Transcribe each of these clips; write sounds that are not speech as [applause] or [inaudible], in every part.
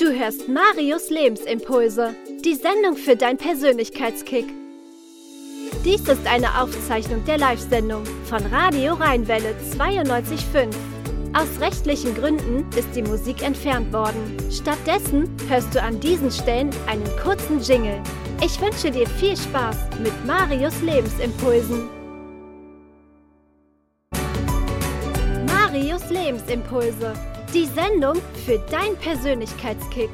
Du hörst Marius Lebensimpulse, die Sendung für dein Persönlichkeitskick. Dies ist eine Aufzeichnung der Live-Sendung von Radio Rheinwelle 92.5. Aus rechtlichen Gründen ist die Musik entfernt worden. Stattdessen hörst du an diesen Stellen einen kurzen Jingle. Ich wünsche dir viel Spaß mit Marius Lebensimpulsen. Marius Lebensimpulse die Sendung für dein Persönlichkeitskick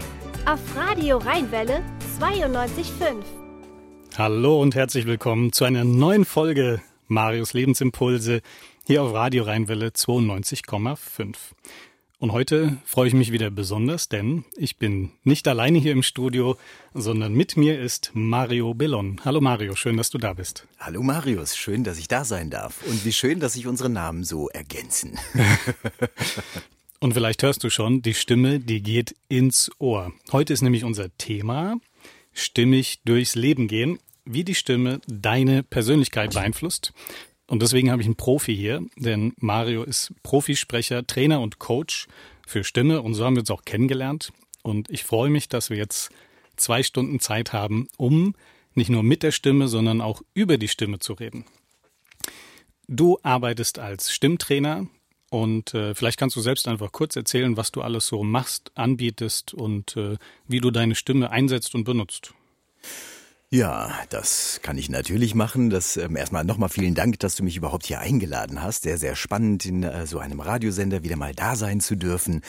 auf Radio Rheinwelle 92.5. Hallo und herzlich willkommen zu einer neuen Folge Marius Lebensimpulse hier auf Radio Rheinwelle 92,5. Und heute freue ich mich wieder besonders, denn ich bin nicht alleine hier im Studio, sondern mit mir ist Mario Bellon. Hallo Mario, schön, dass du da bist. Hallo Marius, schön, dass ich da sein darf. Und wie schön, dass sich unsere Namen so ergänzen. [laughs] Und vielleicht hörst du schon, die Stimme, die geht ins Ohr. Heute ist nämlich unser Thema stimmig durchs Leben gehen, wie die Stimme deine Persönlichkeit beeinflusst. Und deswegen habe ich einen Profi hier, denn Mario ist Profisprecher, Trainer und Coach für Stimme und so haben wir uns auch kennengelernt. Und ich freue mich, dass wir jetzt zwei Stunden Zeit haben, um nicht nur mit der Stimme, sondern auch über die Stimme zu reden. Du arbeitest als Stimmtrainer, und äh, vielleicht kannst du selbst einfach kurz erzählen, was du alles so machst, anbietest und äh, wie du deine Stimme einsetzt und benutzt. Ja, das kann ich natürlich machen. Das ähm, erstmal nochmal vielen Dank, dass du mich überhaupt hier eingeladen hast. Sehr, sehr spannend, in äh, so einem Radiosender wieder mal da sein zu dürfen.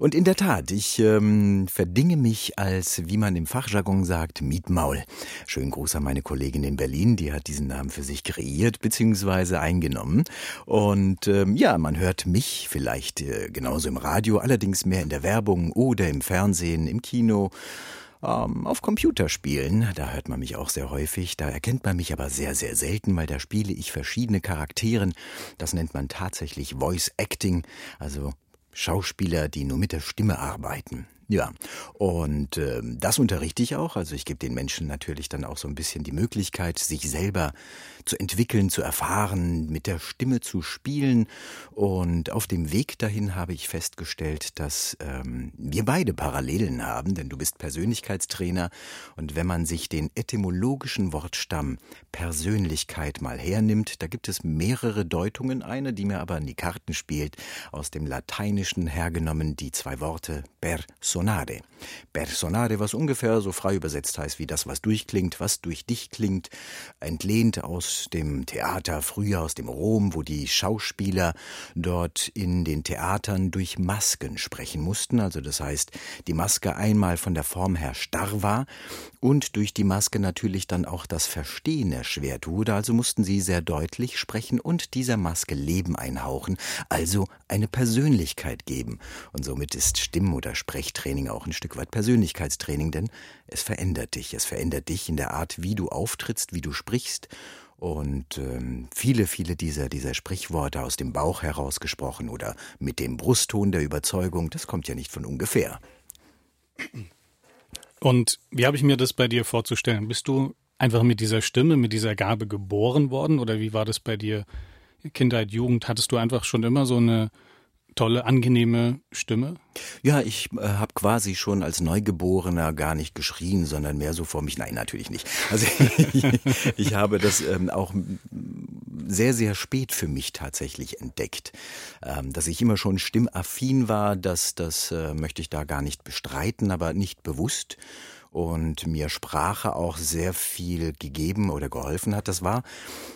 Und in der Tat, ich ähm, verdinge mich als, wie man im Fachjargon sagt, Mietmaul. Schönen Gruß an meine Kollegin in Berlin, die hat diesen Namen für sich kreiert bzw. eingenommen. Und ähm, ja, man hört mich vielleicht äh, genauso im Radio, allerdings mehr in der Werbung oder im Fernsehen, im Kino ähm, auf Computerspielen, da hört man mich auch sehr häufig, da erkennt man mich aber sehr, sehr selten, weil da spiele ich verschiedene Charakteren. Das nennt man tatsächlich Voice Acting, also Schauspieler, die nur mit der Stimme arbeiten. Ja, und äh, das unterrichte ich auch. Also ich gebe den Menschen natürlich dann auch so ein bisschen die Möglichkeit, sich selber zu entwickeln, zu erfahren, mit der Stimme zu spielen. Und auf dem Weg dahin habe ich festgestellt, dass ähm, wir beide Parallelen haben, denn du bist Persönlichkeitstrainer. Und wenn man sich den etymologischen Wortstamm Persönlichkeit mal hernimmt, da gibt es mehrere Deutungen. Eine, die mir aber in die Karten spielt, aus dem Lateinischen hergenommen, die zwei Worte persona Personare. Personare, was ungefähr so frei übersetzt heißt wie das, was durchklingt, was durch dich klingt, entlehnt aus dem Theater früher, aus dem Rom, wo die Schauspieler dort in den Theatern durch Masken sprechen mussten. Also das heißt, die Maske einmal von der Form her starr war und durch die Maske natürlich dann auch das Verstehen erschwert wurde. Also mussten sie sehr deutlich sprechen und dieser Maske Leben einhauchen, also eine Persönlichkeit geben. Und somit ist Stimm- oder Sprechtraining Training auch ein Stück weit Persönlichkeitstraining, denn es verändert dich. Es verändert dich in der Art, wie du auftrittst, wie du sprichst. Und ähm, viele, viele dieser, dieser Sprichworte aus dem Bauch herausgesprochen oder mit dem Brustton der Überzeugung, das kommt ja nicht von ungefähr. Und wie habe ich mir das bei dir vorzustellen? Bist du einfach mit dieser Stimme, mit dieser Gabe geboren worden oder wie war das bei dir? Kindheit, Jugend, hattest du einfach schon immer so eine tolle, angenehme Stimme? Ja, ich äh, habe quasi schon als Neugeborener gar nicht geschrien, sondern mehr so vor mich. Nein, natürlich nicht. Also [laughs] ich, habe das ähm, auch sehr, sehr spät für mich tatsächlich entdeckt. Ähm, dass ich immer schon stimmaffin war, das, das äh, möchte ich da gar nicht bestreiten, aber nicht bewusst und mir Sprache auch sehr viel gegeben oder geholfen hat. Das war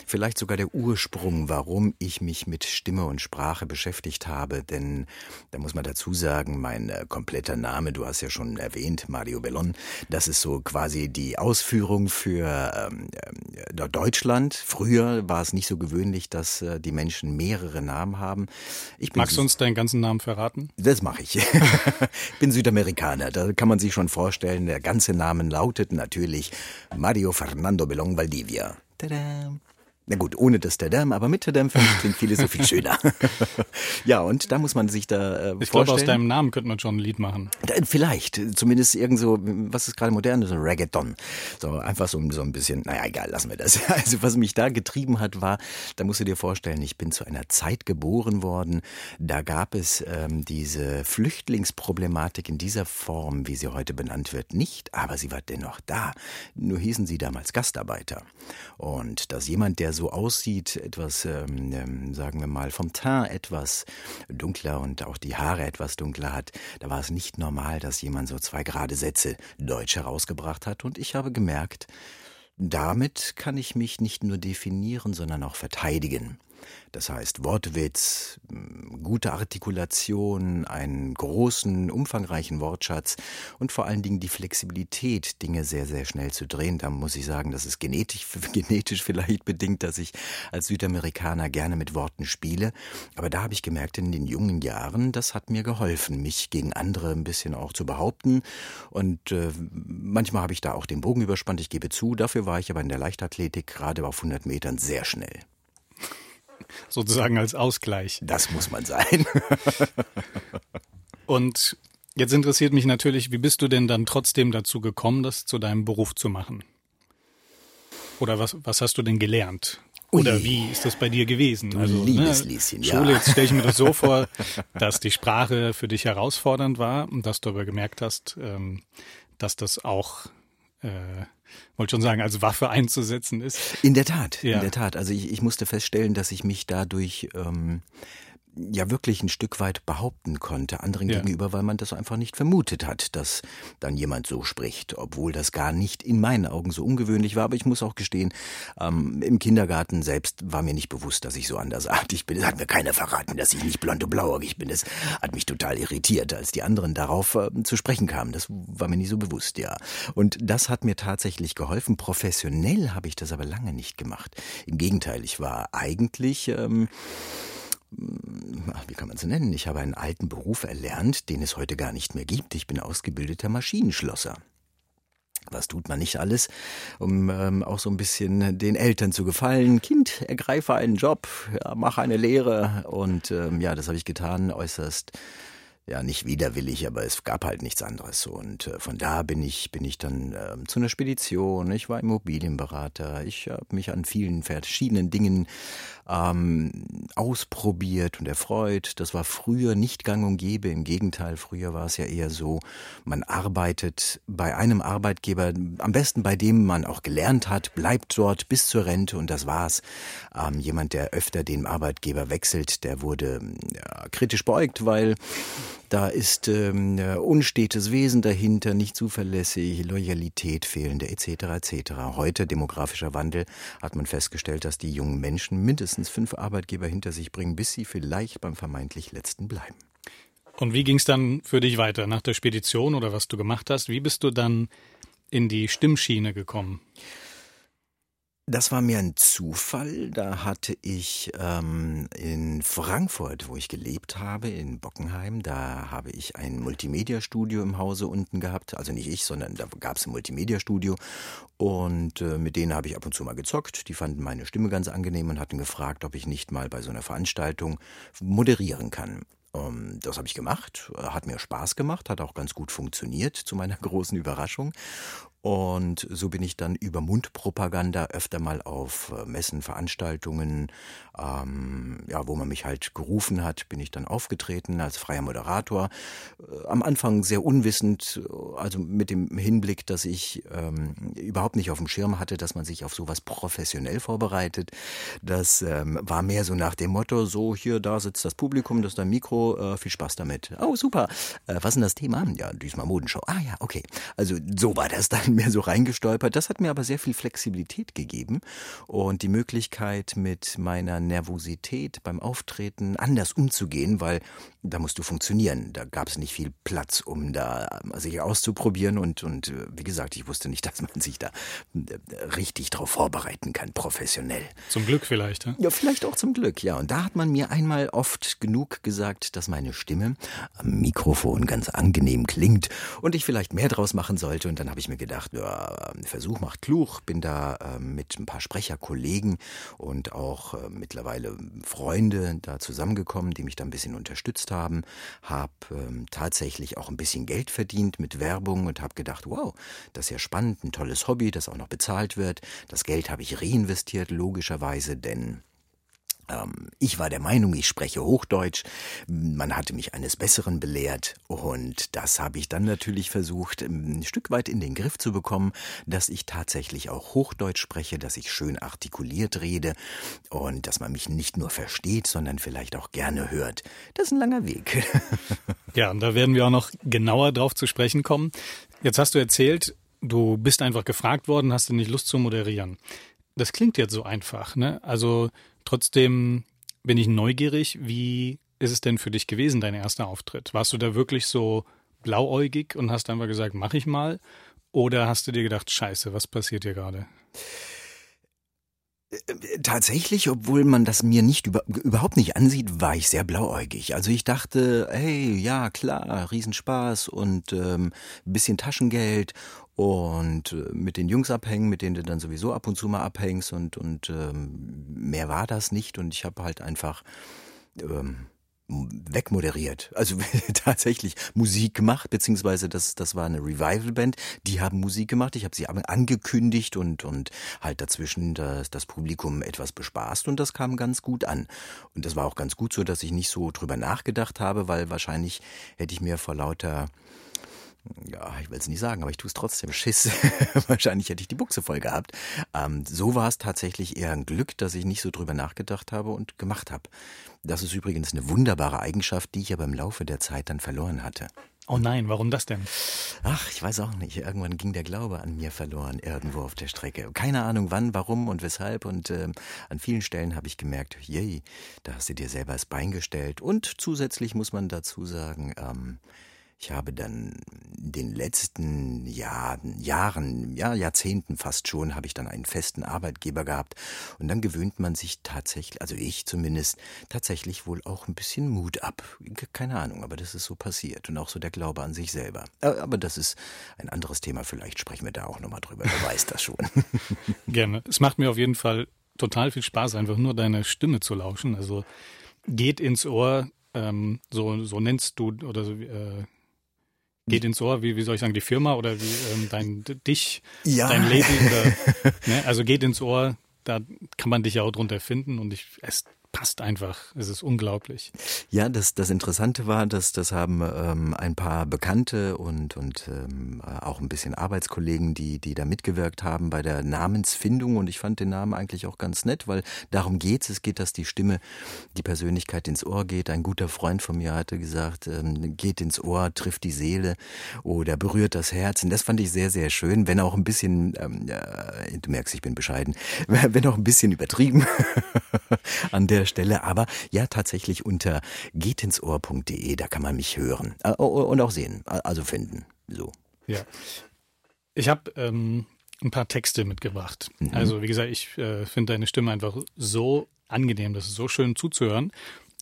vielleicht sogar der Ursprung, warum ich mich mit Stimme und Sprache beschäftigt habe. Denn da muss man dazu sagen, mein äh, kompletter Name, du hast ja schon erwähnt, Mario Bellon, das ist so quasi die Ausführung für ähm, äh, Deutschland. Früher war es nicht so gewöhnlich, dass äh, die Menschen mehrere Namen haben. Magst du uns deinen ganzen Namen verraten? Das mache ich. [laughs] ich bin Südamerikaner, da kann man sich schon vorstellen, der ganze Name lautet natürlich Mario Fernando Belong Valdivia. Tada. Na gut, ohne das Tadam, aber mit Tadam finde ich klingt viele so viel [laughs] schöner. ja, und da muss man sich da äh, Ich glaube, aus deinem Namen könnte man schon ein Lied machen. Da, vielleicht, zumindest irgend so, was ist gerade modern, so Reggaeton. So einfach so, so ein bisschen, naja, egal, lassen wir das. [laughs] Also was mich da getrieben hat, war, da musst du dir vorstellen, ich bin zu einer Zeit geboren worden, da gab es ähm, diese Flüchtlingsproblematik in dieser Form, wie sie heute benannt wird, nicht, aber sie war dennoch da. Nur hießen sie damals Gastarbeiter. Und dass jemand, der so aussieht, etwas, ähm, ähm, sagen wir mal, vom Teint etwas dunkler und auch die Haare etwas dunkler hat, da war es nicht normal, dass jemand so zwei gerade Sätze Deutsch herausgebracht hat. Und ich habe gemerkt, damit kann ich mich nicht nur definieren, sondern auch verteidigen. Das heißt Wortwitz, gute Artikulation, einen großen, umfangreichen Wortschatz und vor allen Dingen die Flexibilität, Dinge sehr, sehr schnell zu drehen. Da muss ich sagen, das ist genetisch, [laughs] genetisch vielleicht bedingt, dass ich als Südamerikaner gerne mit Worten spiele. Aber da habe ich gemerkt, in den jungen Jahren, das hat mir geholfen, mich gegen andere ein bisschen auch zu behaupten. Und äh, manchmal habe ich da auch den Bogen überspannt, ich gebe zu. Dafür war ich aber in der Leichtathletik gerade auf 100 Metern sehr schnell sozusagen als Ausgleich. Das muss man sein. [laughs] Und jetzt interessiert mich natürlich, wie bist du denn dann trotzdem dazu gekommen, das zu deinem Beruf zu machen? Oder was, was hast du denn gelernt? Oder Ui. wie ist das bei dir gewesen? Also, Liebes ne, Lieschen, ja. Schule, jetzt stelle ich mir das so vor, [laughs] dass die Sprache für dich herausfordernd war und dass du aber gemerkt hast, ähm, dass das auch äh, wollte schon sagen, als Waffe einzusetzen ist. In der Tat, ja. in der Tat. Also ich, ich musste feststellen, dass ich mich dadurch ähm, ja wirklich ein Stück weit behaupten konnte, anderen ja. gegenüber, weil man das einfach nicht vermutet hat, dass dann jemand so spricht, obwohl das gar nicht in meinen Augen so ungewöhnlich war. Aber ich muss auch gestehen, ähm, im Kindergarten selbst war mir nicht bewusst, dass ich so andersartig bin. Es hat mir keiner verraten, dass ich nicht blond und blauäugig bin. Das hat mich total irritiert, als die anderen darauf äh, zu sprechen kamen. Das war mir nicht so bewusst, ja. Und das hat mir tatsächlich geholfen. Professionell habe ich das aber lange nicht gemacht. Im Gegenteil, ich war eigentlich ähm, wie kann man es nennen? Ich habe einen alten Beruf erlernt, den es heute gar nicht mehr gibt. Ich bin ausgebildeter Maschinenschlosser. Was tut man nicht alles, um ähm, auch so ein bisschen den Eltern zu gefallen? Kind, ergreife einen Job, ja, mach eine Lehre. Und ähm, ja, das habe ich getan, äußerst ja nicht widerwillig, aber es gab halt nichts anderes. Und äh, von da bin ich bin ich dann äh, zu einer Spedition. Ich war Immobilienberater. Ich habe mich an vielen verschiedenen Dingen ähm, ausprobiert und erfreut. Das war früher nicht gang und gäbe. Im Gegenteil, früher war es ja eher so, man arbeitet bei einem Arbeitgeber, am besten bei dem man auch gelernt hat, bleibt dort bis zur Rente und das war's. Ähm, jemand, der öfter den Arbeitgeber wechselt, der wurde ja, kritisch beugt, weil da ist ähm, unstetes Wesen dahinter, nicht zuverlässig, Loyalität fehlende etc. etc. Heute demografischer Wandel hat man festgestellt, dass die jungen Menschen mindestens fünf Arbeitgeber hinter sich bringen, bis sie vielleicht beim vermeintlich letzten bleiben. Und wie ging es dann für dich weiter nach der Spedition oder was du gemacht hast? Wie bist du dann in die Stimmschiene gekommen? Das war mir ein Zufall. Da hatte ich ähm, in Frankfurt, wo ich gelebt habe, in Bockenheim, da habe ich ein Multimedia-Studio im Hause unten gehabt. Also nicht ich, sondern da gab es ein Multimedia-Studio. Und äh, mit denen habe ich ab und zu mal gezockt. Die fanden meine Stimme ganz angenehm und hatten gefragt, ob ich nicht mal bei so einer Veranstaltung moderieren kann. Ähm, das habe ich gemacht, hat mir Spaß gemacht, hat auch ganz gut funktioniert, zu meiner [laughs] großen Überraschung. Und so bin ich dann über Mundpropaganda öfter mal auf äh, Messen, Veranstaltungen, ähm, ja, wo man mich halt gerufen hat, bin ich dann aufgetreten als freier Moderator. Äh, am Anfang sehr unwissend, also mit dem Hinblick, dass ich ähm, überhaupt nicht auf dem Schirm hatte, dass man sich auf sowas professionell vorbereitet. Das ähm, war mehr so nach dem Motto, so hier, da sitzt das Publikum, das ist dein Mikro, äh, viel Spaß damit. Oh, super. Äh, was ist denn das Thema? Ja, diesmal Modenschau. Ah ja, okay. Also so war das dann mehr so reingestolpert. Das hat mir aber sehr viel Flexibilität gegeben und die Möglichkeit, mit meiner Nervosität beim Auftreten anders umzugehen, weil da musst du funktionieren. Da gab es nicht viel Platz, um da äh, sich auszuprobieren und, und äh, wie gesagt, ich wusste nicht, [laughs] dass man sich da äh, richtig drauf vorbereiten kann, professionell. Zum Glück vielleicht, ja? Ja, vielleicht auch zum Glück, ja. Und da hat man mir einmal oft genug gesagt, dass meine Stimme am Mikrofon ganz angenehm klingt und ich vielleicht mehr draus machen sollte. Und dann habe ich mir gedacht, gedacht, ja, Versuch macht klug, bin da äh, mit ein paar Sprecherkollegen und auch äh, mittlerweile Freunde da zusammengekommen, die mich da ein bisschen unterstützt haben, habe ähm, tatsächlich auch ein bisschen Geld verdient mit Werbung und habe gedacht, wow, das ist ja spannend, ein tolles Hobby, das auch noch bezahlt wird. Das Geld habe ich reinvestiert, logischerweise, denn ich war der Meinung, ich spreche Hochdeutsch. Man hatte mich eines Besseren belehrt und das habe ich dann natürlich versucht, ähm, ein Stück weit in den Griff zu bekommen, dass ich tatsächlich auch Hochdeutsch spreche, dass ich schön artikuliert rede und dass man mich nicht nur versteht, sondern vielleicht auch gerne hört. Das ist ein langer Weg. [laughs] ja, und da werden wir auch noch genauer drauf zu sprechen kommen. Jetzt hast du erzählt, du bist einfach gefragt worden, hast du nicht Lust zu moderieren. Das klingt jetzt so einfach, ne? Also Trotzdem bin ich neugierig, wie ist es denn für dich gewesen, dein erster Auftritt? Warst du da wirklich so blauäugig und hast einfach gesagt, mach ich mal? Oder hast du dir gedacht, scheiße, was passiert hier gerade? Tatsächlich, obwohl man das mir nicht über, überhaupt nicht ansieht, war ich sehr blauäugig. Also ich dachte, hey, ja klar, Riesenspaß und ähm, bisschen Taschengeld und äh, mit den Jungs abhängen, mit denen du dann sowieso ab und zu mal abhängst und und ähm, mehr war das nicht und ich habe halt einfach ähm, wegmoderiert. Also [laughs] tatsächlich Musik gemacht, beziehungsweise das, das war eine Revival-Band, die haben Musik gemacht. Ich habe sie angekündigt und, und halt dazwischen das, das Publikum etwas bespaßt und das kam ganz gut an. Und das war auch ganz gut so, dass ich nicht so drüber nachgedacht habe, weil wahrscheinlich hätte ich mir vor lauter ja, ich will es nicht sagen, aber ich tue es trotzdem. Schiss. [laughs] Wahrscheinlich hätte ich die Buchse voll gehabt. Ähm, so war es tatsächlich eher ein Glück, dass ich nicht so drüber nachgedacht habe und gemacht habe. Das ist übrigens eine wunderbare Eigenschaft, die ich aber im Laufe der Zeit dann verloren hatte. Oh nein, warum das denn? Ach, ich weiß auch nicht. Irgendwann ging der Glaube an mir verloren, irgendwo auf der Strecke. Keine Ahnung wann, warum und weshalb. Und ähm, an vielen Stellen habe ich gemerkt, yay, da hast du dir selber das Bein gestellt. Und zusätzlich muss man dazu sagen, ähm, ich habe dann in den letzten Jahren, Jahren, ja, Jahrzehnten fast schon, habe ich dann einen festen Arbeitgeber gehabt. Und dann gewöhnt man sich tatsächlich, also ich zumindest, tatsächlich wohl auch ein bisschen Mut ab. Keine Ahnung, aber das ist so passiert. Und auch so der Glaube an sich selber. Aber das ist ein anderes Thema. Vielleicht sprechen wir da auch nochmal drüber. Wer weiß das schon. [laughs] [laughs] Gerne. Es macht mir auf jeden Fall total viel Spaß, einfach nur deine Stimme zu lauschen. Also geht ins Ohr, ähm, so, so nennst du oder so, äh, geht ins Ohr, wie, wie soll ich sagen, die Firma oder wie ähm, dein dich, ja. dein Label oder [laughs] ne? also geht ins Ohr, da kann man dich ja auch drunter finden und ich es passt einfach. Es ist unglaublich. Ja, das, das Interessante war, dass das haben ähm, ein paar Bekannte und, und ähm, auch ein bisschen Arbeitskollegen, die, die da mitgewirkt haben bei der Namensfindung. Und ich fand den Namen eigentlich auch ganz nett, weil darum geht's. Es geht, dass die Stimme, die Persönlichkeit ins Ohr geht. Ein guter Freund von mir hatte gesagt, ähm, geht ins Ohr, trifft die Seele oder berührt das Herz. Und das fand ich sehr, sehr schön, wenn auch ein bisschen, ähm, äh, du merkst, ich bin bescheiden, [laughs] wenn auch ein bisschen übertrieben [laughs] an der Stelle, aber ja tatsächlich unter gehtinsohr.de, da kann man mich hören äh, und auch sehen, also finden. So. Ja. Ich habe ähm, ein paar Texte mitgebracht. Mhm. Also wie gesagt, ich äh, finde deine Stimme einfach so angenehm, das ist so schön zuzuhören.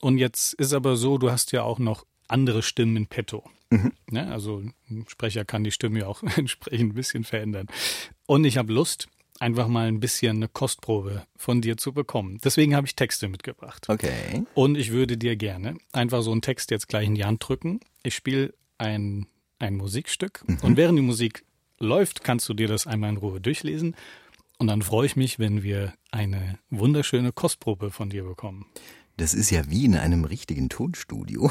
Und jetzt ist aber so, du hast ja auch noch andere Stimmen in petto. Mhm. Ne, also ein Sprecher kann die Stimme ja auch [laughs] entsprechend ein bisschen verändern. Und ich habe Lust, einfach mal ein bisschen eine Kostprobe von dir zu bekommen. Deswegen habe ich Texte mitgebracht. Okay. Und ich würde dir gerne einfach so einen Text jetzt gleich in die Hand drücken. Ich spiele ein, ein Musikstück mhm. und während die Musik läuft, kannst du dir das einmal in Ruhe durchlesen. Und dann freue ich mich, wenn wir eine wunderschöne Kostprobe von dir bekommen. Das ist ja wie in einem richtigen Tonstudio.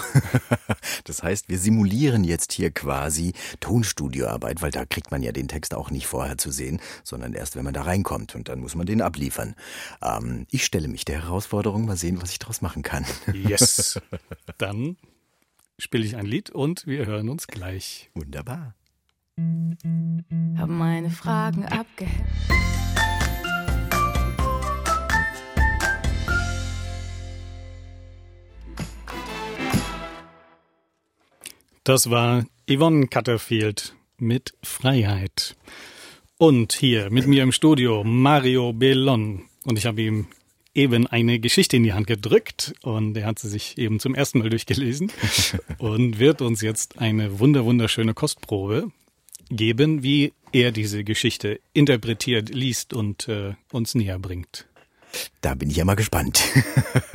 [laughs] das heißt, wir simulieren jetzt hier quasi Tonstudioarbeit, weil da kriegt man ja den Text auch nicht vorher zu sehen, sondern erst, wenn man da reinkommt und dann muss man den abliefern. Ähm, ich stelle mich der Herausforderung, mal sehen, was ich daraus machen kann. [laughs] yes. Dann spiele ich ein Lied und wir hören uns gleich. Wunderbar. Hab meine Fragen abgehängt. Das war Yvonne Cutterfield mit Freiheit. Und hier mit mir im Studio Mario Bellon. Und ich habe ihm eben eine Geschichte in die Hand gedrückt und er hat sie sich eben zum ersten Mal durchgelesen [laughs] und wird uns jetzt eine wunder wunderschöne Kostprobe geben. Wie er diese Geschichte interpretiert, liest und äh, uns näher bringt. Da bin ich ja mal gespannt.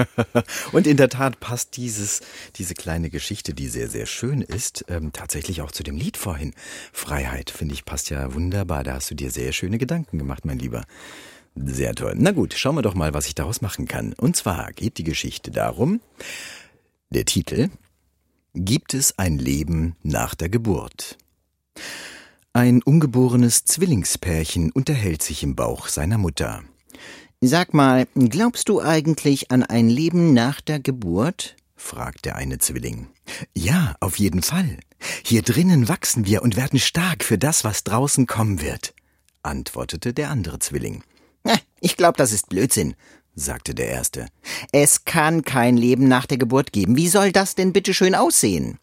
[laughs] und in der Tat passt dieses, diese kleine Geschichte, die sehr, sehr schön ist, ähm, tatsächlich auch zu dem Lied vorhin. Freiheit, finde ich, passt ja wunderbar. Da hast du dir sehr schöne Gedanken gemacht, mein Lieber. Sehr toll. Na gut, schauen wir doch mal, was ich daraus machen kann. Und zwar geht die Geschichte darum, der Titel, Gibt es ein Leben nach der Geburt? Ein ungeborenes Zwillingspärchen unterhält sich im Bauch seiner Mutter. Sag mal, glaubst du eigentlich an ein Leben nach der Geburt? fragt der eine Zwilling. Ja, auf jeden Fall. Hier drinnen wachsen wir und werden stark für das, was draußen kommen wird, antwortete der andere Zwilling. Ich glaube, das ist Blödsinn, sagte der erste. Es kann kein Leben nach der Geburt geben. Wie soll das denn bitte schön aussehen?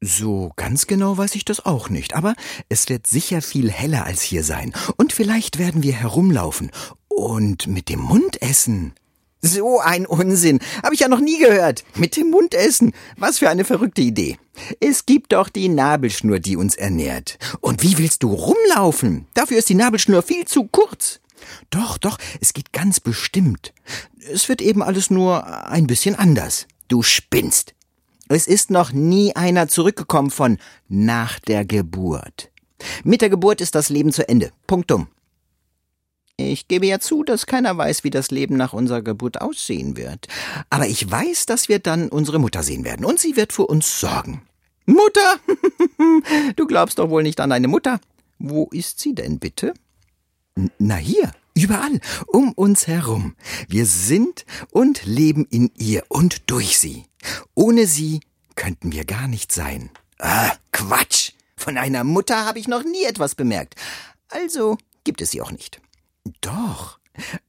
So ganz genau weiß ich das auch nicht, aber es wird sicher viel heller als hier sein. Und vielleicht werden wir herumlaufen und mit dem Mund essen. So ein Unsinn. Habe ich ja noch nie gehört. Mit dem Mund essen. Was für eine verrückte Idee. Es gibt doch die Nabelschnur, die uns ernährt. Und wie willst du rumlaufen? Dafür ist die Nabelschnur viel zu kurz. Doch, doch, es geht ganz bestimmt. Es wird eben alles nur ein bisschen anders. Du spinnst. Es ist noch nie einer zurückgekommen von nach der Geburt. Mit der Geburt ist das Leben zu Ende. Punktum. Ich gebe ja zu, dass keiner weiß, wie das Leben nach unserer Geburt aussehen wird. Aber ich weiß, dass wir dann unsere Mutter sehen werden und sie wird für uns sorgen. Mutter? [laughs] du glaubst doch wohl nicht an deine Mutter. Wo ist sie denn bitte? Na hier, überall, um uns herum. Wir sind und leben in ihr und durch sie. Ohne sie könnten wir gar nicht sein. Ah, Quatsch. Von einer Mutter habe ich noch nie etwas bemerkt. Also gibt es sie auch nicht. Doch.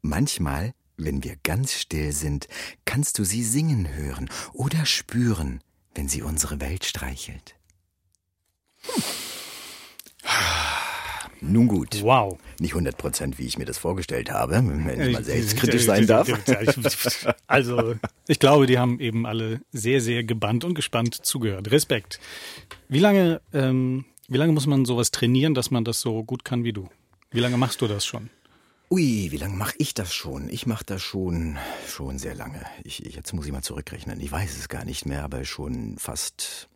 Manchmal, wenn wir ganz still sind, kannst du sie singen hören oder spüren, wenn sie unsere Welt streichelt. Hm. Nun gut. Wow. Nicht 100 Prozent, wie ich mir das vorgestellt habe, wenn ich mal selbstkritisch sein darf. Also, ich glaube, die haben eben alle sehr, sehr gebannt und gespannt zugehört. Respekt. Wie lange, ähm, wie lange muss man sowas trainieren, dass man das so gut kann wie du? Wie lange machst du das schon? Ui, wie lange mache ich das schon? Ich mache das schon schon sehr lange. Ich, jetzt muss ich mal zurückrechnen. Ich weiß es gar nicht mehr, aber schon fast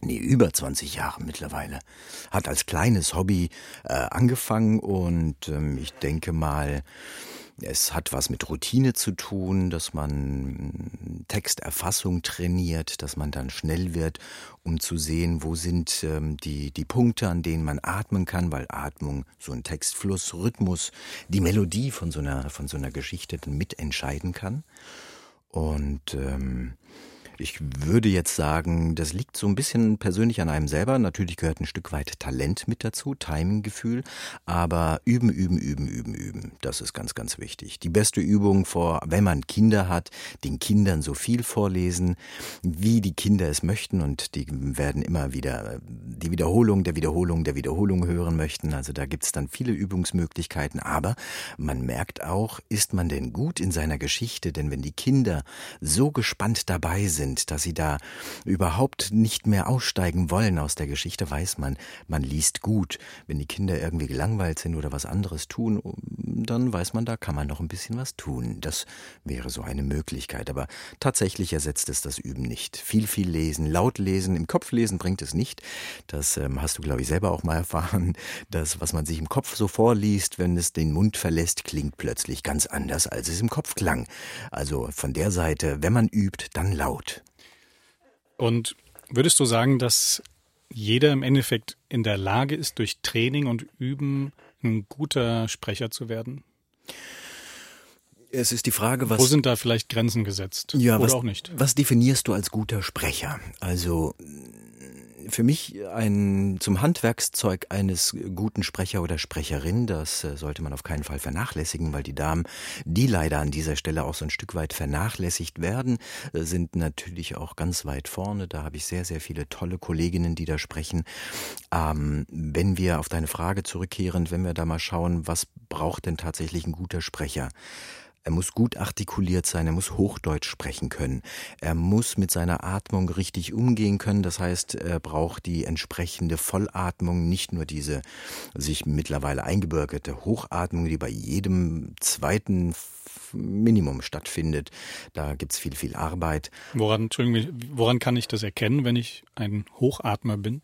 nee, über 20 Jahre mittlerweile. Hat als kleines Hobby äh, angefangen und ähm, ich denke mal, es hat was mit Routine zu tun, dass man Texterfassung trainiert, dass man dann schnell wird, um zu sehen, wo sind ähm, die, die Punkte, an denen man atmen kann, weil Atmung, so ein Textfluss, Rhythmus, die Melodie von so einer, von so einer Geschichte dann mitentscheiden kann. Und ähm, ich würde jetzt sagen, das liegt so ein bisschen persönlich an einem selber. Natürlich gehört ein Stück weit Talent mit dazu, Timinggefühl. Aber üben, üben, üben, üben, üben. Das ist ganz, ganz wichtig. Die beste Übung vor, wenn man Kinder hat, den Kindern so viel vorlesen, wie die Kinder es möchten. Und die werden immer wieder die Wiederholung der Wiederholung der Wiederholung hören möchten. Also da gibt's dann viele Übungsmöglichkeiten. Aber man merkt auch, ist man denn gut in seiner Geschichte? Denn wenn die Kinder so gespannt dabei sind, sind, dass sie da überhaupt nicht mehr aussteigen wollen aus der Geschichte, weiß man, man liest gut. Wenn die Kinder irgendwie gelangweilt sind oder was anderes tun, dann weiß man, da kann man noch ein bisschen was tun. Das wäre so eine Möglichkeit. Aber tatsächlich ersetzt es das Üben nicht. Viel, viel lesen, laut lesen, im Kopf lesen bringt es nicht. Das ähm, hast du, glaube ich, selber auch mal erfahren. Das, was man sich im Kopf so vorliest, wenn es den Mund verlässt, klingt plötzlich ganz anders, als es im Kopf klang. Also von der Seite, wenn man übt, dann laut. Und würdest du sagen, dass jeder im Endeffekt in der Lage ist, durch Training und Üben ein guter Sprecher zu werden? Es ist die Frage, was. Wo sind da vielleicht Grenzen gesetzt? Ja, oder was, auch nicht? Was definierst du als guter Sprecher? Also für mich ein zum Handwerkszeug eines guten Sprecher oder Sprecherin, das äh, sollte man auf keinen Fall vernachlässigen, weil die Damen, die leider an dieser Stelle auch so ein Stück weit vernachlässigt werden, äh, sind natürlich auch ganz weit vorne. Da habe ich sehr, sehr viele tolle Kolleginnen, die da sprechen. Ähm, wenn wir auf deine Frage zurückkehren, wenn wir da mal schauen, was braucht denn tatsächlich ein guter Sprecher? Er muss gut artikuliert sein, er muss Hochdeutsch sprechen können. Er muss mit seiner Atmung richtig umgehen können. Das heißt, er braucht die entsprechende Vollatmung, nicht nur diese sich mittlerweile eingebürgerte Hochatmung, die bei jedem zweiten Minimum stattfindet. Da gibt's viel, viel Arbeit. Woran, woran kann ich das erkennen, wenn ich ein Hochatmer bin?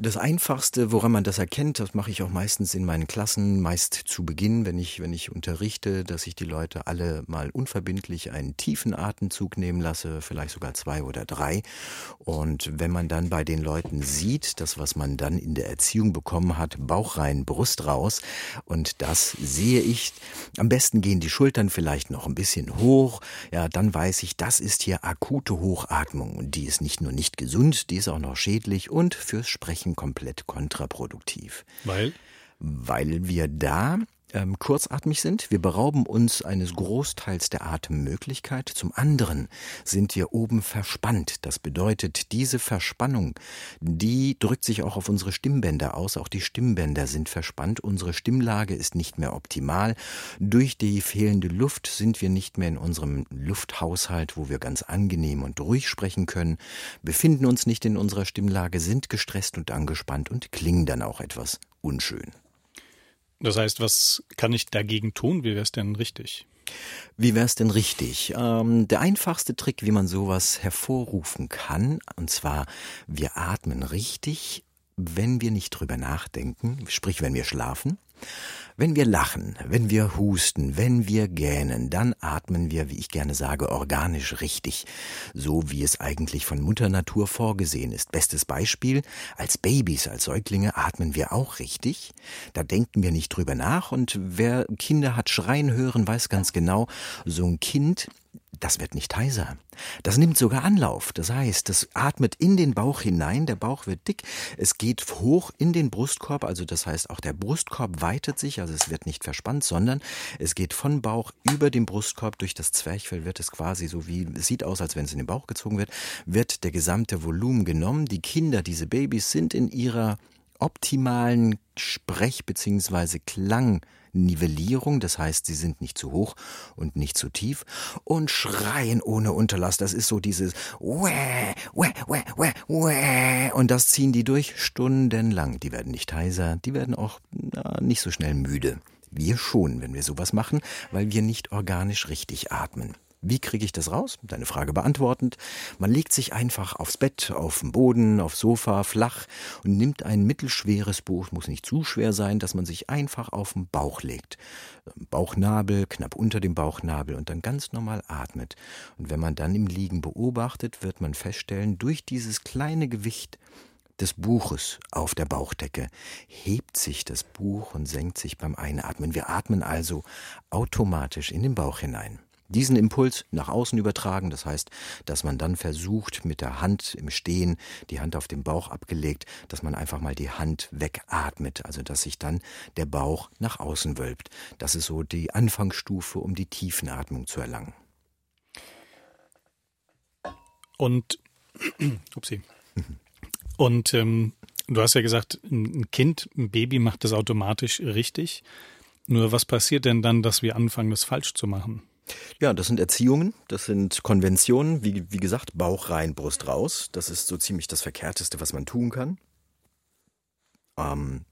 Das Einfachste, woran man das erkennt, das mache ich auch meistens in meinen Klassen, meist zu Beginn, wenn ich, wenn ich unterrichte, dass ich die Leute alle mal unverbindlich einen tiefen Atemzug nehmen lasse, vielleicht sogar zwei oder drei. Und wenn man dann bei den Leuten sieht, das, was man dann in der Erziehung bekommen hat, Bauch rein, Brust raus, und das sehe ich, am besten gehen die Schultern vielleicht noch ein bisschen hoch, ja, dann weiß ich, das ist hier akute Hochatmung und die ist nicht nur nicht gesund, die ist auch noch schädlich und fürs Sprechen komplett kontraproduktiv. Weil? Weil wir da ähm, kurzatmig sind. Wir berauben uns eines Großteils der Atemmöglichkeit. Zum anderen sind wir oben verspannt. Das bedeutet, diese Verspannung, die drückt sich auch auf unsere Stimmbänder aus. Auch die Stimmbänder sind verspannt. Unsere Stimmlage ist nicht mehr optimal. Durch die fehlende Luft sind wir nicht mehr in unserem Lufthaushalt, wo wir ganz angenehm und ruhig sprechen können, befinden uns nicht in unserer Stimmlage, sind gestresst und angespannt und klingen dann auch etwas unschön. Das heißt, was kann ich dagegen tun? Wie wäre es denn richtig? Wie wäre es denn richtig? Ähm, der einfachste Trick, wie man sowas hervorrufen kann, und zwar, wir atmen richtig, wenn wir nicht drüber nachdenken, sprich, wenn wir schlafen. Wenn wir lachen, wenn wir husten, wenn wir gähnen, dann atmen wir, wie ich gerne sage, organisch richtig, so wie es eigentlich von Mutter Natur vorgesehen ist. Bestes Beispiel, als Babys, als Säuglinge atmen wir auch richtig. Da denken wir nicht drüber nach und wer Kinder hat schreien hören, weiß ganz genau, so ein Kind das wird nicht heiser. Das nimmt sogar Anlauf. Das heißt, das atmet in den Bauch hinein, der Bauch wird dick, es geht hoch in den Brustkorb, also das heißt auch der Brustkorb weitet sich, also es wird nicht verspannt, sondern es geht von Bauch über den Brustkorb durch das Zwerchfell, wird es quasi so wie, es sieht aus, als wenn es in den Bauch gezogen wird, wird der gesamte Volumen genommen. Die Kinder, diese Babys sind in ihrer optimalen Sprech- bzw. Klang Nivellierung, das heißt, sie sind nicht zu hoch und nicht zu tief und schreien ohne Unterlass. Das ist so dieses Wäh, wäh, wäh, wäh, wäh. und das ziehen die durch stundenlang. Die werden nicht heiser, die werden auch na, nicht so schnell müde. Wir schon, wenn wir sowas machen, weil wir nicht organisch richtig atmen. Wie kriege ich das raus? Deine Frage beantwortend. Man legt sich einfach aufs Bett, auf den Boden, aufs Sofa, flach und nimmt ein mittelschweres Buch, muss nicht zu schwer sein, dass man sich einfach auf den Bauch legt. Bauchnabel, knapp unter dem Bauchnabel und dann ganz normal atmet. Und wenn man dann im Liegen beobachtet, wird man feststellen, durch dieses kleine Gewicht des Buches auf der Bauchdecke hebt sich das Buch und senkt sich beim Einatmen. Wir atmen also automatisch in den Bauch hinein diesen Impuls nach außen übertragen. Das heißt, dass man dann versucht, mit der Hand im Stehen, die Hand auf dem Bauch abgelegt, dass man einfach mal die Hand wegatmet, also dass sich dann der Bauch nach außen wölbt. Das ist so die Anfangsstufe, um die Tiefenatmung zu erlangen. Und, [clears throat] upsie. Und ähm, du hast ja gesagt, ein Kind, ein Baby macht das automatisch richtig. Nur was passiert denn dann, dass wir anfangen, das falsch zu machen? Ja, das sind Erziehungen, das sind Konventionen, wie, wie gesagt, Bauch rein, Brust raus. Das ist so ziemlich das Verkehrteste, was man tun kann. Ähm,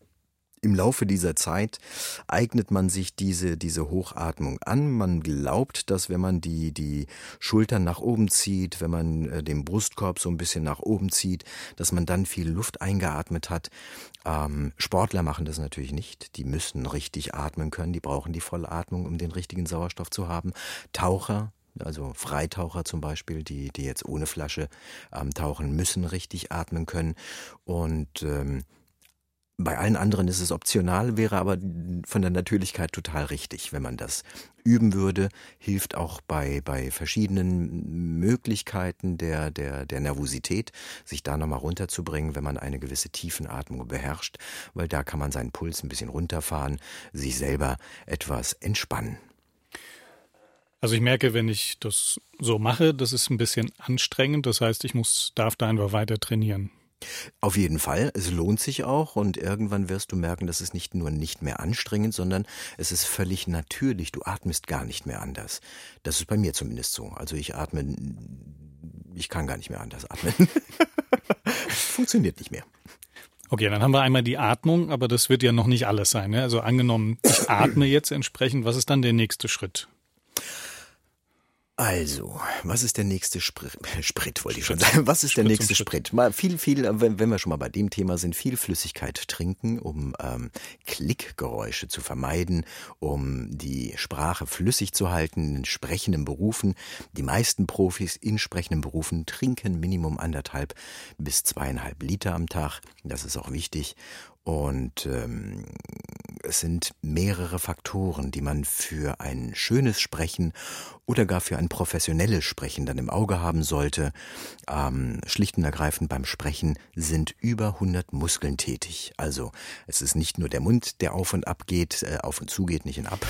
im Laufe dieser Zeit eignet man sich diese, diese Hochatmung an. Man glaubt, dass wenn man die, die Schultern nach oben zieht, wenn man äh, den Brustkorb so ein bisschen nach oben zieht, dass man dann viel Luft eingeatmet hat. Ähm, Sportler machen das natürlich nicht. Die müssen richtig atmen können. Die brauchen die Vollatmung, um den richtigen Sauerstoff zu haben. Taucher also Freitaucher zum Beispiel, die, die jetzt ohne Flasche ähm, tauchen, müssen richtig atmen können. Und ähm, bei allen anderen ist es optional, wäre aber von der Natürlichkeit total richtig, wenn man das üben würde. Hilft auch bei, bei verschiedenen Möglichkeiten der, der, der Nervosität, sich da nochmal runterzubringen, wenn man eine gewisse Tiefenatmung beherrscht, weil da kann man seinen Puls ein bisschen runterfahren, sich selber etwas entspannen. Also ich merke, wenn ich das so mache, das ist ein bisschen anstrengend. Das heißt, ich muss, darf da einfach weiter trainieren. Auf jeden Fall, es lohnt sich auch und irgendwann wirst du merken, dass es nicht nur nicht mehr anstrengend, sondern es ist völlig natürlich. Du atmest gar nicht mehr anders. Das ist bei mir zumindest so. Also ich atme, ich kann gar nicht mehr anders atmen. [laughs] Funktioniert nicht mehr. Okay, dann haben wir einmal die Atmung, aber das wird ja noch nicht alles sein. Ne? Also angenommen, ich atme jetzt entsprechend, was ist dann der nächste Schritt? Also, was ist der nächste Sprit? [laughs] Sprit wollte ich schon sagen. Was ist Sprit der nächste Sprit? Mal viel, viel, wenn, wenn wir schon mal bei dem Thema sind, viel Flüssigkeit trinken, um ähm, Klickgeräusche zu vermeiden, um die Sprache flüssig zu halten in sprechenden Berufen. Die meisten Profis in sprechenden Berufen trinken Minimum anderthalb bis zweieinhalb Liter am Tag. Das ist auch wichtig. Und ähm, es sind mehrere Faktoren, die man für ein schönes Sprechen oder gar für ein professionelles Sprechen dann im Auge haben sollte. Ähm, schlicht und ergreifend beim Sprechen sind über 100 Muskeln tätig. Also es ist nicht nur der Mund, der auf und ab geht, äh, auf und zu geht, nicht in ab,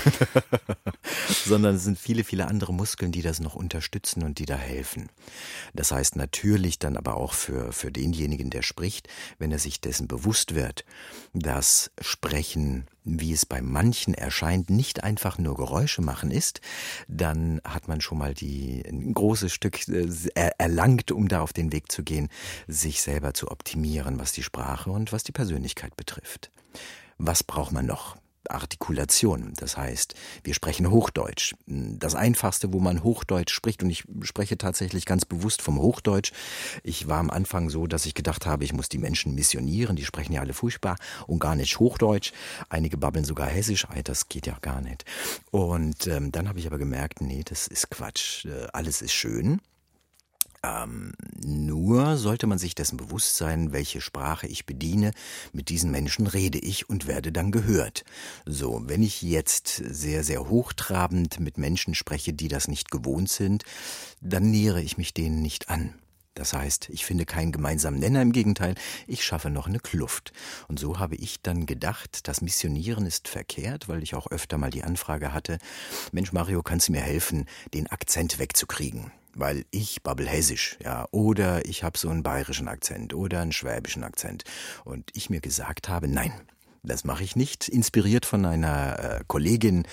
[laughs] sondern es sind viele, viele andere Muskeln, die das noch unterstützen und die da helfen. Das heißt natürlich dann aber auch für, für denjenigen, der spricht, wenn er sich dessen bewusst wird, dass Sprechen wie es bei manchen erscheint, nicht einfach nur Geräusche machen ist, dann hat man schon mal die, ein großes Stück äh, erlangt, um da auf den Weg zu gehen, sich selber zu optimieren, was die Sprache und was die Persönlichkeit betrifft. Was braucht man noch? Artikulation. Das heißt, wir sprechen Hochdeutsch. Das einfachste, wo man Hochdeutsch spricht, und ich spreche tatsächlich ganz bewusst vom Hochdeutsch. Ich war am Anfang so, dass ich gedacht habe, ich muss die Menschen missionieren. Die sprechen ja alle furchtbar und gar nicht Hochdeutsch. Einige babbeln sogar Hessisch. Das geht ja gar nicht. Und ähm, dann habe ich aber gemerkt, nee, das ist Quatsch. Äh, alles ist schön. Ähm, nur sollte man sich dessen bewusst sein, welche Sprache ich bediene. Mit diesen Menschen rede ich und werde dann gehört. So, wenn ich jetzt sehr, sehr hochtrabend mit Menschen spreche, die das nicht gewohnt sind, dann nähere ich mich denen nicht an. Das heißt, ich finde keinen gemeinsamen Nenner, im Gegenteil, ich schaffe noch eine Kluft. Und so habe ich dann gedacht, das Missionieren ist verkehrt, weil ich auch öfter mal die Anfrage hatte, Mensch Mario, kannst du mir helfen, den Akzent wegzukriegen? Weil ich babbel hessisch, ja, oder ich habe so einen bayerischen Akzent oder einen schwäbischen Akzent und ich mir gesagt habe, nein, das mache ich nicht, inspiriert von einer äh, Kollegin,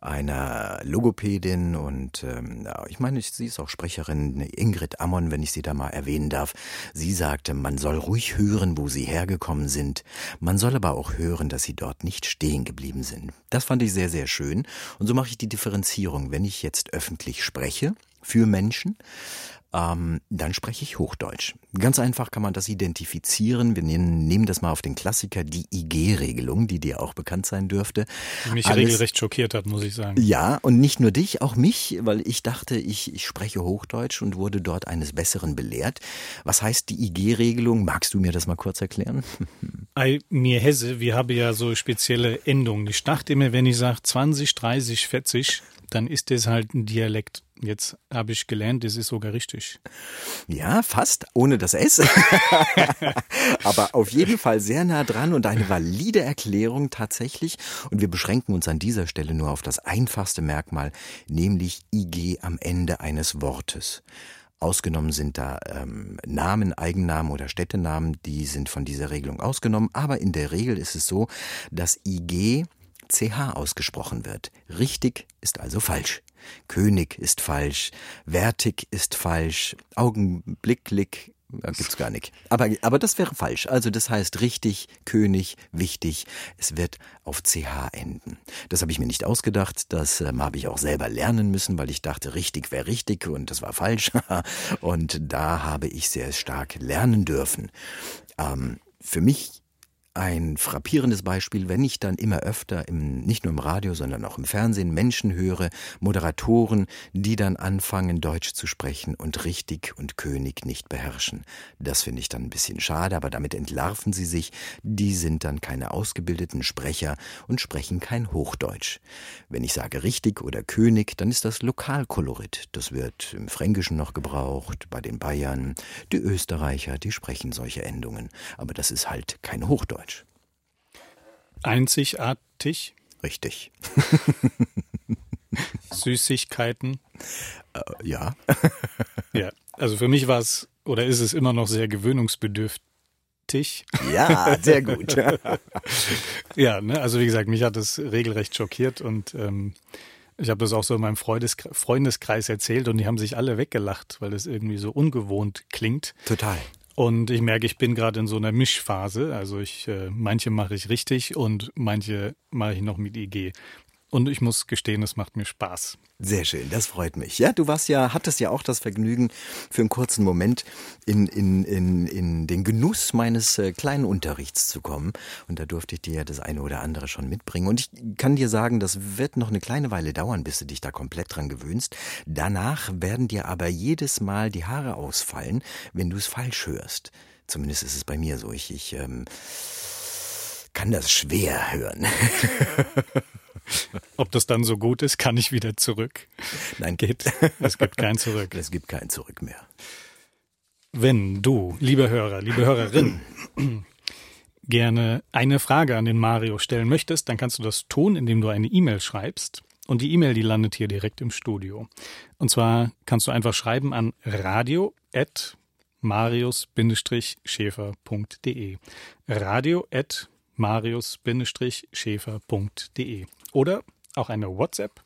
einer Logopädin und ähm, ich meine, sie ist auch Sprecherin, Ingrid Ammon, wenn ich sie da mal erwähnen darf. Sie sagte, man soll ruhig hören, wo sie hergekommen sind. Man soll aber auch hören, dass sie dort nicht stehen geblieben sind. Das fand ich sehr, sehr schön. Und so mache ich die Differenzierung. Wenn ich jetzt öffentlich spreche, für Menschen, ähm, dann spreche ich Hochdeutsch. Ganz einfach kann man das identifizieren. Wir nehmen, nehmen das mal auf den Klassiker, die IG-Regelung, die dir auch bekannt sein dürfte. Die mich Alles, regelrecht schockiert hat, muss ich sagen. Ja, und nicht nur dich, auch mich, weil ich dachte, ich, ich spreche Hochdeutsch und wurde dort eines Besseren belehrt. Was heißt die IG-Regelung? Magst du mir das mal kurz erklären? [laughs] Ei, mir Hesse, wir haben ja so spezielle Endungen. Ich dachte immer, wenn ich sage 20, 30, 40, dann ist das halt ein Dialekt. Jetzt habe ich gelernt, das ist sogar richtig. Ja, fast, ohne das S. [laughs] Aber auf jeden Fall sehr nah dran und eine valide Erklärung tatsächlich. Und wir beschränken uns an dieser Stelle nur auf das einfachste Merkmal, nämlich IG am Ende eines Wortes. Ausgenommen sind da ähm, Namen, Eigennamen oder Städtenamen, die sind von dieser Regelung ausgenommen. Aber in der Regel ist es so, dass IG CH ausgesprochen wird. Richtig ist also falsch. König ist falsch, wertig ist falsch, augenblicklich ja, gibt's gar nicht. Aber, aber das wäre falsch. Also das heißt richtig, König, wichtig. Es wird auf CH enden. Das habe ich mir nicht ausgedacht. Das ähm, habe ich auch selber lernen müssen, weil ich dachte, richtig wäre richtig und das war falsch. [laughs] und da habe ich sehr stark lernen dürfen. Ähm, für mich ein frappierendes Beispiel, wenn ich dann immer öfter im, nicht nur im Radio, sondern auch im Fernsehen Menschen höre, Moderatoren, die dann anfangen, Deutsch zu sprechen und richtig und König nicht beherrschen. Das finde ich dann ein bisschen schade, aber damit entlarven sie sich. Die sind dann keine ausgebildeten Sprecher und sprechen kein Hochdeutsch. Wenn ich sage richtig oder König, dann ist das Lokalkolorit. Das wird im Fränkischen noch gebraucht, bei den Bayern. Die Österreicher, die sprechen solche Endungen. Aber das ist halt kein Hochdeutsch. Einzigartig. Richtig. [laughs] Süßigkeiten. Äh, ja. [laughs] ja, also für mich war es oder ist es immer noch sehr gewöhnungsbedürftig. Ja, sehr gut. [laughs] ja, ne, also wie gesagt, mich hat das regelrecht schockiert und ähm, ich habe das auch so in meinem Freundes Freundeskreis erzählt und die haben sich alle weggelacht, weil das irgendwie so ungewohnt klingt. Total. Und ich merke, ich bin gerade in so einer Mischphase. Also ich äh, manche mache ich richtig und manche mache ich noch mit IG. Und ich muss gestehen, es macht mir Spaß. Sehr schön, das freut mich. Ja, du warst ja, hattest ja auch das Vergnügen, für einen kurzen Moment in, in, in, in den Genuss meines äh, kleinen Unterrichts zu kommen. Und da durfte ich dir ja das eine oder andere schon mitbringen. Und ich kann dir sagen, das wird noch eine kleine Weile dauern, bis du dich da komplett dran gewöhnst. Danach werden dir aber jedes Mal die Haare ausfallen, wenn du es falsch hörst. Zumindest ist es bei mir so. Ich, ich ähm, kann das schwer hören. [laughs] Ob das dann so gut ist, kann ich wieder zurück. Nein, geht. Es gibt kein Zurück. Es gibt kein Zurück mehr. Wenn du, liebe Hörer, liebe Hörerin, [clears throat] gerne eine Frage an den Mario stellen möchtest, dann kannst du das tun, indem du eine E-Mail schreibst. Und die E-Mail, die landet hier direkt im Studio. Und zwar kannst du einfach schreiben an radio.marius-schäfer.de. radio.marius-schäfer.de. Oder auch eine WhatsApp.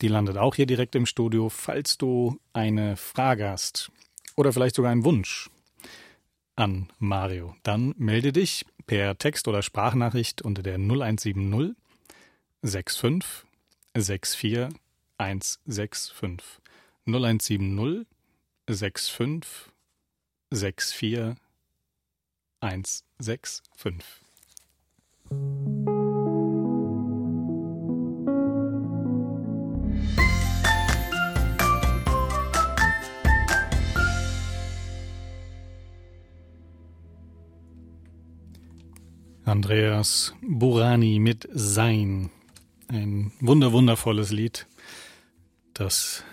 Die landet auch hier direkt im Studio, falls du eine Frage hast oder vielleicht sogar einen Wunsch an Mario. Dann melde dich per Text oder Sprachnachricht unter der 0170 65 64 165. 0170 65 64 165. Andreas Burani mit Sein. Ein wunder wundervolles Lied, das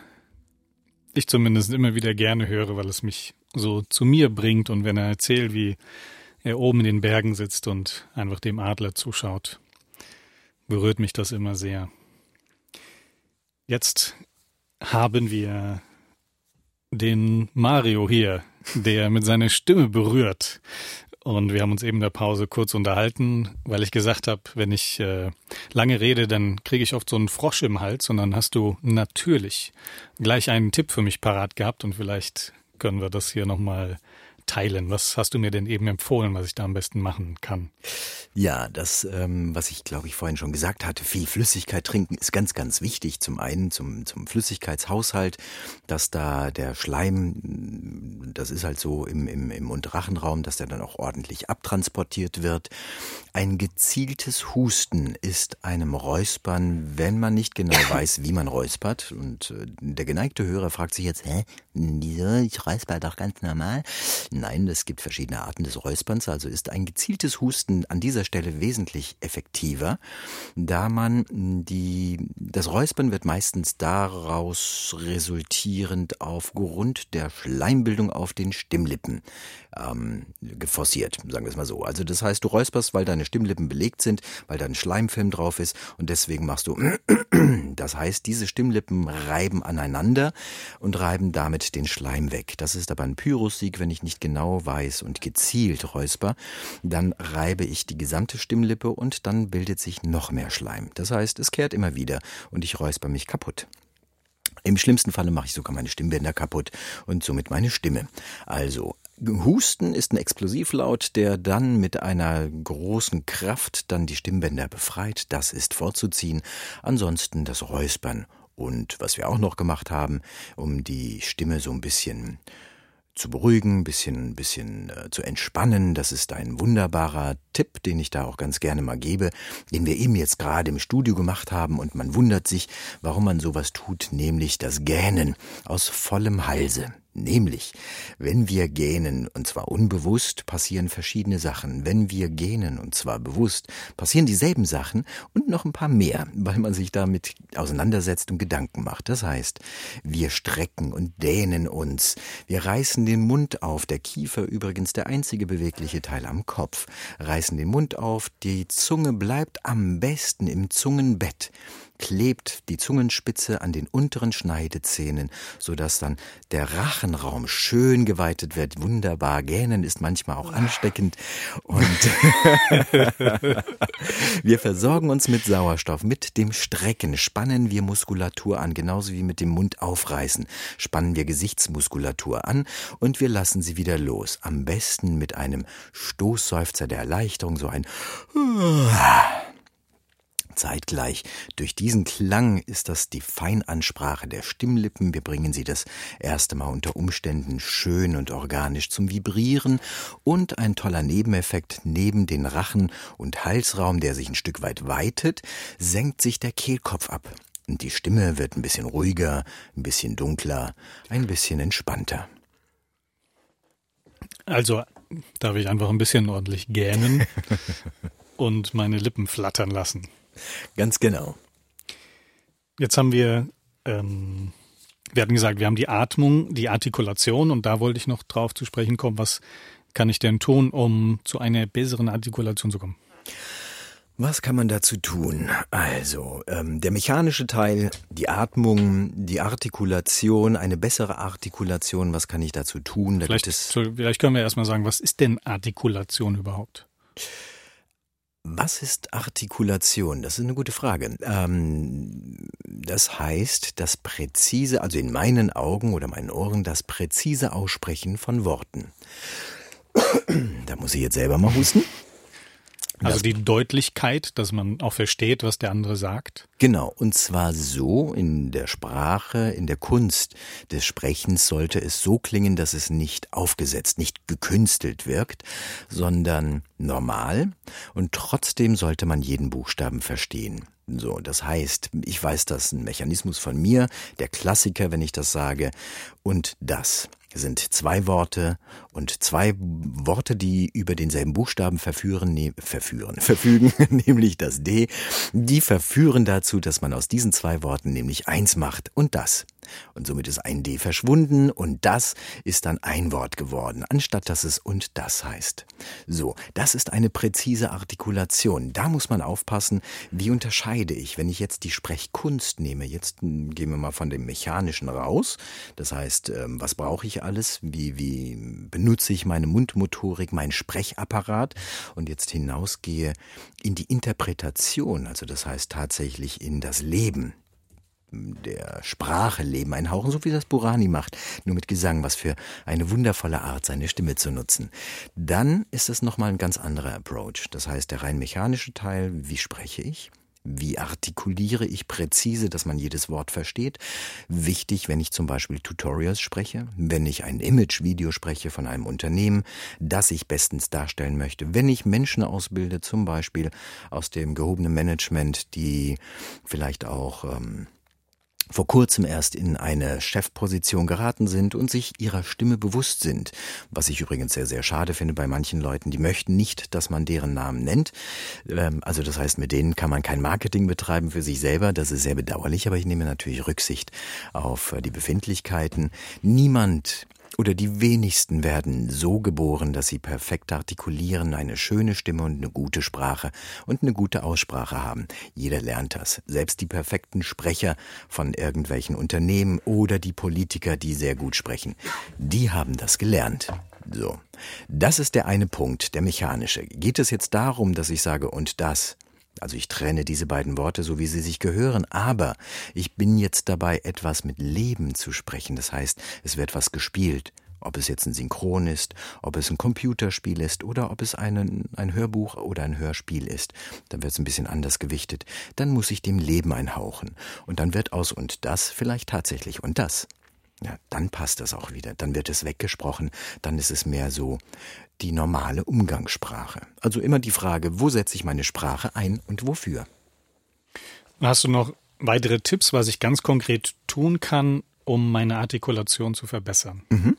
ich zumindest immer wieder gerne höre, weil es mich so zu mir bringt und wenn er erzählt, wie er oben in den Bergen sitzt und einfach dem Adler zuschaut, berührt mich das immer sehr. Jetzt haben wir den Mario hier, der mit seiner Stimme berührt. Und wir haben uns eben in der Pause kurz unterhalten, weil ich gesagt habe, wenn ich äh, lange rede, dann kriege ich oft so einen Frosch im Hals und dann hast du natürlich gleich einen Tipp für mich parat gehabt und vielleicht können wir das hier nochmal teilen. Was hast du mir denn eben empfohlen, was ich da am besten machen kann? Ja, das, ähm, was ich glaube ich vorhin schon gesagt hatte, viel Flüssigkeit trinken ist ganz, ganz wichtig. Zum einen zum, zum Flüssigkeitshaushalt, dass da der Schleim, das ist halt so im, im, im Mund dass der dann auch ordentlich abtransportiert wird. Ein gezieltes Husten ist einem Räuspern, wenn man nicht genau [laughs] weiß, wie man räuspert. Und äh, der geneigte Hörer fragt sich jetzt, hä? Ich räusper doch ganz normal. Nein, es gibt verschiedene Arten des Räusperns, also ist ein gezieltes Husten an dieser Stelle wesentlich effektiver, da man die, das Räuspern wird meistens daraus resultierend aufgrund der Schleimbildung auf den Stimmlippen ähm, geforciert, sagen wir es mal so. Also das heißt, du räusperst, weil deine Stimmlippen belegt sind, weil da ein Schleimfilm drauf ist und deswegen machst du das heißt, diese Stimmlippen reiben aneinander und reiben damit den Schleim weg. Das ist aber ein Pyrrhussieg, wenn ich nicht genau weiß und gezielt räusper, dann reibe ich die gesamte Stimmlippe und dann bildet sich noch mehr Schleim. Das heißt, es kehrt immer wieder und ich räusper mich kaputt. Im schlimmsten Falle mache ich sogar meine Stimmbänder kaputt und somit meine Stimme. Also, Husten ist ein Explosivlaut, der dann mit einer großen Kraft dann die Stimmbänder befreit. Das ist vorzuziehen. Ansonsten das Räuspern und was wir auch noch gemacht haben, um die Stimme so ein bisschen zu beruhigen, bisschen, bisschen äh, zu entspannen. Das ist ein wunderbarer Tipp, den ich da auch ganz gerne mal gebe, den wir eben jetzt gerade im Studio gemacht haben und man wundert sich, warum man sowas tut, nämlich das Gähnen aus vollem Halse. Nämlich, wenn wir gähnen, und zwar unbewusst, passieren verschiedene Sachen. Wenn wir gähnen, und zwar bewusst, passieren dieselben Sachen und noch ein paar mehr, weil man sich damit auseinandersetzt und Gedanken macht. Das heißt, wir strecken und dehnen uns. Wir reißen den Mund auf, der Kiefer übrigens der einzige bewegliche Teil am Kopf, reißen den Mund auf, die Zunge bleibt am besten im Zungenbett klebt die Zungenspitze an den unteren Schneidezähnen, sodass dann der Rachenraum schön geweitet wird. Wunderbar. Gähnen ist manchmal auch ansteckend. Und [laughs] wir versorgen uns mit Sauerstoff. Mit dem Strecken spannen wir Muskulatur an, genauso wie mit dem Mund aufreißen. Spannen wir Gesichtsmuskulatur an und wir lassen sie wieder los. Am besten mit einem Stoßseufzer der Erleichterung, so ein Zeitgleich durch diesen Klang ist das die Feinansprache der Stimmlippen. Wir bringen sie das erste Mal unter Umständen schön und organisch zum Vibrieren und ein toller Nebeneffekt neben den Rachen- und Halsraum, der sich ein Stück weit weitet, senkt sich der Kehlkopf ab. Und die Stimme wird ein bisschen ruhiger, ein bisschen dunkler, ein bisschen entspannter. Also darf ich einfach ein bisschen ordentlich gähnen [laughs] und meine Lippen flattern lassen. Ganz genau. Jetzt haben wir, ähm, wir hatten gesagt, wir haben die Atmung, die Artikulation und da wollte ich noch drauf zu sprechen kommen. Was kann ich denn tun, um zu einer besseren Artikulation zu kommen? Was kann man dazu tun? Also, ähm, der mechanische Teil, die Atmung, die Artikulation, eine bessere Artikulation, was kann ich dazu tun? Da vielleicht, vielleicht können wir erstmal sagen, was ist denn Artikulation überhaupt? Was ist Artikulation? Das ist eine gute Frage. Ähm, das heißt, das präzise, also in meinen Augen oder meinen Ohren, das präzise Aussprechen von Worten. da muss ich jetzt selber mal husten. Also die Deutlichkeit, dass man auch versteht, was der andere sagt. Genau, und zwar so in der Sprache, in der Kunst des Sprechens sollte es so klingen, dass es nicht aufgesetzt, nicht gekünstelt wirkt, sondern normal und trotzdem sollte man jeden Buchstaben verstehen. So, das heißt, ich weiß, das ist ein Mechanismus von mir, der Klassiker, wenn ich das sage, und das sind zwei Worte und zwei Worte, die über denselben Buchstaben verführen, ne, verführen, [laughs] verfügen, nämlich das D, die verführen dazu, dass man aus diesen zwei Worten nämlich eins macht und das. Und somit ist ein D verschwunden und das ist dann ein Wort geworden, anstatt dass es und das heißt. So, das ist eine präzise Artikulation. Da muss man aufpassen, wie unterscheide ich, wenn ich jetzt die Sprechkunst nehme. Jetzt hm, gehen wir mal von dem Mechanischen raus. Das heißt, ähm, was brauche ich alles? Wie, wie benutze ich meine Mundmotorik, meinen Sprechapparat? Und jetzt hinausgehe in die Interpretation, also das heißt tatsächlich in das Leben der Sprache Leben einhauchen, so wie das Burani macht, nur mit Gesang, was für eine wundervolle Art, seine Stimme zu nutzen. Dann ist es nochmal ein ganz anderer Approach. Das heißt, der rein mechanische Teil, wie spreche ich? Wie artikuliere ich präzise, dass man jedes Wort versteht? Wichtig, wenn ich zum Beispiel Tutorials spreche, wenn ich ein Image-Video spreche von einem Unternehmen, das ich bestens darstellen möchte, wenn ich Menschen ausbilde, zum Beispiel aus dem gehobenen Management, die vielleicht auch ähm, vor kurzem erst in eine Chefposition geraten sind und sich ihrer Stimme bewusst sind. Was ich übrigens sehr, sehr schade finde bei manchen Leuten, die möchten nicht, dass man deren Namen nennt. Ähm, also das heißt, mit denen kann man kein Marketing betreiben für sich selber. Das ist sehr bedauerlich, aber ich nehme natürlich Rücksicht auf die Befindlichkeiten. Niemand oder die wenigsten werden so geboren, dass sie perfekt artikulieren, eine schöne Stimme und eine gute Sprache und eine gute Aussprache haben. Jeder lernt das. Selbst die perfekten Sprecher von irgendwelchen Unternehmen oder die Politiker, die sehr gut sprechen, die haben das gelernt. So. Das ist der eine Punkt, der mechanische. Geht es jetzt darum, dass ich sage, und das, also ich trenne diese beiden Worte so, wie sie sich gehören, aber ich bin jetzt dabei, etwas mit Leben zu sprechen. Das heißt, es wird was gespielt. Ob es jetzt ein Synchron ist, ob es ein Computerspiel ist oder ob es einen, ein Hörbuch oder ein Hörspiel ist, dann wird es ein bisschen anders gewichtet. Dann muss ich dem Leben einhauchen. Und dann wird aus und das vielleicht tatsächlich und das. Ja, dann passt das auch wieder. Dann wird es weggesprochen. Dann ist es mehr so die normale Umgangssprache. Also immer die Frage, wo setze ich meine Sprache ein und wofür? Hast du noch weitere Tipps, was ich ganz konkret tun kann, um meine Artikulation zu verbessern? Mhm.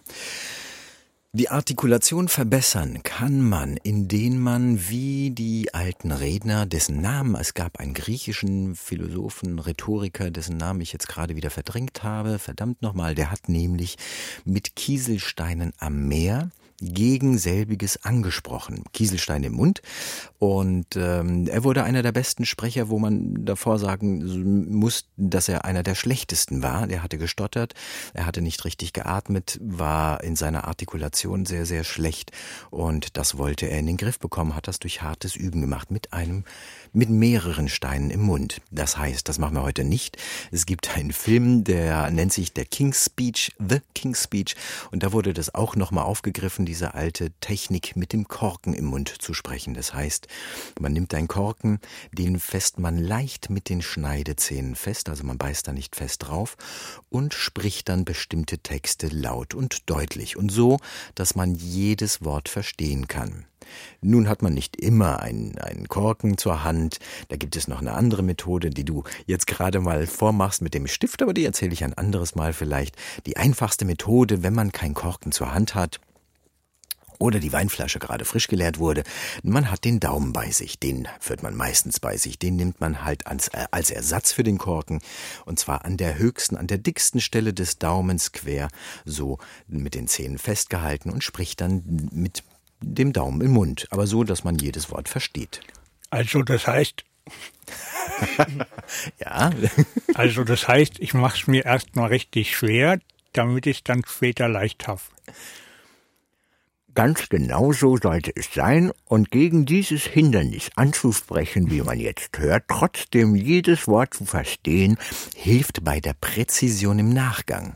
Die Artikulation verbessern kann man, indem man wie die alten Redner, dessen Namen, es gab einen griechischen Philosophen, Rhetoriker, dessen Namen ich jetzt gerade wieder verdrängt habe, verdammt nochmal, der hat nämlich mit Kieselsteinen am Meer gegen selbiges angesprochen. Kieselstein im Mund. Und ähm, er wurde einer der besten Sprecher, wo man davor sagen muss, dass er einer der schlechtesten war. Er hatte gestottert, er hatte nicht richtig geatmet, war in seiner Artikulation sehr, sehr schlecht. Und das wollte er in den Griff bekommen, hat das durch hartes Üben gemacht mit einem mit mehreren Steinen im Mund. Das heißt, das machen wir heute nicht. Es gibt einen Film, der nennt sich der King's Speech, The King's Speech, und da wurde das auch nochmal aufgegriffen, diese alte Technik mit dem Korken im Mund zu sprechen. Das heißt, man nimmt einen Korken, den fest man leicht mit den Schneidezähnen fest, also man beißt da nicht fest drauf, und spricht dann bestimmte Texte laut und deutlich und so, dass man jedes Wort verstehen kann. Nun hat man nicht immer einen, einen Korken zur Hand. Da gibt es noch eine andere Methode, die du jetzt gerade mal vormachst mit dem Stift, aber die erzähle ich ein anderes Mal vielleicht. Die einfachste Methode, wenn man keinen Korken zur Hand hat, oder die Weinflasche gerade frisch geleert wurde, man hat den Daumen bei sich, den führt man meistens bei sich, den nimmt man halt als, äh, als Ersatz für den Korken und zwar an der höchsten, an der dicksten Stelle des Daumens quer, so mit den Zähnen festgehalten und spricht dann mit dem Daumen im Mund, aber so, dass man jedes Wort versteht. Also das heißt. [laughs] ja. also das heißt, ich mache es mir erstmal richtig schwer, damit ich dann später leicht habe. Ganz genau so sollte es sein und gegen dieses Hindernis anzusprechen, wie man jetzt hört, trotzdem jedes Wort zu verstehen, hilft bei der Präzision im Nachgang.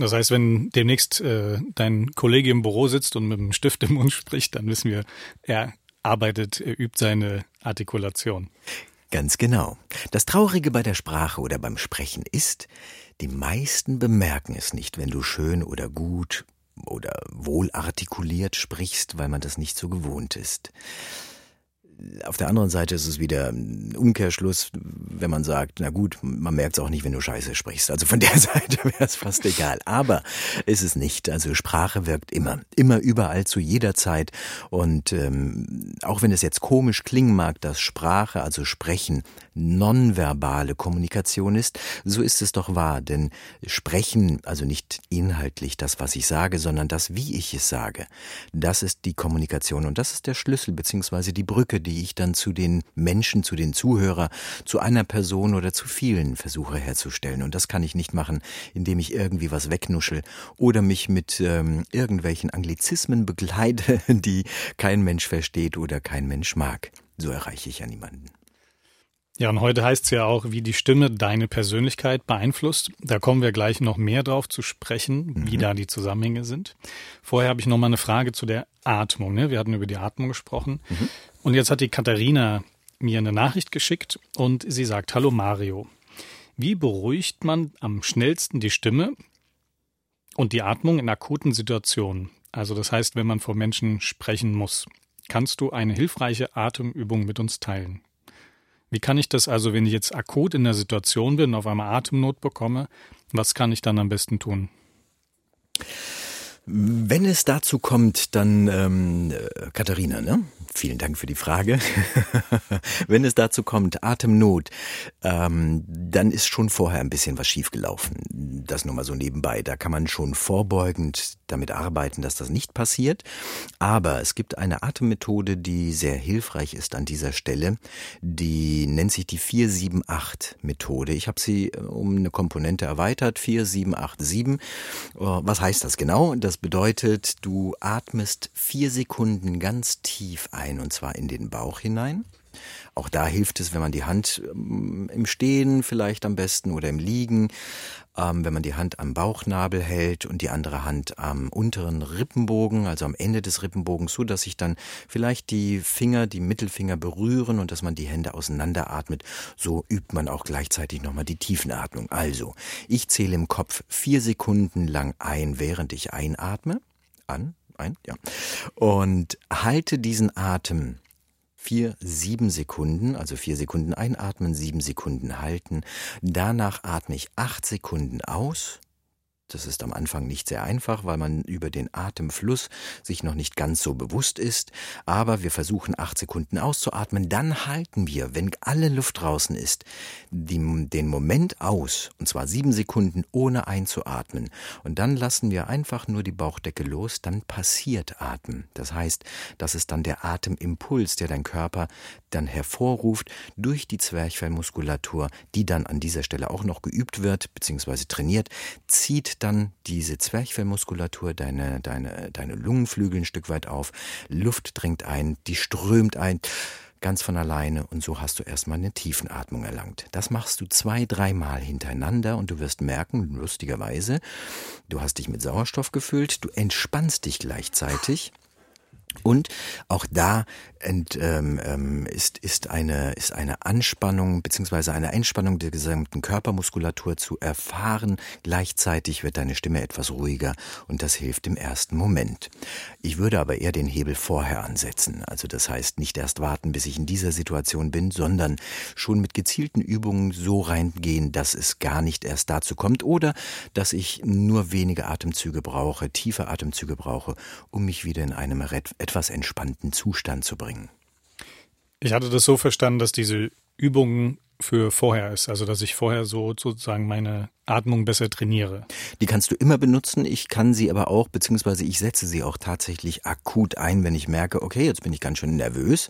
Das heißt, wenn demnächst äh, dein Kollege im Büro sitzt und mit dem Stift im Mund spricht, dann wissen wir, er arbeitet, er übt seine Artikulation. Ganz genau. Das Traurige bei der Sprache oder beim Sprechen ist, die meisten bemerken es nicht, wenn du schön oder gut oder wohl artikuliert sprichst, weil man das nicht so gewohnt ist auf der anderen Seite ist es wieder ein Umkehrschluss, wenn man sagt, na gut, man merkt es auch nicht, wenn du Scheiße sprichst. Also von der [laughs] Seite wäre es fast egal. Aber ist es nicht. Also Sprache wirkt immer, immer überall zu jeder Zeit. Und ähm, auch wenn es jetzt komisch klingen mag, dass Sprache, also Sprechen, nonverbale Kommunikation ist, so ist es doch wahr. Denn Sprechen, also nicht inhaltlich das, was ich sage, sondern das, wie ich es sage, das ist die Kommunikation und das ist der Schlüssel beziehungsweise die Brücke, die ich dann zu den Menschen, zu den Zuhörer, zu einer Person oder zu vielen versuche herzustellen. Und das kann ich nicht machen, indem ich irgendwie was wegnuschel oder mich mit ähm, irgendwelchen Anglizismen begleite, [laughs] die kein Mensch versteht oder kein Mensch mag. So erreiche ich ja niemanden. Ja, und heute heißt es ja auch, wie die Stimme deine Persönlichkeit beeinflusst. Da kommen wir gleich noch mehr drauf zu sprechen, wie mhm. da die Zusammenhänge sind. Vorher habe ich noch mal eine Frage zu der Atmung. Ne? Wir hatten über die Atmung gesprochen. Mhm. Und jetzt hat die Katharina mir eine Nachricht geschickt und sie sagt, hallo Mario. Wie beruhigt man am schnellsten die Stimme und die Atmung in akuten Situationen? Also das heißt, wenn man vor Menschen sprechen muss. Kannst du eine hilfreiche Atemübung mit uns teilen? Wie kann ich das also, wenn ich jetzt akut in der Situation bin, auf einmal Atemnot bekomme, was kann ich dann am besten tun? Wenn es dazu kommt, dann ähm, äh, Katharina, ne? Vielen Dank für die Frage. [laughs] Wenn es dazu kommt, Atemnot, ähm, dann ist schon vorher ein bisschen was schiefgelaufen. Das nur mal so nebenbei. Da kann man schon vorbeugend damit arbeiten, dass das nicht passiert. Aber es gibt eine Atemmethode, die sehr hilfreich ist an dieser Stelle. Die nennt sich die 478-Methode. Ich habe sie äh, um eine Komponente erweitert. 4787. Äh, was heißt das genau? Das bedeutet, du atmest vier Sekunden ganz tief ein und zwar in den Bauch hinein. Auch da hilft es, wenn man die Hand ähm, im Stehen vielleicht am besten oder im Liegen, ähm, wenn man die Hand am Bauchnabel hält und die andere Hand am unteren Rippenbogen, also am Ende des Rippenbogens, so dass sich dann vielleicht die Finger, die Mittelfinger berühren und dass man die Hände auseinanderatmet. So übt man auch gleichzeitig nochmal die Tiefenatmung. Also, ich zähle im Kopf vier Sekunden lang ein, während ich einatme. An, ein, ja. Und halte diesen Atem vier, sieben Sekunden, also vier Sekunden einatmen, sieben Sekunden halten. Danach atme ich acht Sekunden aus. Das ist am Anfang nicht sehr einfach, weil man über den Atemfluss sich noch nicht ganz so bewusst ist. Aber wir versuchen acht Sekunden auszuatmen. Dann halten wir, wenn alle Luft draußen ist, die, den Moment aus. Und zwar sieben Sekunden ohne einzuatmen. Und dann lassen wir einfach nur die Bauchdecke los. Dann passiert Atmen. Das heißt, das ist dann der Atemimpuls, der dein Körper dann hervorruft durch die Zwerchfellmuskulatur, die dann an dieser Stelle auch noch geübt wird bzw. trainiert, zieht dann diese Zwerchfellmuskulatur deine, deine, deine Lungenflügel ein Stück weit auf, Luft dringt ein, die strömt ein ganz von alleine. Und so hast du erstmal eine Tiefenatmung erlangt. Das machst du zwei, dreimal hintereinander und du wirst merken, lustigerweise, du hast dich mit Sauerstoff gefüllt, du entspannst dich gleichzeitig. Und auch da ent, ähm, ähm, ist, ist, eine, ist eine Anspannung beziehungsweise eine Entspannung der gesamten Körpermuskulatur zu erfahren. Gleichzeitig wird deine Stimme etwas ruhiger und das hilft im ersten Moment. Ich würde aber eher den Hebel vorher ansetzen. Also das heißt nicht erst warten, bis ich in dieser Situation bin, sondern schon mit gezielten Übungen so reingehen, dass es gar nicht erst dazu kommt oder dass ich nur wenige Atemzüge brauche, tiefe Atemzüge brauche, um mich wieder in einem etwas entspannten Zustand zu bringen. Ich hatte das so verstanden, dass diese Übungen für vorher ist, also dass ich vorher so sozusagen meine Atmung besser trainiere. Die kannst du immer benutzen. Ich kann sie aber auch, beziehungsweise ich setze sie auch tatsächlich akut ein, wenn ich merke, okay, jetzt bin ich ganz schön nervös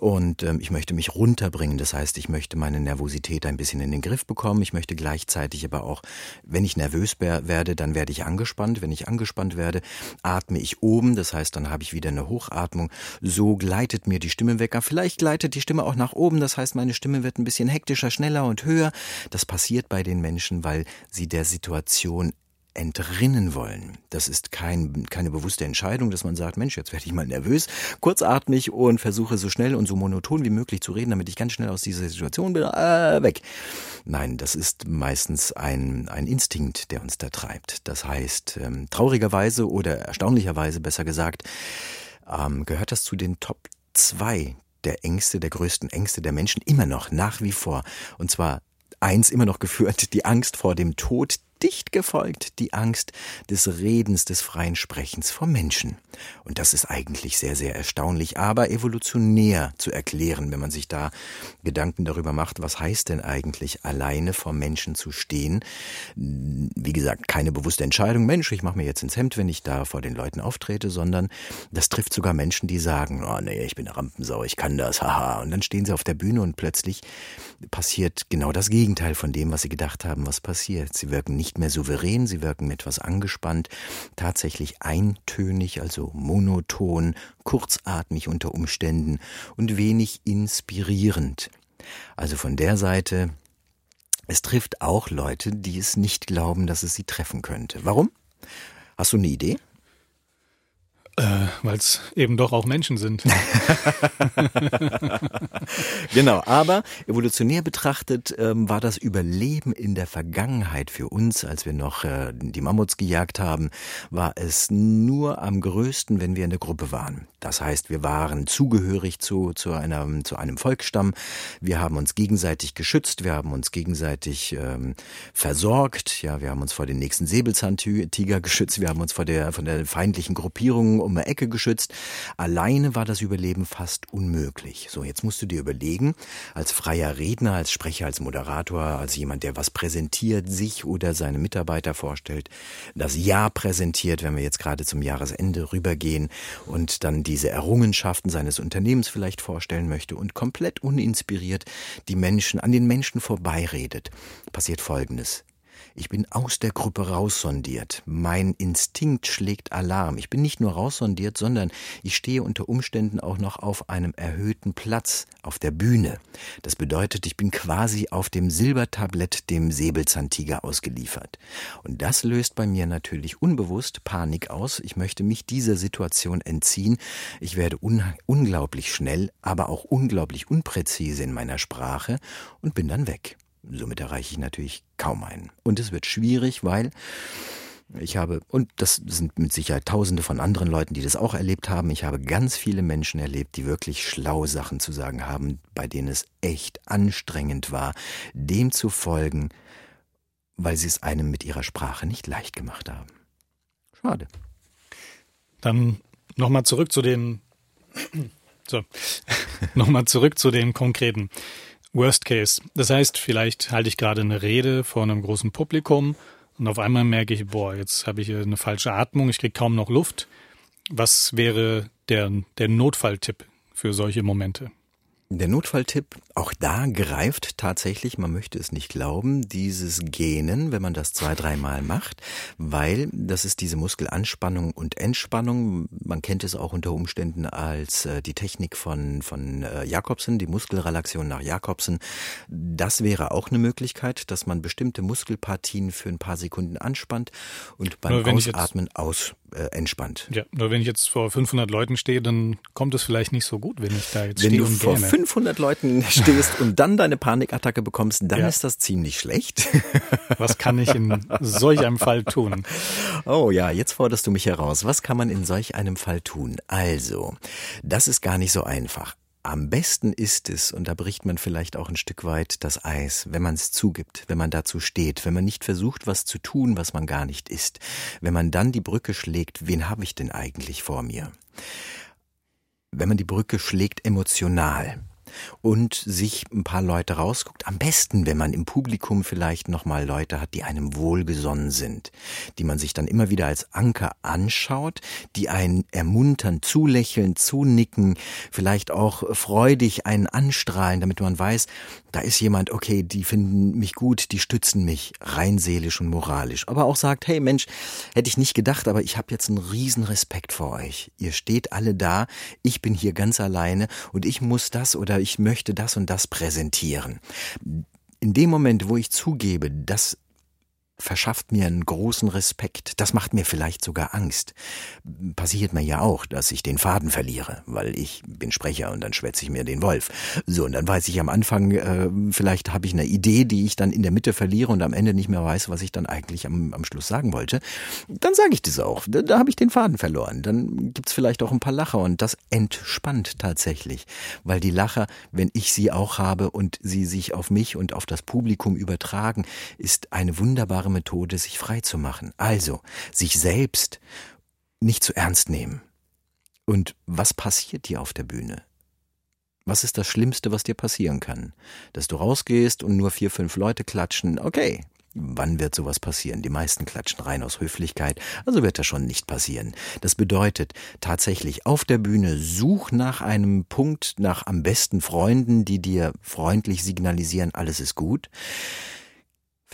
und ähm, ich möchte mich runterbringen. Das heißt, ich möchte meine Nervosität ein bisschen in den Griff bekommen. Ich möchte gleichzeitig aber auch, wenn ich nervös werde, dann werde ich angespannt. Wenn ich angespannt werde, atme ich oben. Das heißt, dann habe ich wieder eine Hochatmung. So gleitet mir die Stimme weg. Vielleicht gleitet die Stimme auch nach oben. Das heißt, meine Stimme wird ein bisschen hektischer, schneller und höher. Das passiert bei den Menschen, weil sie der Situation entrinnen wollen. Das ist kein, keine bewusste Entscheidung, dass man sagt, Mensch, jetzt werde ich mal nervös, kurzatmig und versuche so schnell und so monoton wie möglich zu reden, damit ich ganz schnell aus dieser Situation bin, äh, weg. Nein, das ist meistens ein, ein Instinkt, der uns da treibt. Das heißt, ähm, traurigerweise oder erstaunlicherweise besser gesagt, ähm, gehört das zu den Top 2 der Ängste, der größten Ängste der Menschen immer noch, nach wie vor. Und zwar eins immer noch geführt, die Angst vor dem Tod, dicht gefolgt die Angst des Redens, des freien Sprechens vor Menschen. Und das ist eigentlich sehr, sehr erstaunlich, aber evolutionär zu erklären, wenn man sich da Gedanken darüber macht, was heißt denn eigentlich alleine vor Menschen zu stehen. Wie gesagt, keine bewusste Entscheidung, Mensch, ich mache mir jetzt ins Hemd, wenn ich da vor den Leuten auftrete, sondern das trifft sogar Menschen, die sagen, oh nee, ich bin eine Rampensau, ich kann das, haha. Und dann stehen sie auf der Bühne und plötzlich passiert genau das Gegenteil von dem, was sie gedacht haben, was passiert. Sie wirken nicht mehr souverän, sie wirken etwas angespannt, tatsächlich eintönig, also monoton, kurzatmig unter Umständen und wenig inspirierend. Also von der Seite, es trifft auch Leute, die es nicht glauben, dass es sie treffen könnte. Warum? Hast du eine Idee? Äh, Weil es eben doch auch Menschen sind. [laughs] genau, aber evolutionär betrachtet ähm, war das Überleben in der Vergangenheit für uns, als wir noch äh, die Mammuts gejagt haben, war es nur am größten, wenn wir in der Gruppe waren. Das heißt, wir waren zugehörig zu, zu, einer, zu einem Volksstamm, wir haben uns gegenseitig geschützt, wir haben uns gegenseitig ähm, versorgt, ja, wir haben uns vor den nächsten Säbelzahntiger geschützt, wir haben uns vor der, von der feindlichen Gruppierung um eine Ecke geschützt. Alleine war das Überleben fast unmöglich. So, jetzt musst du dir überlegen, als freier Redner, als Sprecher, als Moderator, als jemand, der was präsentiert, sich oder seine Mitarbeiter vorstellt, das Jahr präsentiert, wenn wir jetzt gerade zum Jahresende rübergehen und dann diese Errungenschaften seines Unternehmens vielleicht vorstellen möchte und komplett uninspiriert die Menschen, an den Menschen vorbeiredet, passiert Folgendes. Ich bin aus der Gruppe raussondiert. Mein Instinkt schlägt Alarm. Ich bin nicht nur raussondiert, sondern ich stehe unter Umständen auch noch auf einem erhöhten Platz auf der Bühne. Das bedeutet, ich bin quasi auf dem Silbertablett dem Säbelzahntiger ausgeliefert. Und das löst bei mir natürlich unbewusst Panik aus. Ich möchte mich dieser Situation entziehen. Ich werde un unglaublich schnell, aber auch unglaublich unpräzise in meiner Sprache und bin dann weg. Somit erreiche ich natürlich kaum einen. Und es wird schwierig, weil ich habe, und das sind mit Sicherheit tausende von anderen Leuten, die das auch erlebt haben, ich habe ganz viele Menschen erlebt, die wirklich schlaue Sachen zu sagen haben, bei denen es echt anstrengend war, dem zu folgen, weil sie es einem mit ihrer Sprache nicht leicht gemacht haben. Schade. Dann nochmal zurück zu den, so, [laughs] nochmal zurück zu den konkreten Worst Case. Das heißt, vielleicht halte ich gerade eine Rede vor einem großen Publikum und auf einmal merke ich, boah, jetzt habe ich eine falsche Atmung, ich kriege kaum noch Luft. Was wäre der, der Notfalltipp für solche Momente? Der Notfalltipp, auch da greift tatsächlich, man möchte es nicht glauben, dieses Gähnen, wenn man das zwei, dreimal macht, weil das ist diese Muskelanspannung und Entspannung. Man kennt es auch unter Umständen als äh, die Technik von, von äh, Jakobsen, die Muskelrelaxion nach Jakobsen. Das wäre auch eine Möglichkeit, dass man bestimmte Muskelpartien für ein paar Sekunden anspannt und beim Ausatmen aus äh, entspannt. Ja, nur wenn ich jetzt vor 500 Leuten stehe, dann kommt es vielleicht nicht so gut, wenn ich da jetzt wenn stehe und vor 500 Leuten stehst und dann deine Panikattacke bekommst, dann ja. ist das ziemlich schlecht. Was kann ich in solch einem Fall tun? Oh ja, jetzt forderst du mich heraus. Was kann man in solch einem Fall tun? Also, das ist gar nicht so einfach. Am besten ist es, und da bricht man vielleicht auch ein Stück weit das Eis, wenn man es zugibt, wenn man dazu steht, wenn man nicht versucht, was zu tun, was man gar nicht ist, wenn man dann die Brücke schlägt, wen habe ich denn eigentlich vor mir? Wenn man die Brücke schlägt emotional, und sich ein paar Leute rausguckt. Am besten, wenn man im Publikum vielleicht nochmal Leute hat, die einem wohlgesonnen sind, die man sich dann immer wieder als Anker anschaut, die einen ermuntern, zulächeln, zunicken, vielleicht auch freudig einen anstrahlen, damit man weiß, da ist jemand, okay, die finden mich gut, die stützen mich rein seelisch und moralisch. Aber auch sagt, hey Mensch, hätte ich nicht gedacht, aber ich habe jetzt einen riesen Respekt vor euch. Ihr steht alle da, ich bin hier ganz alleine und ich muss das oder ich möchte das und das präsentieren. In dem Moment, wo ich zugebe, dass verschafft mir einen großen Respekt. Das macht mir vielleicht sogar Angst. Passiert mir ja auch, dass ich den Faden verliere, weil ich bin Sprecher und dann schwätze ich mir den Wolf. So, und dann weiß ich am Anfang, äh, vielleicht habe ich eine Idee, die ich dann in der Mitte verliere und am Ende nicht mehr weiß, was ich dann eigentlich am, am Schluss sagen wollte. Dann sage ich das auch. Da, da habe ich den Faden verloren. Dann gibt's vielleicht auch ein paar Lacher und das entspannt tatsächlich, weil die Lacher, wenn ich sie auch habe und sie sich auf mich und auf das Publikum übertragen, ist eine wunderbare wunderbare Methode, sich frei zu machen. Also, sich selbst nicht zu ernst nehmen. Und was passiert dir auf der Bühne? Was ist das Schlimmste, was dir passieren kann? Dass du rausgehst und nur vier, fünf Leute klatschen, okay. Wann wird sowas passieren? Die meisten klatschen rein aus Höflichkeit, also wird das schon nicht passieren. Das bedeutet tatsächlich auf der Bühne such nach einem Punkt, nach am besten Freunden, die dir freundlich signalisieren, alles ist gut.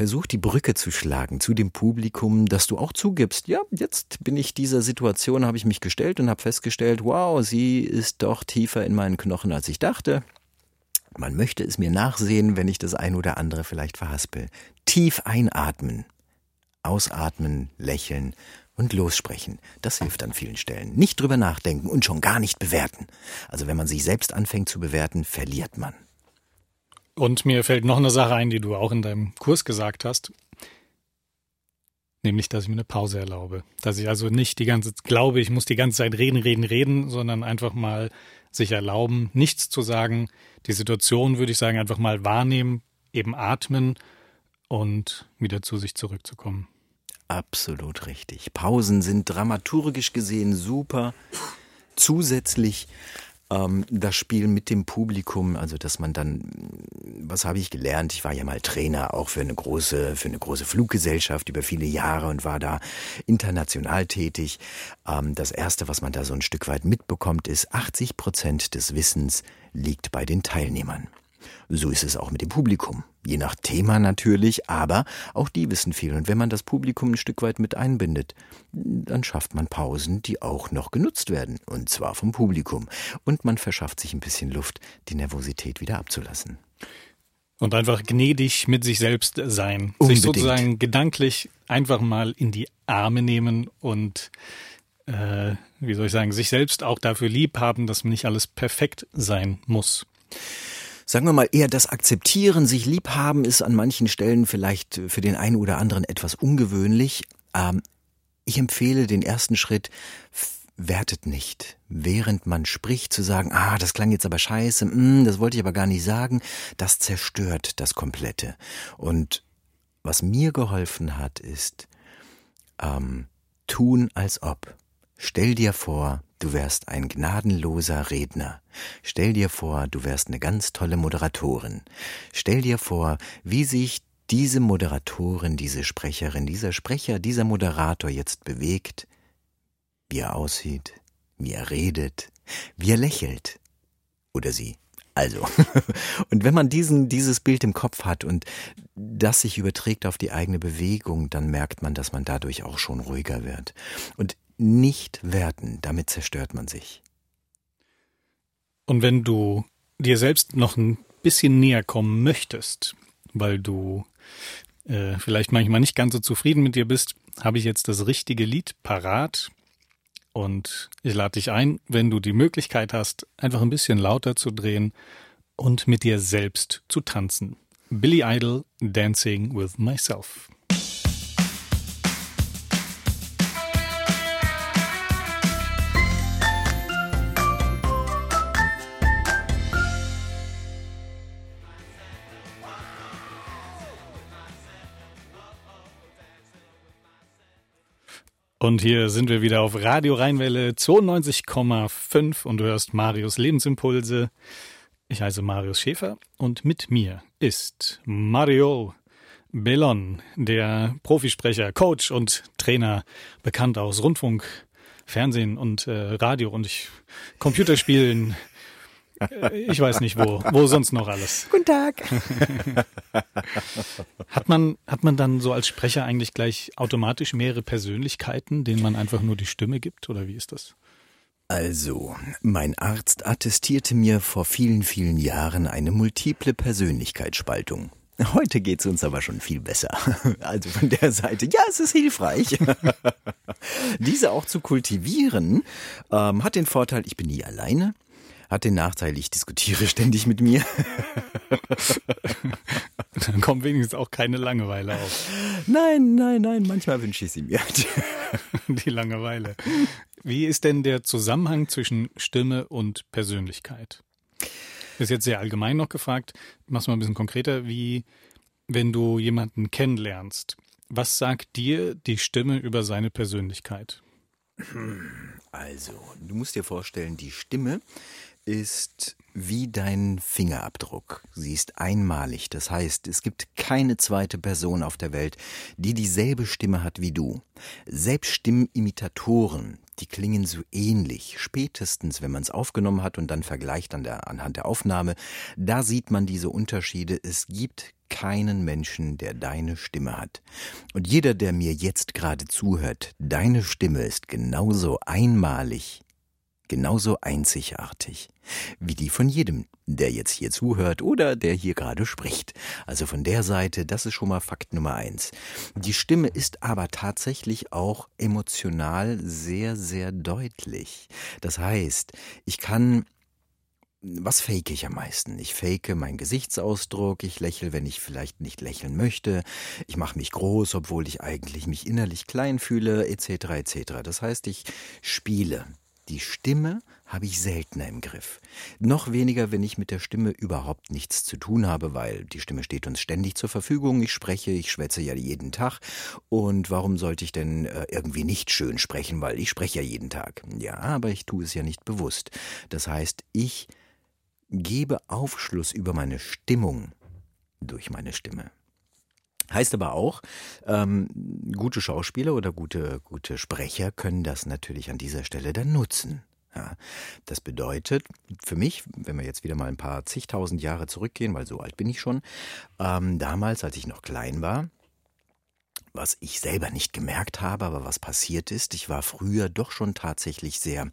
Versuch die Brücke zu schlagen zu dem Publikum, dass du auch zugibst, ja, jetzt bin ich dieser Situation, habe ich mich gestellt und habe festgestellt, wow, sie ist doch tiefer in meinen Knochen, als ich dachte. Man möchte es mir nachsehen, wenn ich das ein oder andere vielleicht verhaspel. Tief einatmen, ausatmen, lächeln und lossprechen. Das hilft an vielen Stellen. Nicht drüber nachdenken und schon gar nicht bewerten. Also wenn man sich selbst anfängt zu bewerten, verliert man. Und mir fällt noch eine Sache ein, die du auch in deinem Kurs gesagt hast. Nämlich, dass ich mir eine Pause erlaube. Dass ich also nicht die ganze Zeit glaube, ich muss die ganze Zeit reden, reden, reden, sondern einfach mal sich erlauben, nichts zu sagen. Die Situation, würde ich sagen, einfach mal wahrnehmen, eben atmen und wieder zu sich zurückzukommen. Absolut richtig. Pausen sind dramaturgisch gesehen super. Zusätzlich ähm, das Spiel mit dem Publikum, also dass man dann, was habe ich gelernt? Ich war ja mal Trainer auch für eine große, für eine große Fluggesellschaft über viele Jahre und war da international tätig. Ähm, das erste, was man da so ein Stück weit mitbekommt, ist 80 Prozent des Wissens liegt bei den Teilnehmern. So ist es auch mit dem Publikum. Je nach Thema natürlich, aber auch die wissen viel. Und wenn man das Publikum ein Stück weit mit einbindet, dann schafft man Pausen, die auch noch genutzt werden. Und zwar vom Publikum. Und man verschafft sich ein bisschen Luft, die Nervosität wieder abzulassen. Und einfach gnädig mit sich selbst sein. Unbedingt. Sich sozusagen gedanklich einfach mal in die Arme nehmen und äh, wie soll ich sagen, sich selbst auch dafür lieb haben, dass nicht alles perfekt sein muss sagen wir mal eher das Akzeptieren, sich lieb haben, ist an manchen Stellen vielleicht für den einen oder anderen etwas ungewöhnlich. Ähm, ich empfehle den ersten Schritt, wertet nicht. Während man spricht, zu sagen, ah, das klang jetzt aber scheiße, mm, das wollte ich aber gar nicht sagen, das zerstört das Komplette. Und was mir geholfen hat, ist ähm, tun als ob. Stell dir vor, du wärst ein gnadenloser Redner. Stell dir vor, du wärst eine ganz tolle Moderatorin. Stell dir vor, wie sich diese Moderatorin, diese Sprecherin, dieser Sprecher, dieser Moderator jetzt bewegt, wie er aussieht, wie er redet, wie er lächelt. Oder sie. Also, [laughs] und wenn man diesen, dieses Bild im Kopf hat und das sich überträgt auf die eigene Bewegung, dann merkt man, dass man dadurch auch schon ruhiger wird. Und nicht werten, damit zerstört man sich. Und wenn du dir selbst noch ein bisschen näher kommen möchtest, weil du äh, vielleicht manchmal nicht ganz so zufrieden mit dir bist, habe ich jetzt das richtige Lied parat. Und ich lade dich ein, wenn du die Möglichkeit hast, einfach ein bisschen lauter zu drehen und mit dir selbst zu tanzen. Billy Idol, Dancing with Myself. Und hier sind wir wieder auf Radio Rheinwelle 92,5 und du hörst Marius Lebensimpulse. Ich heiße Marius Schäfer und mit mir ist Mario Bellon, der Profisprecher, Coach und Trainer, bekannt aus Rundfunk, Fernsehen und äh, Radio und ich, Computerspielen, ich weiß nicht wo, wo sonst noch alles. Guten Tag. hat man, hat man dann so als Sprecher eigentlich gleich automatisch mehrere Persönlichkeiten, denen man einfach nur die Stimme gibt oder wie ist das? Also, mein Arzt attestierte mir vor vielen, vielen Jahren eine multiple Persönlichkeitsspaltung. Heute geht's uns aber schon viel besser. [laughs] Also von der Seite, ja, es ist hilfreich. [laughs] Diese auch zu kultivieren, ähm, hat den Vorteil, ich bin nie alleine hat den Nachteil, ich diskutiere ständig mit mir. Dann kommt wenigstens auch keine Langeweile auf. Nein, nein, nein, manchmal wünsche ich sie mir. [laughs] Die Langeweile. Wie ist denn der Zusammenhang zwischen Stimme und Persönlichkeit? Das ist jetzt sehr allgemein noch gefragt. Mach's mal ein bisschen konkreter. Wie, wenn du jemanden kennenlernst, was sagt dir die Stimme über seine Persönlichkeit? Also, du musst dir vorstellen, die Stimme ist wie dein Fingerabdruck. Sie ist einmalig. Das heißt, es gibt keine zweite Person auf der Welt, die dieselbe Stimme hat wie du. Selbst Stimmimitatoren, die klingen so ähnlich. Spätestens, wenn man es aufgenommen hat und dann vergleicht an der, anhand der Aufnahme, da sieht man diese Unterschiede. Es gibt keinen Menschen, der deine Stimme hat. Und jeder, der mir jetzt gerade zuhört, deine Stimme ist genauso einmalig genauso einzigartig wie die von jedem, der jetzt hier zuhört oder der hier gerade spricht. Also von der Seite, das ist schon mal Fakt Nummer eins. Die Stimme ist aber tatsächlich auch emotional sehr, sehr deutlich. Das heißt, ich kann was fake ich am meisten? Ich fake meinen Gesichtsausdruck, ich lächle, wenn ich vielleicht nicht lächeln möchte, ich mache mich groß, obwohl ich eigentlich mich innerlich klein fühle, etc. etc. Das heißt, ich spiele. Die Stimme habe ich seltener im Griff. Noch weniger, wenn ich mit der Stimme überhaupt nichts zu tun habe, weil die Stimme steht uns ständig zur Verfügung. Ich spreche, ich schwätze ja jeden Tag. Und warum sollte ich denn äh, irgendwie nicht schön sprechen, weil ich spreche ja jeden Tag. Ja, aber ich tue es ja nicht bewusst. Das heißt, ich gebe Aufschluss über meine Stimmung durch meine Stimme. Heißt aber auch, ähm, gute Schauspieler oder gute, gute Sprecher können das natürlich an dieser Stelle dann nutzen. Ja, das bedeutet für mich, wenn wir jetzt wieder mal ein paar zigtausend Jahre zurückgehen, weil so alt bin ich schon, ähm, damals, als ich noch klein war, was ich selber nicht gemerkt habe, aber was passiert ist, ich war früher doch schon tatsächlich sehr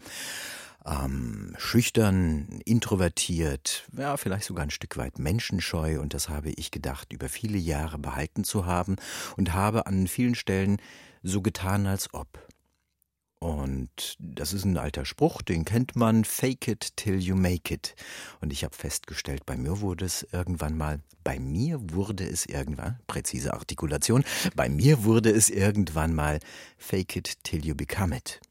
ähm, schüchtern, introvertiert, ja, vielleicht sogar ein Stück weit menschenscheu und das habe ich gedacht, über viele Jahre behalten zu haben und habe an vielen Stellen so getan, als ob. Und das ist ein alter Spruch, den kennt man, fake it till you make it. Und ich habe festgestellt, bei mir wurde es irgendwann mal, bei mir wurde es irgendwann, präzise Artikulation, bei mir wurde es irgendwann mal, fake it till you become it.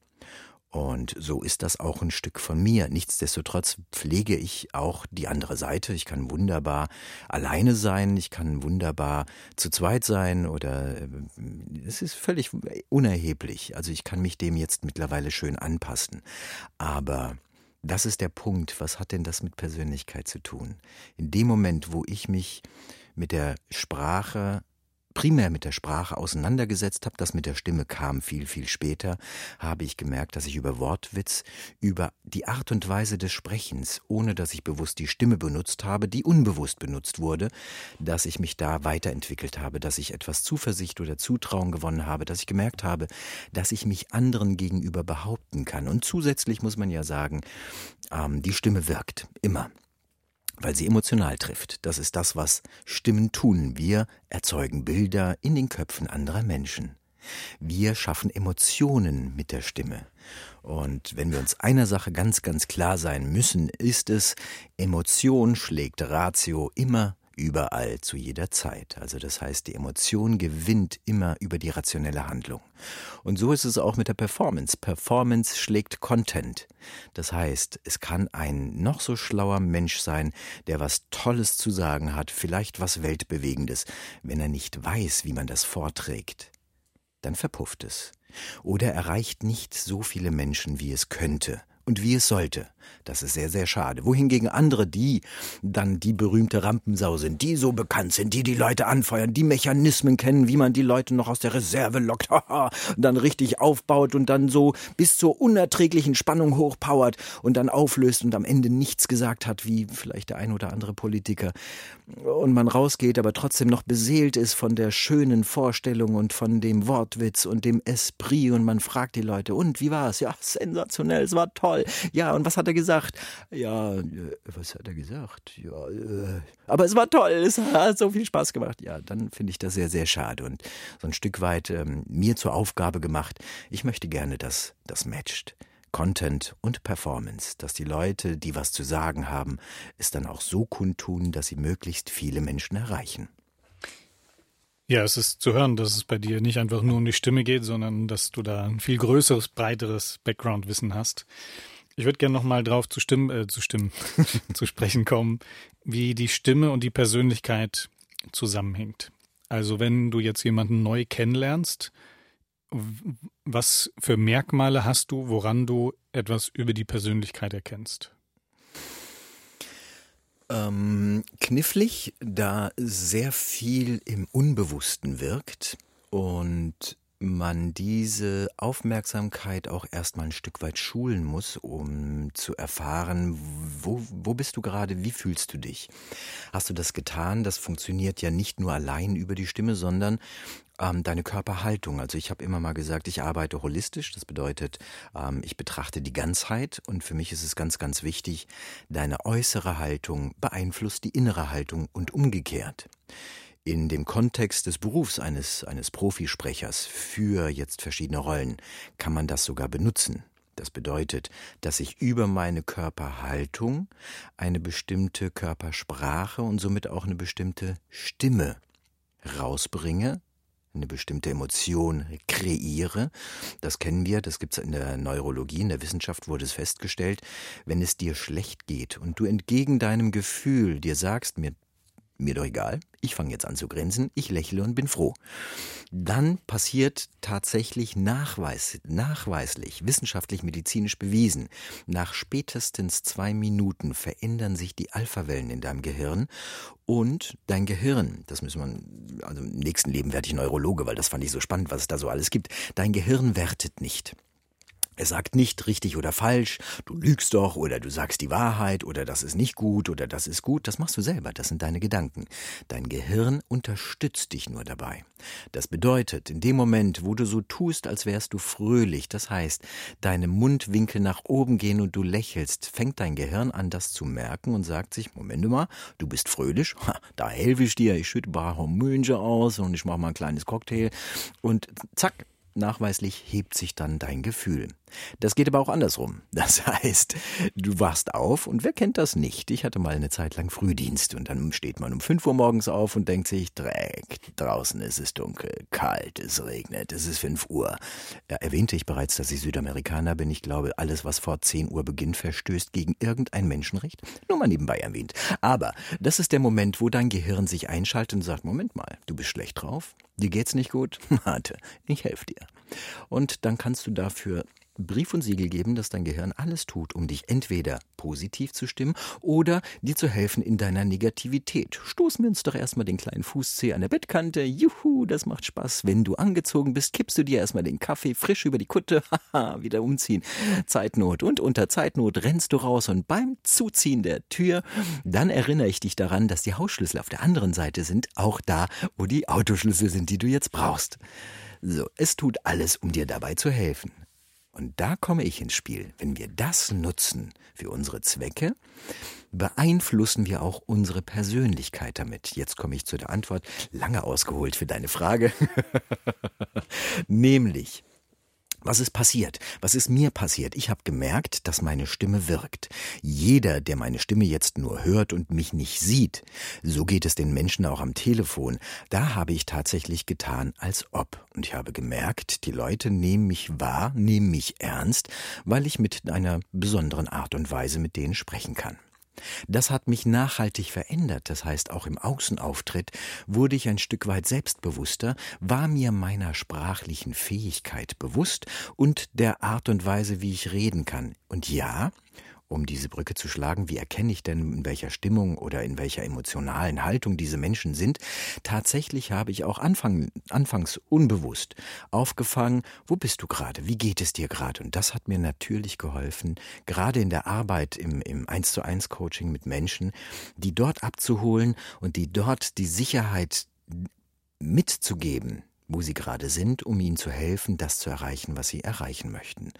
Und so ist das auch ein Stück von mir. Nichtsdestotrotz pflege ich auch die andere Seite. Ich kann wunderbar alleine sein, ich kann wunderbar zu zweit sein oder äh, es ist völlig unerheblich. Also ich kann mich dem jetzt mittlerweile schön anpassen. Aber das ist der Punkt. Was hat denn das mit Persönlichkeit zu tun? In dem Moment, wo ich mich mit der Sprache primär mit der Sprache auseinandergesetzt habe, das mit der Stimme kam viel, viel später, habe ich gemerkt, dass ich über Wortwitz, über die Art und Weise des Sprechens, ohne dass ich bewusst die Stimme benutzt habe, die unbewusst benutzt wurde, dass ich mich da weiterentwickelt habe, dass ich etwas Zuversicht oder Zutrauen gewonnen habe, dass ich gemerkt habe, dass ich mich anderen gegenüber behaupten kann. Und zusätzlich muss man ja sagen, ähm, die Stimme wirkt immer weil sie emotional trifft. Das ist das, was Stimmen tun. Wir erzeugen Bilder in den Köpfen anderer Menschen. Wir schaffen Emotionen mit der Stimme. Und wenn wir uns einer Sache ganz, ganz klar sein müssen, ist es, Emotion schlägt Ratio immer überall zu jeder Zeit. Also das heißt, die Emotion gewinnt immer über die rationelle Handlung. Und so ist es auch mit der Performance. Performance schlägt Content. Das heißt, es kann ein noch so schlauer Mensch sein, der was Tolles zu sagen hat, vielleicht was Weltbewegendes. Wenn er nicht weiß, wie man das vorträgt, dann verpufft es. Oder erreicht nicht so viele Menschen, wie es könnte und wie es sollte. Das ist sehr, sehr schade. Wohingegen andere, die dann die berühmte Rampensau sind, die so bekannt sind, die die Leute anfeuern, die Mechanismen kennen, wie man die Leute noch aus der Reserve lockt, [laughs] und dann richtig aufbaut und dann so bis zur unerträglichen Spannung hochpowert und dann auflöst und am Ende nichts gesagt hat, wie vielleicht der ein oder andere Politiker. Und man rausgeht, aber trotzdem noch beseelt ist von der schönen Vorstellung und von dem Wortwitz und dem Esprit und man fragt die Leute, und wie war es? Ja, sensationell, es war toll. Ja, und was hat er gesagt? Ja, äh, was hat er gesagt? Ja, äh, aber es war toll, es hat so viel Spaß gemacht. Ja, dann finde ich das sehr, sehr schade und so ein Stück weit ähm, mir zur Aufgabe gemacht. Ich möchte gerne, dass das matcht. Content und Performance, dass die Leute, die was zu sagen haben, es dann auch so kundtun, dass sie möglichst viele Menschen erreichen. Ja, es ist zu hören, dass es bei dir nicht einfach nur um die Stimme geht, sondern dass du da ein viel größeres, breiteres Background-Wissen hast. Ich würde gerne nochmal drauf zu stimmen, äh, zu stimmen, [laughs] zu sprechen kommen, wie die Stimme und die Persönlichkeit zusammenhängt. Also wenn du jetzt jemanden neu kennenlernst, was für Merkmale hast du, woran du etwas über die Persönlichkeit erkennst? Ähm, knifflig, da sehr viel im Unbewussten wirkt und man diese Aufmerksamkeit auch erstmal ein Stück weit schulen muss, um zu erfahren, wo, wo bist du gerade, wie fühlst du dich? Hast du das getan? Das funktioniert ja nicht nur allein über die Stimme, sondern ähm, deine Körperhaltung. Also ich habe immer mal gesagt, ich arbeite holistisch. Das bedeutet, ähm, ich betrachte die Ganzheit und für mich ist es ganz, ganz wichtig, deine äußere Haltung beeinflusst die innere Haltung und umgekehrt in dem Kontext des Berufs eines, eines Profisprechers für jetzt verschiedene Rollen kann man das sogar benutzen. Das bedeutet, dass ich über meine Körperhaltung eine bestimmte Körpersprache und somit auch eine bestimmte Stimme rausbringe, eine bestimmte Emotion kreiere. Das kennen wir, das gibt es in der Neurologie, in der Wissenschaft wurde es festgestellt. Wenn es dir schlecht geht und du entgegen deinem Gefühl dir sagst, mir mir doch egal, ich fange jetzt an zu grinsen, ich lächle und bin froh. Dann passiert tatsächlich nachweis, nachweislich, wissenschaftlich, medizinisch bewiesen, nach spätestens zwei Minuten verändern sich die Alphawellen in deinem Gehirn und dein Gehirn, das müssen wir, also im nächsten Leben werde ich Neurologe, weil das fand ich so spannend, was es da so alles gibt, dein Gehirn wertet nicht. Er sagt nicht richtig oder falsch, du lügst doch oder du sagst die Wahrheit oder das ist nicht gut oder das ist gut, das machst du selber, das sind deine Gedanken. Dein Gehirn unterstützt dich nur dabei. Das bedeutet, in dem Moment, wo du so tust, als wärst du fröhlich, das heißt, deine Mundwinkel nach oben gehen und du lächelst, fängt dein Gehirn an, das zu merken und sagt sich, Moment mal, du bist fröhlich, ha, da helfe ich dir, ich schütte ein paar Hormone aus und ich mache mal ein kleines Cocktail und zack, nachweislich hebt sich dann dein Gefühl. Das geht aber auch andersrum. Das heißt, du wachst auf und wer kennt das nicht? Ich hatte mal eine Zeit lang Frühdienst und dann steht man um 5 Uhr morgens auf und denkt sich, Dreck, draußen ist es dunkel, kalt, es regnet, es ist 5 Uhr. Ja, erwähnte ich bereits, dass ich Südamerikaner bin. Ich glaube, alles, was vor 10 Uhr beginnt, verstößt gegen irgendein Menschenrecht. Nur mal nebenbei erwähnt. Aber das ist der Moment, wo dein Gehirn sich einschaltet und sagt, Moment mal, du bist schlecht drauf, dir geht's nicht gut, [laughs] warte, ich helfe dir. Und dann kannst du dafür Brief und Siegel geben, dass dein Gehirn alles tut, um dich entweder positiv zu stimmen oder dir zu helfen in deiner Negativität. Stoßen wir uns doch erstmal den kleinen Fußzeh an der Bettkante. Juhu, das macht Spaß. Wenn du angezogen bist, kippst du dir erstmal den Kaffee frisch über die Kutte. [laughs] Haha, wieder umziehen. Zeitnot. Und unter Zeitnot rennst du raus und beim Zuziehen der Tür, dann erinnere ich dich daran, dass die Hausschlüssel auf der anderen Seite sind, auch da, wo die Autoschlüssel sind, die du jetzt brauchst. So, es tut alles, um dir dabei zu helfen. Und da komme ich ins Spiel. Wenn wir das nutzen für unsere Zwecke, beeinflussen wir auch unsere Persönlichkeit damit. Jetzt komme ich zu der Antwort, lange ausgeholt für deine Frage. [laughs] Nämlich, was ist passiert? Was ist mir passiert? Ich habe gemerkt, dass meine Stimme wirkt. Jeder, der meine Stimme jetzt nur hört und mich nicht sieht, so geht es den Menschen auch am Telefon, da habe ich tatsächlich getan, als ob. Und ich habe gemerkt, die Leute nehmen mich wahr, nehmen mich ernst, weil ich mit einer besonderen Art und Weise mit denen sprechen kann. Das hat mich nachhaltig verändert, das heißt auch im Außenauftritt wurde ich ein Stück weit selbstbewusster, war mir meiner sprachlichen Fähigkeit bewusst und der Art und Weise, wie ich reden kann. Und ja, um diese Brücke zu schlagen, wie erkenne ich denn, in welcher Stimmung oder in welcher emotionalen Haltung diese Menschen sind, tatsächlich habe ich auch Anfang, anfangs unbewusst aufgefangen, wo bist du gerade, wie geht es dir gerade? Und das hat mir natürlich geholfen, gerade in der Arbeit im, im 1 zu 1 Coaching mit Menschen, die dort abzuholen und die dort die Sicherheit mitzugeben, wo sie gerade sind, um ihnen zu helfen, das zu erreichen, was sie erreichen möchten.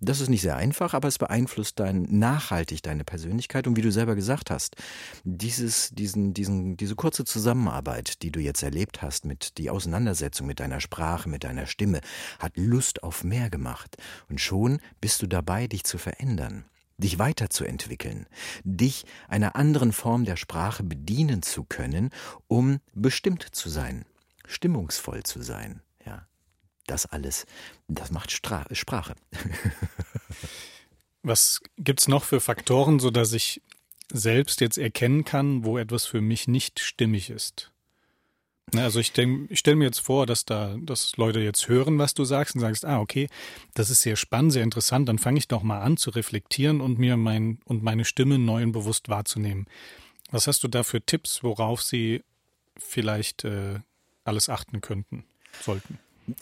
Das ist nicht sehr einfach, aber es beeinflusst dein, nachhaltig deine Persönlichkeit. Und wie du selber gesagt hast, dieses, diesen, diesen, diese kurze Zusammenarbeit, die du jetzt erlebt hast mit die Auseinandersetzung mit deiner Sprache, mit deiner Stimme, hat Lust auf mehr gemacht. Und schon bist du dabei, dich zu verändern dich weiterzuentwickeln, dich einer anderen Form der Sprache bedienen zu können, um bestimmt zu sein stimmungsvoll zu sein. Ja, das alles, das macht Stra Sprache. [laughs] Was gibt's noch für Faktoren, so dass ich selbst jetzt erkennen kann, wo etwas für mich nicht stimmig ist? Also ich, ich stelle mir jetzt vor, dass da, dass Leute jetzt hören, was du sagst und sagst, ah, okay, das ist sehr spannend, sehr interessant, dann fange ich doch mal an zu reflektieren und mir mein und meine Stimme neu und bewusst wahrzunehmen. Was hast du da für Tipps, worauf sie vielleicht äh, alles achten könnten, sollten?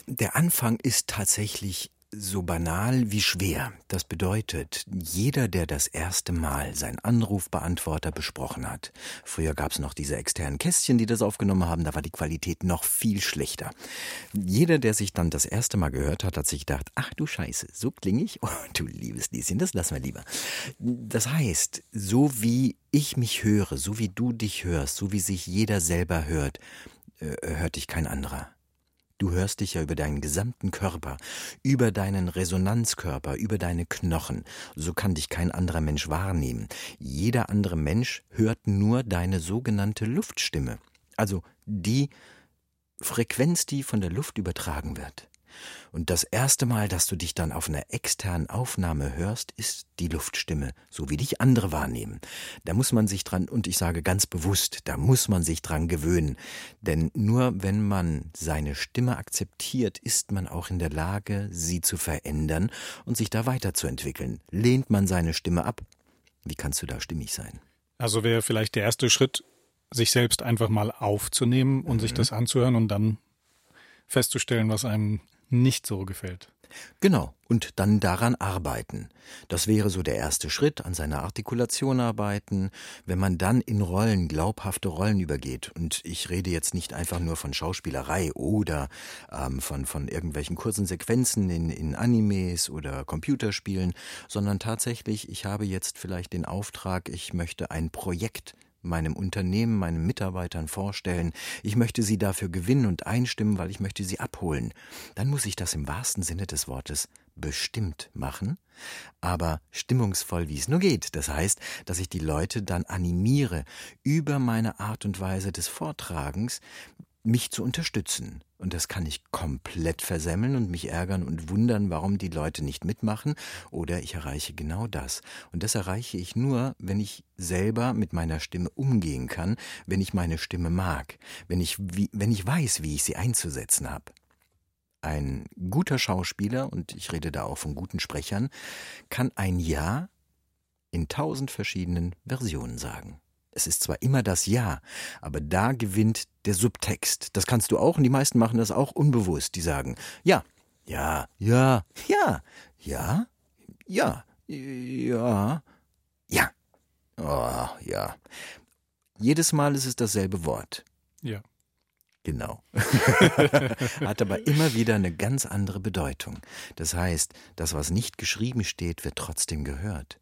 Der Anfang ist tatsächlich so banal wie schwer. Das bedeutet, jeder, der das erste Mal seinen Anrufbeantworter besprochen hat, früher gab es noch diese externen Kästchen, die das aufgenommen haben, da war die Qualität noch viel schlechter. Jeder, der sich dann das erste Mal gehört hat, hat sich gedacht, ach du Scheiße, so klinge ich? Oh, du liebes Lieschen, das lassen wir lieber. Das heißt, so wie ich mich höre, so wie du dich hörst, so wie sich jeder selber hört, hört dich kein anderer. Du hörst dich ja über deinen gesamten Körper, über deinen Resonanzkörper, über deine Knochen. So kann dich kein anderer Mensch wahrnehmen. Jeder andere Mensch hört nur deine sogenannte Luftstimme. Also die Frequenz, die von der Luft übertragen wird. Und das erste Mal, dass du dich dann auf einer externen Aufnahme hörst, ist die Luftstimme, so wie dich andere wahrnehmen. Da muss man sich dran, und ich sage ganz bewusst, da muss man sich dran gewöhnen. Denn nur wenn man seine Stimme akzeptiert, ist man auch in der Lage, sie zu verändern und sich da weiterzuentwickeln. Lehnt man seine Stimme ab, wie kannst du da stimmig sein? Also wäre vielleicht der erste Schritt, sich selbst einfach mal aufzunehmen und mhm. sich das anzuhören und dann festzustellen, was einem nicht so gefällt. Genau, und dann daran arbeiten. Das wäre so der erste Schritt, an seiner Artikulation arbeiten, wenn man dann in Rollen, glaubhafte Rollen übergeht. Und ich rede jetzt nicht einfach nur von Schauspielerei oder ähm, von, von irgendwelchen kurzen Sequenzen in, in Animes oder Computerspielen, sondern tatsächlich, ich habe jetzt vielleicht den Auftrag, ich möchte ein Projekt meinem Unternehmen, meinen Mitarbeitern vorstellen, ich möchte sie dafür gewinnen und einstimmen, weil ich möchte sie abholen, dann muss ich das im wahrsten Sinne des Wortes bestimmt machen, aber stimmungsvoll, wie es nur geht. Das heißt, dass ich die Leute dann animiere, über meine Art und Weise des Vortragens mich zu unterstützen. Und das kann ich komplett versemmeln und mich ärgern und wundern, warum die Leute nicht mitmachen. Oder ich erreiche genau das. Und das erreiche ich nur, wenn ich selber mit meiner Stimme umgehen kann, wenn ich meine Stimme mag, wenn ich, wie, wenn ich weiß, wie ich sie einzusetzen habe. Ein guter Schauspieler, und ich rede da auch von guten Sprechern, kann ein Ja in tausend verschiedenen Versionen sagen. Es ist zwar immer das Ja, aber da gewinnt der Subtext. Das kannst du auch und die meisten machen das auch unbewusst. Die sagen Ja, ja, ja, ja, ja, ja, ja, ja, oh, ja. Jedes Mal ist es dasselbe Wort. Ja. Genau. [laughs] Hat aber immer wieder eine ganz andere Bedeutung. Das heißt, das, was nicht geschrieben steht, wird trotzdem gehört.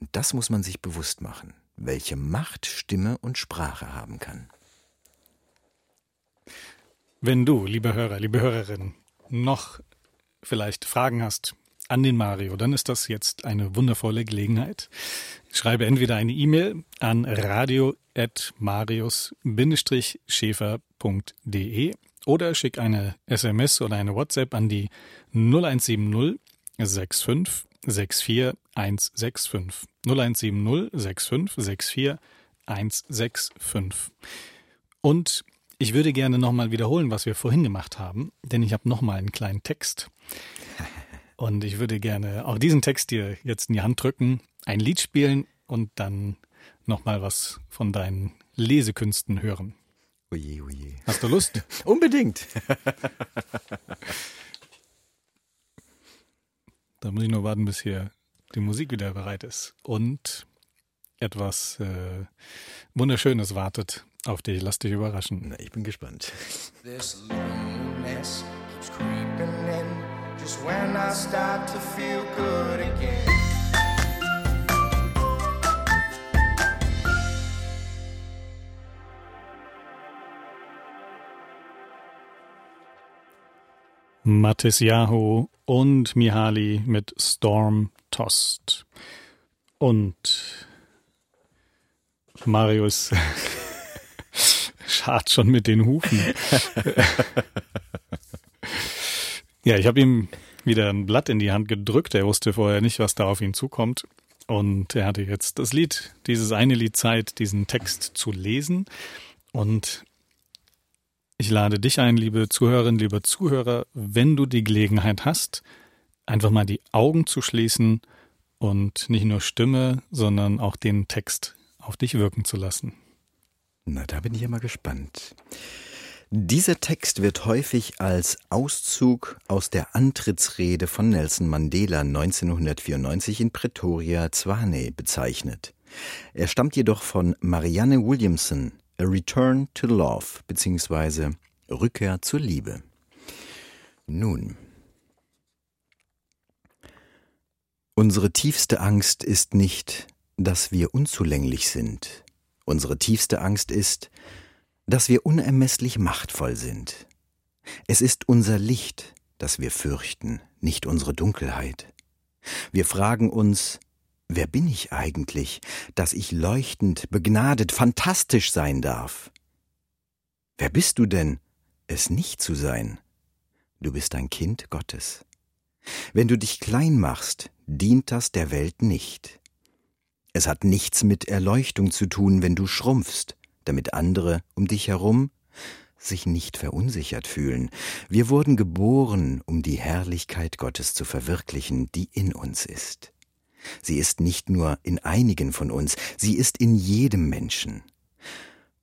Und das muss man sich bewusst machen welche Macht Stimme und Sprache haben kann. Wenn du, liebe Hörer, liebe Hörerin, noch vielleicht Fragen hast an den Mario, dann ist das jetzt eine wundervolle Gelegenheit. Schreibe entweder eine E-Mail an radio@marius-schäfer.de oder schick eine SMS oder eine WhatsApp an die 0170 65 64 165. 0170 65 64 165. Und ich würde gerne nochmal wiederholen, was wir vorhin gemacht haben, denn ich habe nochmal einen kleinen Text. Und ich würde gerne auch diesen Text dir jetzt in die Hand drücken, ein Lied spielen und dann nochmal was von deinen Lesekünsten hören. Oje, oje. Hast du Lust? [laughs] Unbedingt. [laughs] Da muss ich nur warten, bis hier die Musik wieder bereit ist. Und etwas äh, Wunderschönes wartet auf dich. Lass dich überraschen. Na, ich bin gespannt. This loneliness keeps creeping in just when I start to feel good again. Matisyahu und Mihaly mit Storm Tost. Und Marius [laughs] schart schon mit den Hufen. [laughs] ja, ich habe ihm wieder ein Blatt in die Hand gedrückt. Er wusste vorher nicht, was da auf ihn zukommt. Und er hatte jetzt das Lied, dieses eine Lied Zeit, diesen Text zu lesen. Und ich lade dich ein, liebe Zuhörerinnen, liebe Zuhörer, wenn du die Gelegenheit hast, einfach mal die Augen zu schließen und nicht nur Stimme, sondern auch den Text auf dich wirken zu lassen. Na, da bin ich ja mal gespannt. Dieser Text wird häufig als Auszug aus der Antrittsrede von Nelson Mandela 1994 in Pretoria, Zwane bezeichnet. Er stammt jedoch von Marianne Williamson, A Return to Love bzw. Rückkehr zur Liebe. Nun. Unsere tiefste Angst ist nicht, dass wir unzulänglich sind. Unsere tiefste Angst ist, dass wir unermesslich machtvoll sind. Es ist unser Licht, das wir fürchten, nicht unsere Dunkelheit. Wir fragen uns, Wer bin ich eigentlich, dass ich leuchtend, begnadet, fantastisch sein darf? Wer bist du denn, es nicht zu sein? Du bist ein Kind Gottes. Wenn du dich klein machst, dient das der Welt nicht. Es hat nichts mit Erleuchtung zu tun, wenn du schrumpfst, damit andere um dich herum sich nicht verunsichert fühlen. Wir wurden geboren, um die Herrlichkeit Gottes zu verwirklichen, die in uns ist. Sie ist nicht nur in einigen von uns, sie ist in jedem Menschen.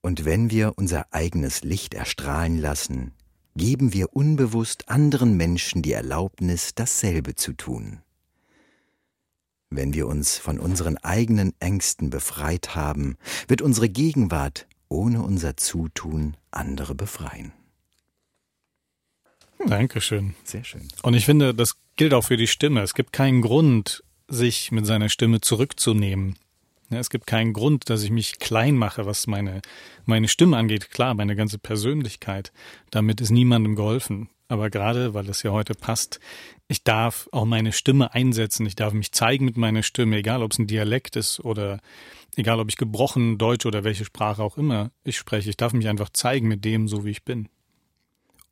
Und wenn wir unser eigenes Licht erstrahlen lassen, geben wir unbewusst anderen Menschen die Erlaubnis, dasselbe zu tun. Wenn wir uns von unseren eigenen Ängsten befreit haben, wird unsere Gegenwart ohne unser Zutun andere befreien. Hm. Dankeschön. Sehr schön. Und ich finde, das gilt auch für die Stimme. Es gibt keinen Grund, sich mit seiner Stimme zurückzunehmen. Ja, es gibt keinen Grund, dass ich mich klein mache, was meine, meine Stimme angeht. Klar, meine ganze Persönlichkeit. Damit ist niemandem geholfen. Aber gerade, weil es ja heute passt, ich darf auch meine Stimme einsetzen. Ich darf mich zeigen mit meiner Stimme, egal ob es ein Dialekt ist oder egal ob ich gebrochen Deutsch oder welche Sprache auch immer ich spreche. Ich darf mich einfach zeigen mit dem, so wie ich bin.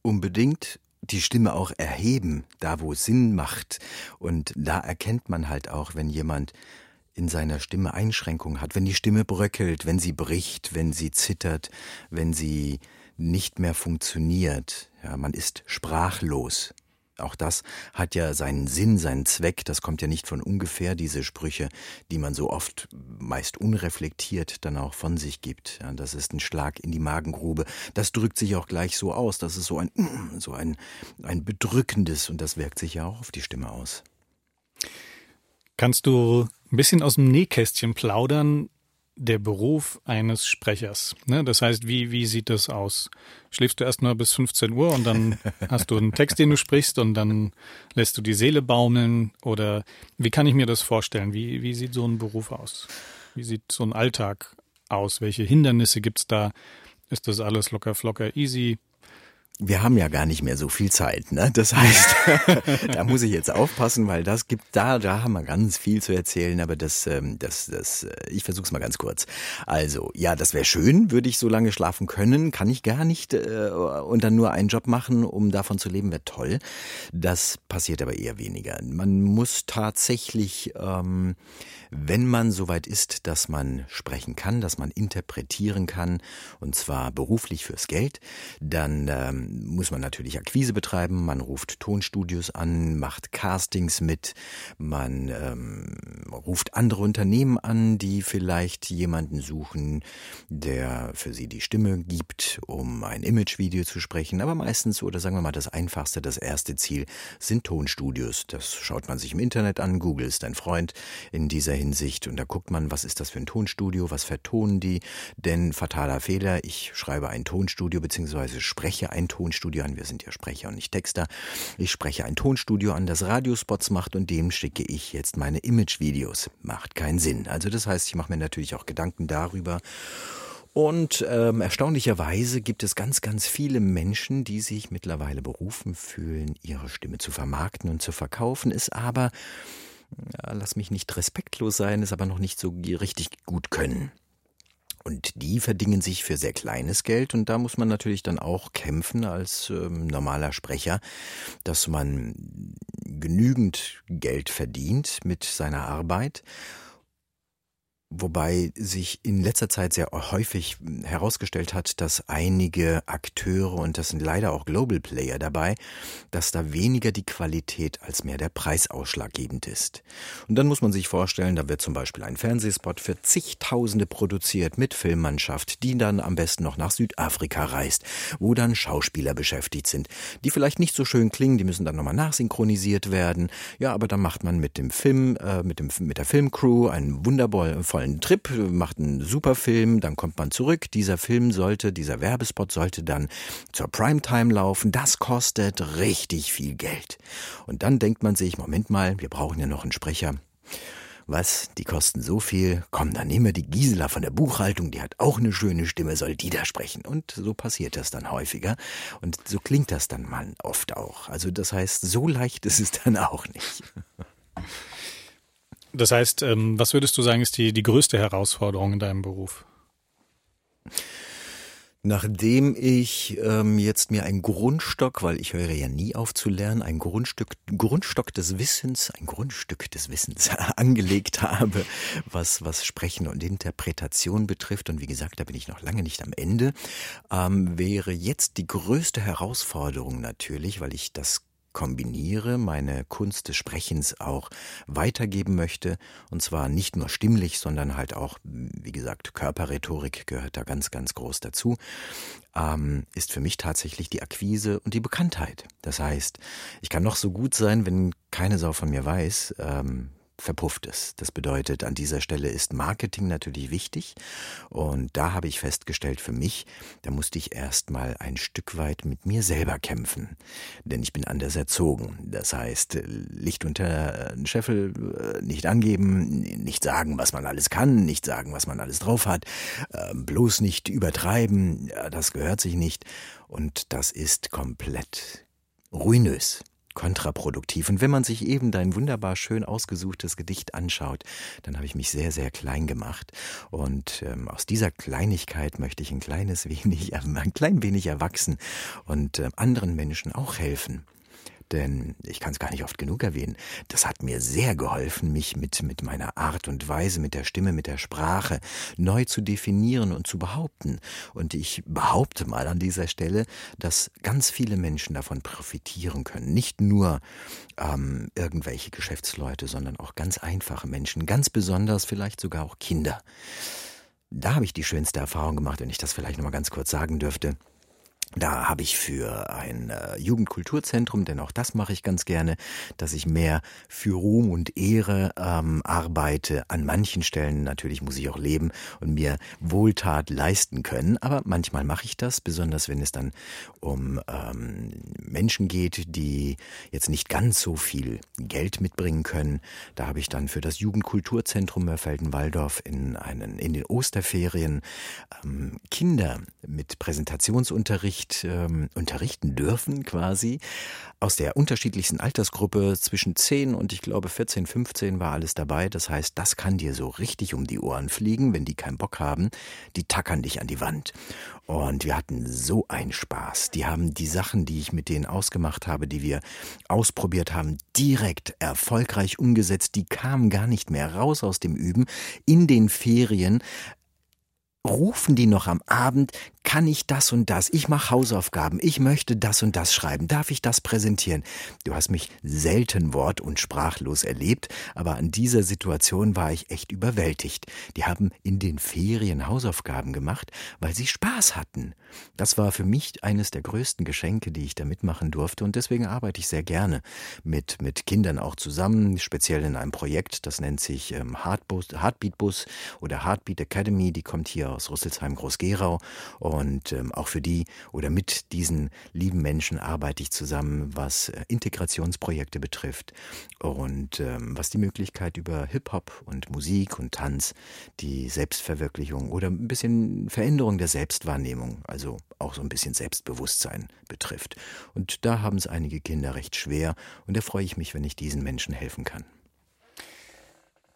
Unbedingt die Stimme auch erheben, da wo Sinn macht. Und da erkennt man halt auch, wenn jemand in seiner Stimme Einschränkungen hat, wenn die Stimme bröckelt, wenn sie bricht, wenn sie zittert, wenn sie nicht mehr funktioniert. Ja, man ist sprachlos. Auch das hat ja seinen Sinn, seinen Zweck. Das kommt ja nicht von ungefähr, diese Sprüche, die man so oft meist unreflektiert dann auch von sich gibt. Ja, das ist ein Schlag in die Magengrube. Das drückt sich auch gleich so aus. Das ist so ein, [clears throat] so ein, ein bedrückendes und das wirkt sich ja auch auf die Stimme aus. Kannst du ein bisschen aus dem Nähkästchen plaudern, der Beruf eines Sprechers. Ne? Das heißt, wie, wie sieht das aus? Schläfst du erst mal bis 15 Uhr und dann [laughs] hast du einen Text, den du sprichst und dann lässt du die Seele baumeln? Oder wie kann ich mir das vorstellen? Wie, wie sieht so ein Beruf aus? Wie sieht so ein Alltag aus? Welche Hindernisse gibt's da? Ist das alles locker, flocker, easy? Wir haben ja gar nicht mehr so viel Zeit, ne? Das heißt, [laughs] da muss ich jetzt aufpassen, weil das gibt da, da haben wir ganz viel zu erzählen, aber das, ähm, das, das, äh, ich versuch's mal ganz kurz. Also, ja, das wäre schön, würde ich so lange schlafen können, kann ich gar nicht äh, und dann nur einen Job machen, um davon zu leben, wäre toll. Das passiert aber eher weniger. Man muss tatsächlich ähm, wenn man soweit ist, dass man sprechen kann, dass man interpretieren kann, und zwar beruflich fürs Geld, dann ähm, muss man natürlich Akquise betreiben, man ruft Tonstudios an, macht Castings mit, man ähm, ruft andere Unternehmen an, die vielleicht jemanden suchen, der für sie die Stimme gibt, um ein Imagevideo zu sprechen. Aber meistens, oder sagen wir mal, das einfachste, das erste Ziel sind Tonstudios. Das schaut man sich im Internet an, Google ist ein Freund in dieser Hinsicht und da guckt man, was ist das für ein Tonstudio, was vertonen die, denn fataler Fehler, ich schreibe ein Tonstudio beziehungsweise spreche ein Tonstudio an, wir sind ja Sprecher und nicht Texter, ich spreche ein Tonstudio an, das Radiospots macht und dem schicke ich jetzt meine Imagevideos. Macht keinen Sinn. Also das heißt, ich mache mir natürlich auch Gedanken darüber, und ähm, erstaunlicherweise gibt es ganz, ganz viele Menschen, die sich mittlerweile berufen fühlen, ihre Stimme zu vermarkten und zu verkaufen, es aber ja, lass mich nicht respektlos sein, es aber noch nicht so richtig gut können. Und die verdingen sich für sehr kleines Geld. Und da muss man natürlich dann auch kämpfen als ähm, normaler Sprecher, dass man genügend Geld verdient mit seiner Arbeit Wobei sich in letzter Zeit sehr häufig herausgestellt hat, dass einige Akteure, und das sind leider auch Global Player dabei, dass da weniger die Qualität als mehr der Preis ausschlaggebend ist. Und dann muss man sich vorstellen, da wird zum Beispiel ein Fernsehspot für zigtausende produziert mit Filmmannschaft, die dann am besten noch nach Südafrika reist, wo dann Schauspieler beschäftigt sind, die vielleicht nicht so schön klingen, die müssen dann nochmal nachsynchronisiert werden. Ja, aber dann macht man mit dem Film, äh, mit, dem, mit der Filmcrew einen wundervollen tollen Trip, macht einen super Film, dann kommt man zurück. Dieser Film sollte, dieser Werbespot sollte dann zur Primetime laufen. Das kostet richtig viel Geld. Und dann denkt man sich, Moment mal, wir brauchen ja noch einen Sprecher. Was, die kosten so viel? Komm, dann nehmen wir die Gisela von der Buchhaltung, die hat auch eine schöne Stimme, soll die da sprechen? Und so passiert das dann häufiger. Und so klingt das dann mal oft auch. Also das heißt, so leicht ist es dann auch nicht. Das heißt, ähm, was würdest du sagen, ist die, die größte Herausforderung in deinem Beruf? Nachdem ich ähm, jetzt mir ein Grundstock, weil ich höre ja nie auf zu lernen, ein Grundstück, Grundstock des Wissens, ein Grundstück des Wissens [laughs] angelegt habe, was, was Sprechen und Interpretation betrifft, und wie gesagt, da bin ich noch lange nicht am Ende, ähm, wäre jetzt die größte Herausforderung natürlich, weil ich das kombiniere, meine Kunst des Sprechens auch weitergeben möchte. Und zwar nicht nur stimmlich, sondern halt auch, wie gesagt, Körperrhetorik gehört da ganz, ganz groß dazu, ähm, ist für mich tatsächlich die Akquise und die Bekanntheit. Das heißt, ich kann noch so gut sein, wenn keine Sau von mir weiß, ähm, verpufft es. Das bedeutet, an dieser Stelle ist Marketing natürlich wichtig. Und da habe ich festgestellt für mich, da musste ich erst mal ein Stück weit mit mir selber kämpfen. Denn ich bin anders erzogen. Das heißt, Licht unter den Scheffel äh, nicht angeben, nicht sagen, was man alles kann, nicht sagen, was man alles drauf hat, äh, bloß nicht übertreiben, das gehört sich nicht. Und das ist komplett ruinös kontraproduktiv. Und wenn man sich eben dein wunderbar schön ausgesuchtes Gedicht anschaut, dann habe ich mich sehr, sehr klein gemacht. Und ähm, aus dieser Kleinigkeit möchte ich ein kleines wenig, [laughs] ein klein wenig erwachsen und äh, anderen Menschen auch helfen denn ich kann es gar nicht oft genug erwähnen, das hat mir sehr geholfen, mich mit, mit meiner Art und Weise, mit der Stimme, mit der Sprache neu zu definieren und zu behaupten. Und ich behaupte mal an dieser Stelle, dass ganz viele Menschen davon profitieren können. Nicht nur ähm, irgendwelche Geschäftsleute, sondern auch ganz einfache Menschen, ganz besonders vielleicht sogar auch Kinder. Da habe ich die schönste Erfahrung gemacht, wenn ich das vielleicht nochmal ganz kurz sagen dürfte. Da habe ich für ein äh, Jugendkulturzentrum, denn auch das mache ich ganz gerne, dass ich mehr für Ruhm und Ehre ähm, arbeite. An manchen Stellen natürlich muss ich auch leben und mir Wohltat leisten können, aber manchmal mache ich das, besonders wenn es dann um ähm, Menschen geht, die jetzt nicht ganz so viel Geld mitbringen können. Da habe ich dann für das Jugendkulturzentrum Mörfelden-Walldorf in, in den Osterferien ähm, Kinder mit Präsentationsunterricht Unterricht ähm, unterrichten dürfen, quasi. Aus der unterschiedlichsten Altersgruppe zwischen 10 und ich glaube 14, 15 war alles dabei. Das heißt, das kann dir so richtig um die Ohren fliegen, wenn die keinen Bock haben. Die tackern dich an die Wand. Und wir hatten so einen Spaß. Die haben die Sachen, die ich mit denen ausgemacht habe, die wir ausprobiert haben, direkt erfolgreich umgesetzt. Die kamen gar nicht mehr raus aus dem Üben. In den Ferien rufen die noch am Abend, kann ich das und das, ich mache Hausaufgaben, ich möchte das und das schreiben, darf ich das präsentieren? Du hast mich selten wort- und sprachlos erlebt, aber an dieser Situation war ich echt überwältigt. Die haben in den Ferien Hausaufgaben gemacht, weil sie Spaß hatten. Das war für mich eines der größten Geschenke, die ich da mitmachen durfte und deswegen arbeite ich sehr gerne mit, mit Kindern auch zusammen, speziell in einem Projekt, das nennt sich ähm, Heartbus, Heartbeat Bus oder Heartbeat Academy, die kommt hier aus Rüsselsheim Groß-Gerau und ähm, auch für die oder mit diesen lieben Menschen arbeite ich zusammen, was äh, Integrationsprojekte betrifft und ähm, was die Möglichkeit über Hip-Hop und Musik und Tanz, die Selbstverwirklichung oder ein bisschen Veränderung der Selbstwahrnehmung, also auch so ein bisschen Selbstbewusstsein betrifft. Und da haben es einige Kinder recht schwer und da freue ich mich, wenn ich diesen Menschen helfen kann.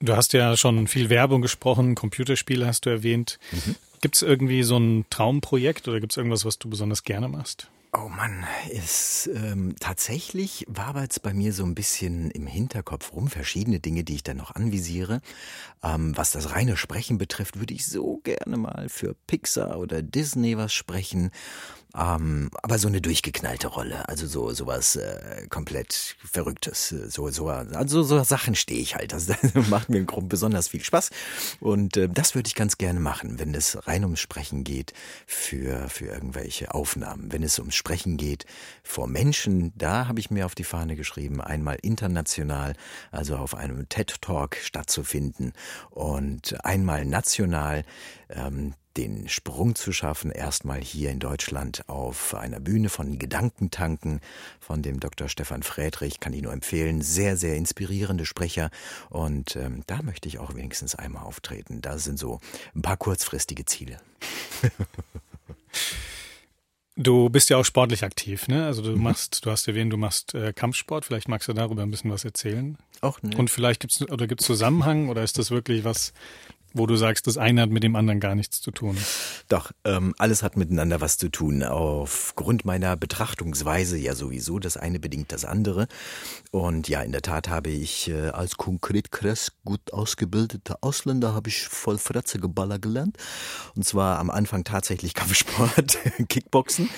Du hast ja schon viel Werbung gesprochen, Computerspiele hast du erwähnt. Mhm. Gibt es irgendwie so ein Traumprojekt oder gibt es irgendwas, was du besonders gerne machst? Oh Mann, es ähm, tatsächlich wabert es bei mir so ein bisschen im Hinterkopf rum, verschiedene Dinge, die ich dann noch anvisiere. Ähm, was das reine Sprechen betrifft, würde ich so gerne mal für Pixar oder Disney was sprechen. Ähm, aber so eine durchgeknallte Rolle, also so sowas äh, komplett Verrücktes, so so also so Sachen stehe ich halt. Das, das macht mir im Grunde besonders viel Spaß und äh, das würde ich ganz gerne machen, wenn es rein ums Sprechen geht für für irgendwelche Aufnahmen. Wenn es ums Sprechen geht vor Menschen, da habe ich mir auf die Fahne geschrieben, einmal international, also auf einem TED Talk stattzufinden und einmal national. Ähm, den Sprung zu schaffen, erstmal hier in Deutschland auf einer Bühne von Gedankentanken von dem Dr. Stefan Friedrich, kann ich nur empfehlen. Sehr, sehr inspirierende Sprecher. Und ähm, da möchte ich auch wenigstens einmal auftreten. Da sind so ein paar kurzfristige Ziele. Du bist ja auch sportlich aktiv, ne? Also du mhm. machst, du hast erwähnt, du machst äh, Kampfsport. Vielleicht magst du darüber ein bisschen was erzählen. Auch ne. Und vielleicht gibt's oder gibt's Zusammenhang oder ist das wirklich was, wo du sagst, das eine hat mit dem anderen gar nichts zu tun. Doch, ähm, alles hat miteinander was zu tun. Aufgrund meiner Betrachtungsweise ja sowieso. Das eine bedingt das andere. Und ja, in der Tat habe ich äh, als konkret krass gut ausgebildeter Ausländer habe ich voll Fratze Geballer gelernt. Und zwar am Anfang tatsächlich [laughs] Kampfsport, [laughs] Kickboxen.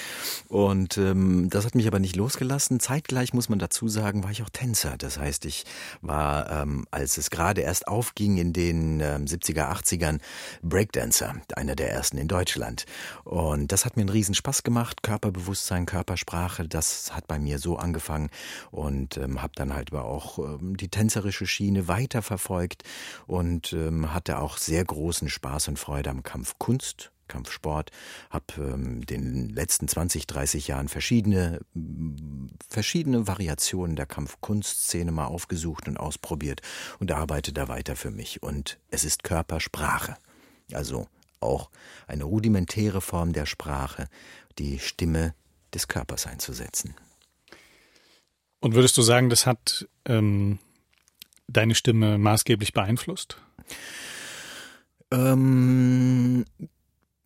Und ähm, das hat mich aber nicht losgelassen. Zeitgleich muss man dazu sagen, war ich auch Tänzer. Das heißt, ich war, ähm, als es gerade erst aufging in den ähm, 70er, der 80ern Breakdancer, einer der ersten in Deutschland. Und das hat mir einen riesen Spaß gemacht. Körperbewusstsein, Körpersprache, das hat bei mir so angefangen und ähm, habe dann halt aber auch ähm, die tänzerische Schiene weiterverfolgt und ähm, hatte auch sehr großen Spaß und Freude am Kampfkunst Kampfsport, habe ähm, den letzten 20, 30 Jahren verschiedene, verschiedene Variationen der Kampfkunstszene mal aufgesucht und ausprobiert und arbeite da weiter für mich. Und es ist Körpersprache, also auch eine rudimentäre Form der Sprache, die Stimme des Körpers einzusetzen. Und würdest du sagen, das hat ähm, deine Stimme maßgeblich beeinflusst? Ähm,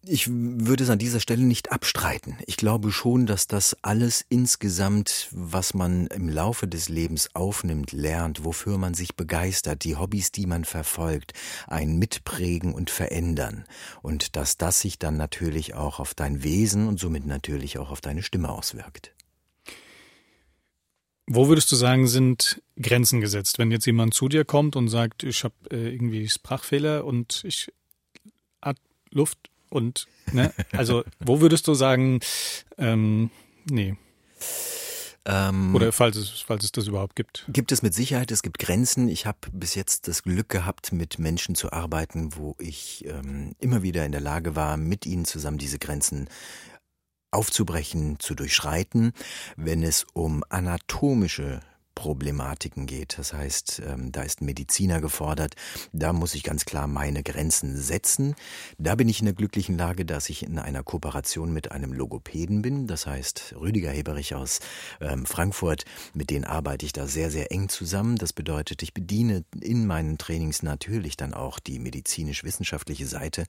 ich würde es an dieser Stelle nicht abstreiten. Ich glaube schon, dass das alles insgesamt, was man im Laufe des Lebens aufnimmt, lernt, wofür man sich begeistert, die Hobbys, die man verfolgt, ein mitprägen und verändern. Und dass das sich dann natürlich auch auf dein Wesen und somit natürlich auch auf deine Stimme auswirkt. Wo würdest du sagen, sind Grenzen gesetzt? Wenn jetzt jemand zu dir kommt und sagt, ich habe äh, irgendwie Sprachfehler und ich Luft und, ne, also wo würdest du sagen, ähm, nee. Ähm, Oder falls es, falls es das überhaupt gibt. Gibt es mit Sicherheit, es gibt Grenzen. Ich habe bis jetzt das Glück gehabt, mit Menschen zu arbeiten, wo ich ähm, immer wieder in der Lage war, mit ihnen zusammen diese Grenzen aufzubrechen, zu durchschreiten. Wenn es um anatomische Problematiken geht. Das heißt, ähm, da ist ein Mediziner gefordert. Da muss ich ganz klar meine Grenzen setzen. Da bin ich in der glücklichen Lage, dass ich in einer Kooperation mit einem Logopäden bin. Das heißt, Rüdiger Heberich aus ähm, Frankfurt, mit denen arbeite ich da sehr, sehr eng zusammen. Das bedeutet, ich bediene in meinen Trainings natürlich dann auch die medizinisch-wissenschaftliche Seite,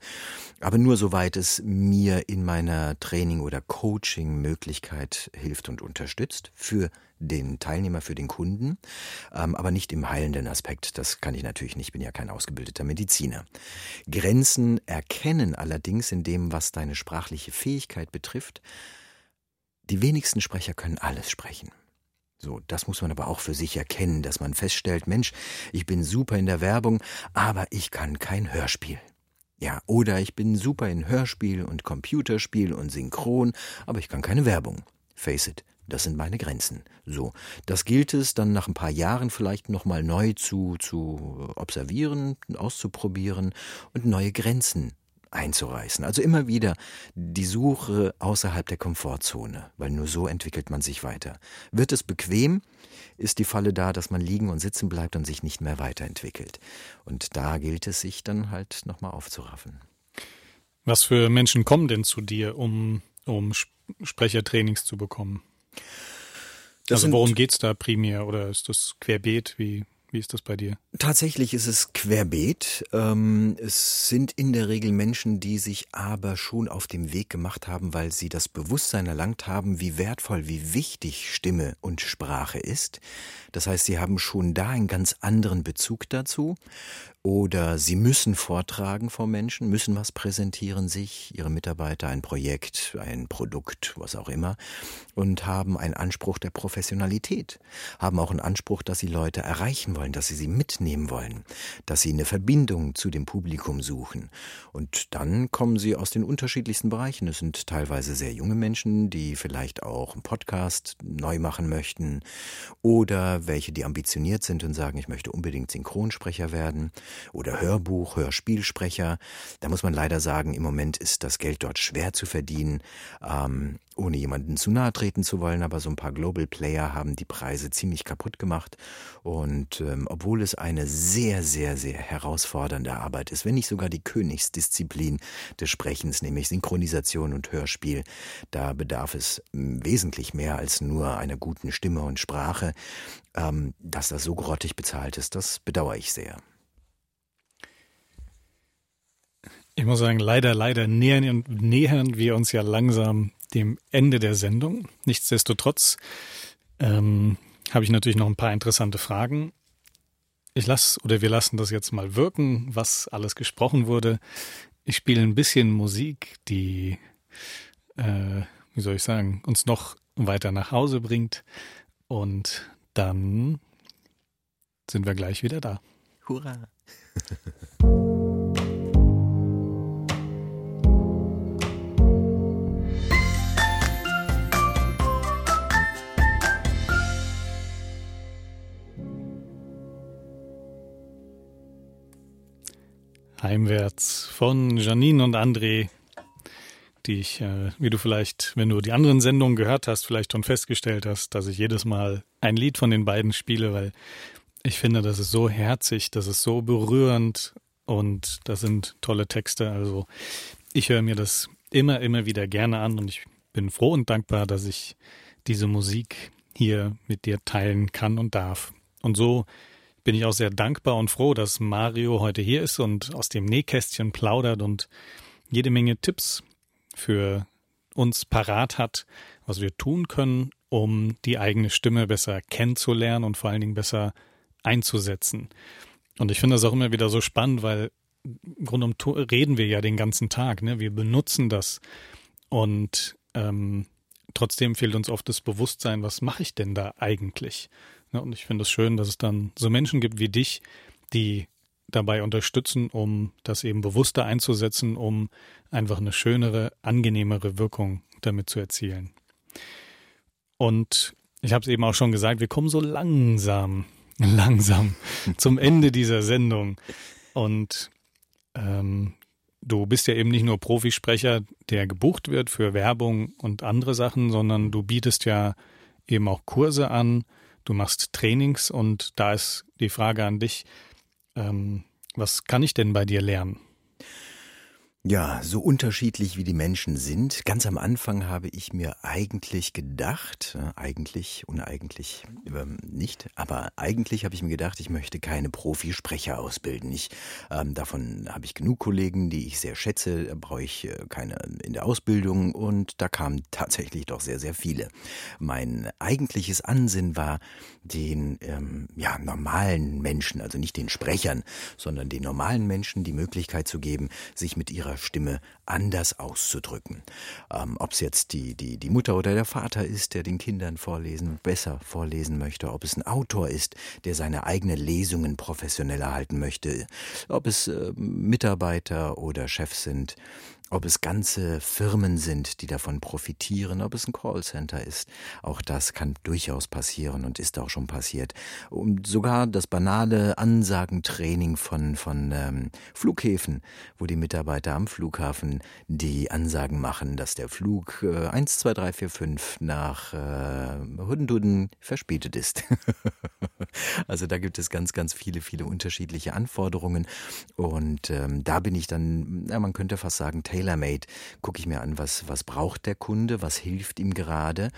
aber nur soweit es mir in meiner Training- oder Coaching-Möglichkeit hilft und unterstützt für den Teilnehmer, für den Kunden, ähm, aber nicht im heilenden Aspekt. Das kann ich natürlich nicht, bin ja kein ausgebildeter Mediziner. Grenzen erkennen allerdings in dem, was deine sprachliche Fähigkeit betrifft. Die wenigsten Sprecher können alles sprechen. So, das muss man aber auch für sich erkennen, dass man feststellt, Mensch, ich bin super in der Werbung, aber ich kann kein Hörspiel. Ja, oder ich bin super in Hörspiel und Computerspiel und Synchron, aber ich kann keine Werbung. Face it, das sind meine Grenzen. So, das gilt es dann nach ein paar Jahren vielleicht nochmal neu zu, zu observieren, auszuprobieren und neue Grenzen einzureißen. Also immer wieder die Suche außerhalb der Komfortzone, weil nur so entwickelt man sich weiter. Wird es bequem, ist die Falle da, dass man liegen und sitzen bleibt und sich nicht mehr weiterentwickelt. Und da gilt es, sich dann halt nochmal aufzuraffen. Was für Menschen kommen denn zu dir, um, um Sprechertrainings zu bekommen? Das also worum geht's da primär oder ist das querbeet? Wie, wie ist das bei dir? Tatsächlich ist es querbeet. Ähm, es sind in der Regel Menschen, die sich aber schon auf dem Weg gemacht haben, weil sie das Bewusstsein erlangt haben, wie wertvoll, wie wichtig Stimme und Sprache ist. Das heißt, sie haben schon da einen ganz anderen Bezug dazu. Oder sie müssen vortragen vor Menschen, müssen was präsentieren, sich, ihre Mitarbeiter, ein Projekt, ein Produkt, was auch immer, und haben einen Anspruch der Professionalität, haben auch einen Anspruch, dass sie Leute erreichen wollen, dass sie sie mitnehmen wollen, dass sie eine Verbindung zu dem Publikum suchen. Und dann kommen sie aus den unterschiedlichsten Bereichen. Es sind teilweise sehr junge Menschen, die vielleicht auch einen Podcast neu machen möchten oder welche, die ambitioniert sind und sagen, ich möchte unbedingt Synchronsprecher werden oder Hörbuch, Hörspielsprecher. Da muss man leider sagen, im Moment ist das Geld dort schwer zu verdienen, ähm, ohne jemanden zu nahe treten zu wollen, aber so ein paar Global Player haben die Preise ziemlich kaputt gemacht. Und ähm, obwohl es eine sehr, sehr, sehr herausfordernde Arbeit ist, wenn nicht sogar die Königsdisziplin des Sprechens, nämlich Synchronisation und Hörspiel, da bedarf es ähm, wesentlich mehr als nur einer guten Stimme und Sprache. Ähm, dass das so grottig bezahlt ist, das bedauere ich sehr. Ich muss sagen, leider, leider nähern, nähern wir uns ja langsam dem Ende der Sendung. Nichtsdestotrotz ähm, habe ich natürlich noch ein paar interessante Fragen. Ich lasse oder wir lassen das jetzt mal wirken, was alles gesprochen wurde. Ich spiele ein bisschen Musik, die, äh, wie soll ich sagen, uns noch weiter nach Hause bringt. Und dann sind wir gleich wieder da. Hurra! [laughs] Heimwärts von Janine und André, die ich, äh, wie du vielleicht, wenn du die anderen Sendungen gehört hast, vielleicht schon festgestellt hast, dass ich jedes Mal ein Lied von den beiden spiele, weil ich finde, das ist so herzig, das ist so berührend und das sind tolle Texte. Also ich höre mir das immer, immer wieder gerne an und ich bin froh und dankbar, dass ich diese Musik hier mit dir teilen kann und darf. Und so bin ich auch sehr dankbar und froh, dass Mario heute hier ist und aus dem Nähkästchen plaudert und jede Menge Tipps für uns parat hat, was wir tun können, um die eigene Stimme besser kennenzulernen und vor allen Dingen besser einzusetzen. Und ich finde das auch immer wieder so spannend, weil im Grunde genommen reden wir ja den ganzen Tag, ne? Wir benutzen das und ähm, trotzdem fehlt uns oft das Bewusstsein, was mache ich denn da eigentlich? Ja, und ich finde es schön, dass es dann so Menschen gibt wie dich, die dabei unterstützen, um das eben bewusster einzusetzen, um einfach eine schönere, angenehmere Wirkung damit zu erzielen. Und ich habe es eben auch schon gesagt, wir kommen so langsam, [laughs] langsam zum Ende dieser Sendung. Und ähm, du bist ja eben nicht nur Profisprecher, der gebucht wird für Werbung und andere Sachen, sondern du bietest ja eben auch Kurse an, du machst Trainings und da ist die Frage an dich, ähm, was kann ich denn bei dir lernen? Ja, so unterschiedlich wie die Menschen sind. Ganz am Anfang habe ich mir eigentlich gedacht, äh, eigentlich, uneigentlich ähm, nicht, aber eigentlich habe ich mir gedacht, ich möchte keine Profisprecher ausbilden. Ich, ähm, davon habe ich genug Kollegen, die ich sehr schätze, brauche ich äh, keine in der Ausbildung und da kamen [laughs] tatsächlich doch sehr, sehr viele. Mein eigentliches Ansinnen war, den ähm, ja, normalen Menschen, also nicht den Sprechern, sondern den normalen Menschen die Möglichkeit zu geben, sich mit ihrer Stimme anders auszudrücken. Ähm, ob es jetzt die, die, die Mutter oder der Vater ist, der den Kindern vorlesen, besser vorlesen möchte, ob es ein Autor ist, der seine eigenen Lesungen professioneller halten möchte, ob es äh, Mitarbeiter oder Chefs sind, ob es ganze Firmen sind, die davon profitieren, ob es ein Callcenter ist. Auch das kann durchaus passieren und ist auch schon passiert. Und sogar das banale Ansagentraining von, von ähm, Flughäfen, wo die Mitarbeiter am Flughafen die Ansagen machen, dass der Flug äh, 1, 2, 3, 4, 5 nach äh, Hudenduden verspätet ist. [laughs] also da gibt es ganz, ganz viele, viele unterschiedliche Anforderungen. Und ähm, da bin ich dann, ja, man könnte fast sagen, tailor-made. Gucke ich mir an, was, was braucht der Kunde, was hilft ihm gerade.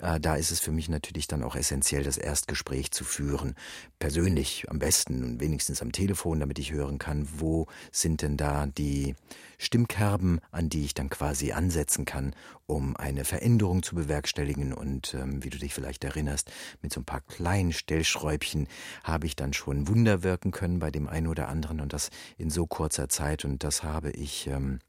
Äh, da ist es für mich natürlich dann auch essentiell, das Erstgespräch zu führen. Persönlich am besten und wenigstens am Telefon, damit ich hören kann, wo sind denn da die Stimmkerben, an die ich dann quasi ansetzen kann, um eine Veränderung zu bewerkstelligen. Und ähm, wie du dich vielleicht erinnerst, mit so ein paar kleinen Stellschräubchen habe ich dann schon Wunder wirken können bei dem einen oder anderen und das in so kurzer Zeit. Und das habe ich ähm,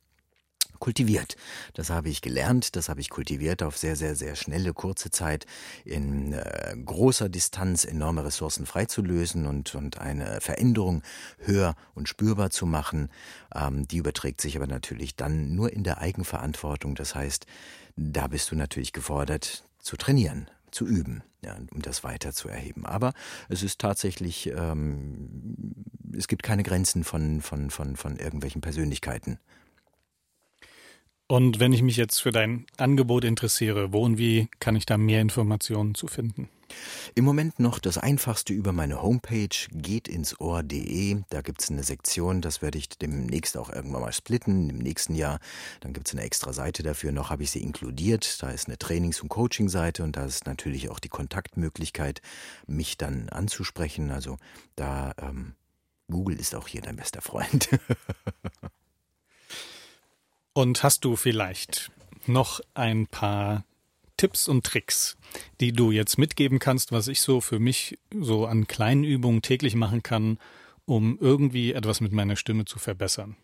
kultiviert. Das habe ich gelernt, das habe ich kultiviert auf sehr, sehr, sehr schnelle, kurze Zeit in äh, großer Distanz enorme Ressourcen freizulösen und, und eine Veränderung höher und spürbar zu machen. Ähm, die überträgt sich aber natürlich dann nur in der Eigenverantwortung. Das heißt, da bist du natürlich gefordert zu trainieren, zu üben, ja, um das weiter zu erheben. Aber es ist tatsächlich, ähm, es gibt keine Grenzen von, von, von, von irgendwelchen Persönlichkeiten. Und wenn ich mich jetzt für dein Angebot interessiere, wo und wie kann ich da mehr Informationen zu finden? Im Moment noch das einfachste über meine Homepage geht ins Ohr.de. Da gibt es eine Sektion, das werde ich demnächst auch irgendwann mal splitten, im nächsten Jahr. Dann gibt es eine extra Seite dafür. Noch habe ich sie inkludiert. Da ist eine Trainings- und Coaching-Seite und da ist natürlich auch die Kontaktmöglichkeit, mich dann anzusprechen. Also da ähm, Google ist auch hier dein bester Freund. [laughs] Und hast du vielleicht noch ein paar Tipps und Tricks, die du jetzt mitgeben kannst, was ich so für mich so an kleinen Übungen täglich machen kann, um irgendwie etwas mit meiner Stimme zu verbessern?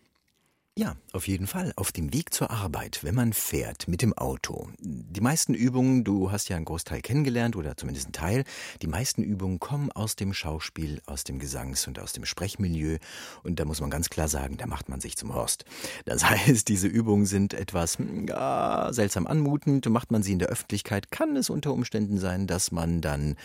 Ja, auf jeden Fall. Auf dem Weg zur Arbeit, wenn man fährt mit dem Auto. Die meisten Übungen, du hast ja einen Großteil kennengelernt oder zumindest einen Teil, die meisten Übungen kommen aus dem Schauspiel, aus dem Gesangs- und aus dem Sprechmilieu. Und da muss man ganz klar sagen, da macht man sich zum Horst. Das [laughs] heißt, diese Übungen sind etwas ja, seltsam anmutend. Macht man sie in der Öffentlichkeit, kann es unter Umständen sein, dass man dann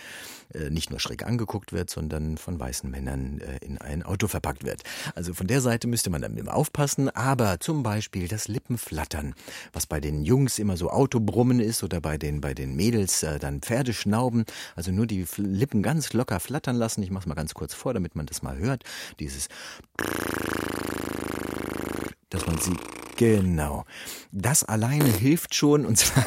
äh, nicht nur schräg angeguckt wird, sondern von weißen Männern äh, in ein Auto verpackt wird. Also von der Seite müsste man dann immer aufpassen aber zum Beispiel das Lippenflattern, was bei den Jungs immer so Autobrummen ist oder bei den, bei den Mädels äh, dann Pferdeschnauben, also nur die Lippen ganz locker flattern lassen. Ich mach's mal ganz kurz vor, damit man das mal hört. Dieses dass man sie Genau. Das alleine hilft schon, und zwar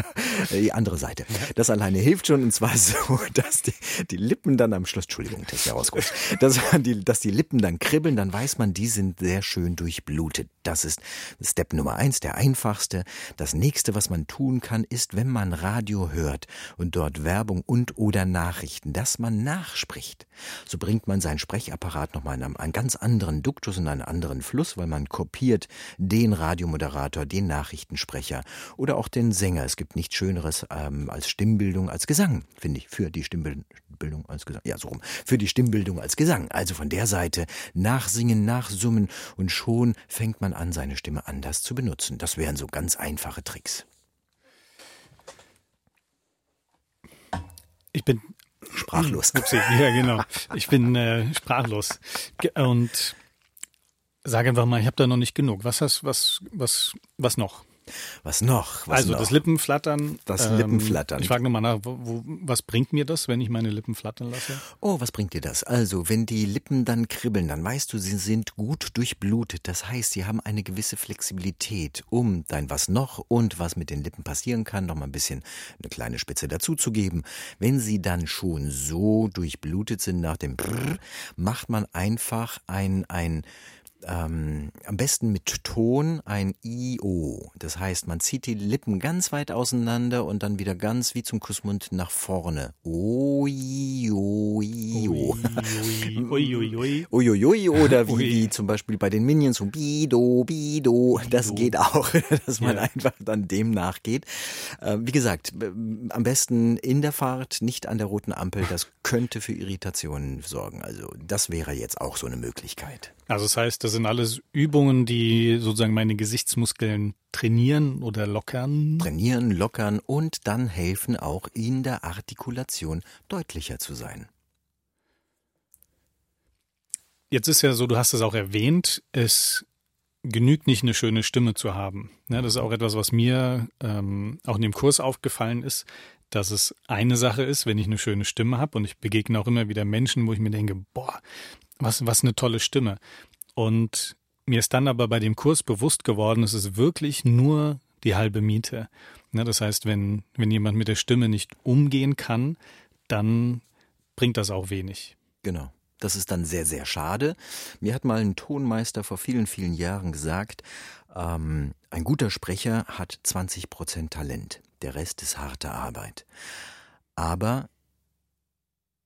[laughs] die andere Seite. Das alleine hilft schon, und zwar so, dass die, die Lippen dann am Schluss, Entschuldigung, das ist ja rausgerutscht, [laughs] dass, die, dass die Lippen dann kribbeln, dann weiß man, die sind sehr schön durchblutet. Das ist Step Nummer eins, der einfachste. Das nächste, was man tun kann, ist, wenn man Radio hört und dort Werbung und oder Nachrichten, dass man nachspricht. So bringt man seinen Sprechapparat nochmal in einen, einen ganz anderen Duktus und einen anderen Fluss, weil man kopiert den den Radiomoderator, den Nachrichtensprecher oder auch den Sänger. Es gibt nichts Schöneres ähm, als Stimmbildung als Gesang, finde ich, für die Stimmbildung als Gesang. Ja, so rum. Für die Stimmbildung als Gesang. Also von der Seite nachsingen, nachsummen und schon fängt man an, seine Stimme anders zu benutzen. Das wären so ganz einfache Tricks. Ich bin sprachlos. [laughs] Upsi, ja, genau. Ich bin äh, sprachlos. Und Sag einfach mal, ich habe da noch nicht genug. Was hast, was, was, was noch? Was noch? Was also noch? das Lippenflattern. Das ähm, Lippenflattern. Ich frage nochmal nach, wo, was bringt mir das, wenn ich meine Lippen flattern lasse? Oh, was bringt dir das? Also, wenn die Lippen dann kribbeln, dann weißt du, sie sind gut durchblutet. Das heißt, sie haben eine gewisse Flexibilität, um dein was noch und was mit den Lippen passieren kann, noch mal ein bisschen eine kleine Spitze dazuzugeben. Wenn sie dann schon so durchblutet sind nach dem Brrr, macht man einfach ein, ein, ähm, am besten mit Ton ein I-O. Das heißt, man zieht die Lippen ganz weit auseinander und dann wieder ganz wie zum Kussmund nach vorne. Oi-oi-o. Uiuiui. Oder wie, wie zum Beispiel bei den Minions so Bido, Bido. Das geht auch, [laughs] dass man einfach dann dem nachgeht. Äh, wie gesagt, am besten in der Fahrt, nicht an der roten Ampel. Das könnte für Irritationen sorgen. Also das wäre jetzt auch so eine Möglichkeit. Also das heißt, das sind alles Übungen, die sozusagen meine Gesichtsmuskeln trainieren oder lockern. Trainieren, lockern und dann helfen auch in der Artikulation deutlicher zu sein. Jetzt ist ja so, du hast es auch erwähnt, es genügt nicht eine schöne Stimme zu haben. Ja, das ist auch etwas, was mir ähm, auch in dem Kurs aufgefallen ist, dass es eine Sache ist, wenn ich eine schöne Stimme habe und ich begegne auch immer wieder Menschen, wo ich mir denke, boah, was, was eine tolle Stimme. Und mir ist dann aber bei dem Kurs bewusst geworden, es ist wirklich nur die halbe Miete. Ja, das heißt, wenn, wenn jemand mit der Stimme nicht umgehen kann, dann bringt das auch wenig. Genau. Das ist dann sehr, sehr schade. Mir hat mal ein Tonmeister vor vielen, vielen Jahren gesagt, ähm, ein guter Sprecher hat 20 Prozent Talent. Der Rest ist harte Arbeit. Aber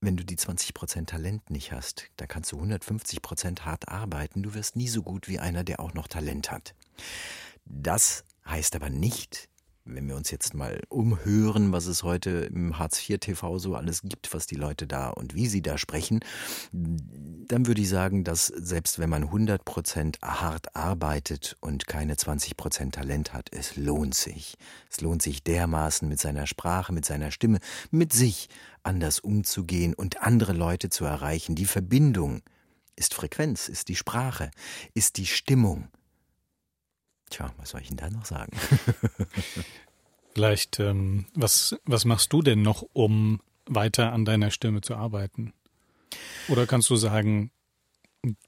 wenn du die 20% Talent nicht hast, dann kannst du 150% hart arbeiten. Du wirst nie so gut wie einer, der auch noch Talent hat. Das heißt aber nicht, wenn wir uns jetzt mal umhören, was es heute im Hartz IV TV so alles gibt, was die Leute da und wie sie da sprechen, dann würde ich sagen, dass selbst wenn man 100 Prozent hart arbeitet und keine 20 Prozent Talent hat, es lohnt sich. Es lohnt sich dermaßen mit seiner Sprache, mit seiner Stimme, mit sich anders umzugehen und andere Leute zu erreichen. Die Verbindung ist Frequenz, ist die Sprache, ist die Stimmung. Tja, was soll ich denn da noch sagen? [laughs] Vielleicht, ähm, was, was machst du denn noch, um weiter an deiner Stimme zu arbeiten? Oder kannst du sagen,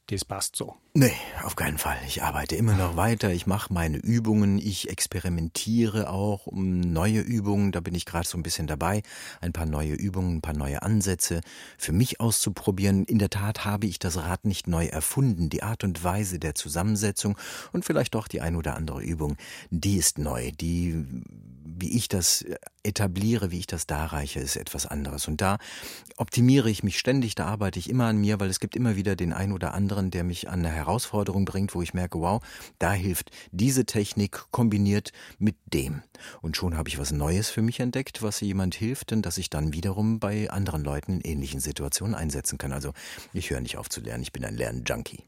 das passt so. Nee, auf keinen Fall. Ich arbeite immer noch weiter. Ich mache meine Übungen. Ich experimentiere auch um neue Übungen. Da bin ich gerade so ein bisschen dabei. Ein paar neue Übungen, ein paar neue Ansätze für mich auszuprobieren. In der Tat habe ich das Rad nicht neu erfunden. Die Art und Weise der Zusammensetzung und vielleicht doch die ein oder andere Übung, die ist neu. Die wie ich das etabliere, wie ich das darreiche, ist etwas anderes. Und da optimiere ich mich ständig, da arbeite ich immer an mir, weil es gibt immer wieder den einen oder anderen, der mich an eine Herausforderung bringt, wo ich merke, wow, da hilft diese Technik kombiniert mit dem. Und schon habe ich was Neues für mich entdeckt, was jemand hilft und das ich dann wiederum bei anderen Leuten in ähnlichen Situationen einsetzen kann. Also ich höre nicht auf zu lernen, ich bin ein Lernjunkie.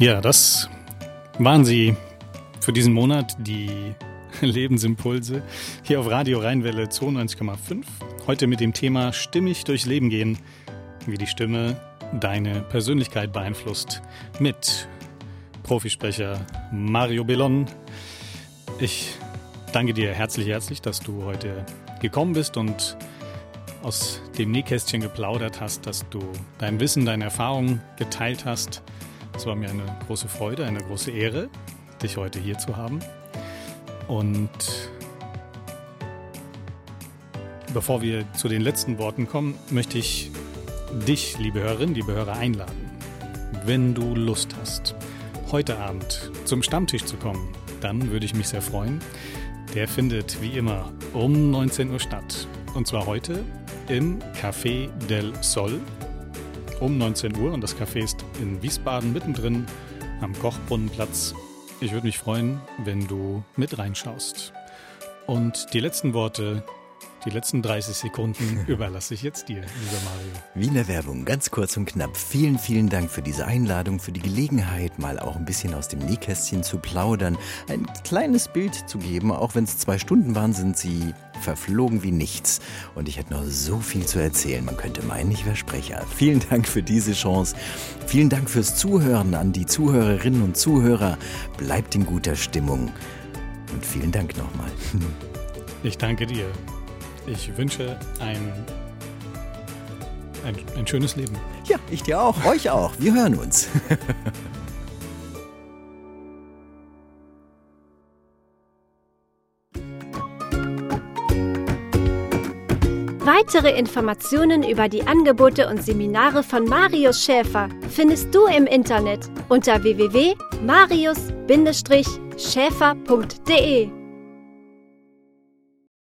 Ja, das waren sie für diesen Monat, die [laughs] Lebensimpulse hier auf Radio Rheinwelle 92,5. Heute mit dem Thema Stimmig durchs Leben gehen, wie die Stimme deine Persönlichkeit beeinflusst. Mit Profisprecher Mario Bellon. Ich danke dir herzlich, herzlich, dass du heute gekommen bist und aus dem Nähkästchen geplaudert hast, dass du dein Wissen, deine Erfahrungen geteilt hast. Es war mir eine große Freude, eine große Ehre, dich heute hier zu haben. Und bevor wir zu den letzten Worten kommen, möchte ich dich, liebe Hörerin, liebe Hörer, einladen. Wenn du Lust hast, heute Abend zum Stammtisch zu kommen, dann würde ich mich sehr freuen. Der findet wie immer um 19 Uhr statt. Und zwar heute im Café del Sol um 19 Uhr und das Café ist in Wiesbaden mittendrin am Kochbrunnenplatz. Ich würde mich freuen, wenn du mit reinschaust. Und die letzten Worte, die letzten 30 Sekunden [laughs] überlasse ich jetzt dir, lieber Mario. Wie in der Werbung, ganz kurz und knapp. Vielen, vielen Dank für diese Einladung, für die Gelegenheit, mal auch ein bisschen aus dem Nähkästchen zu plaudern, ein kleines Bild zu geben. Auch wenn es zwei Stunden waren, sind sie verflogen wie nichts. Und ich hätte noch so viel zu erzählen. Man könnte meinen, ich wäre Sprecher. Vielen Dank für diese Chance. Vielen Dank fürs Zuhören an die Zuhörerinnen und Zuhörer. Bleibt in guter Stimmung. Und vielen Dank nochmal. Ich danke dir. Ich wünsche ein, ein, ein schönes Leben. Ja, ich dir auch. Euch auch. Wir hören uns. Weitere Informationen über die Angebote und Seminare von Marius Schäfer findest du im Internet unter www.marius-schäfer.de.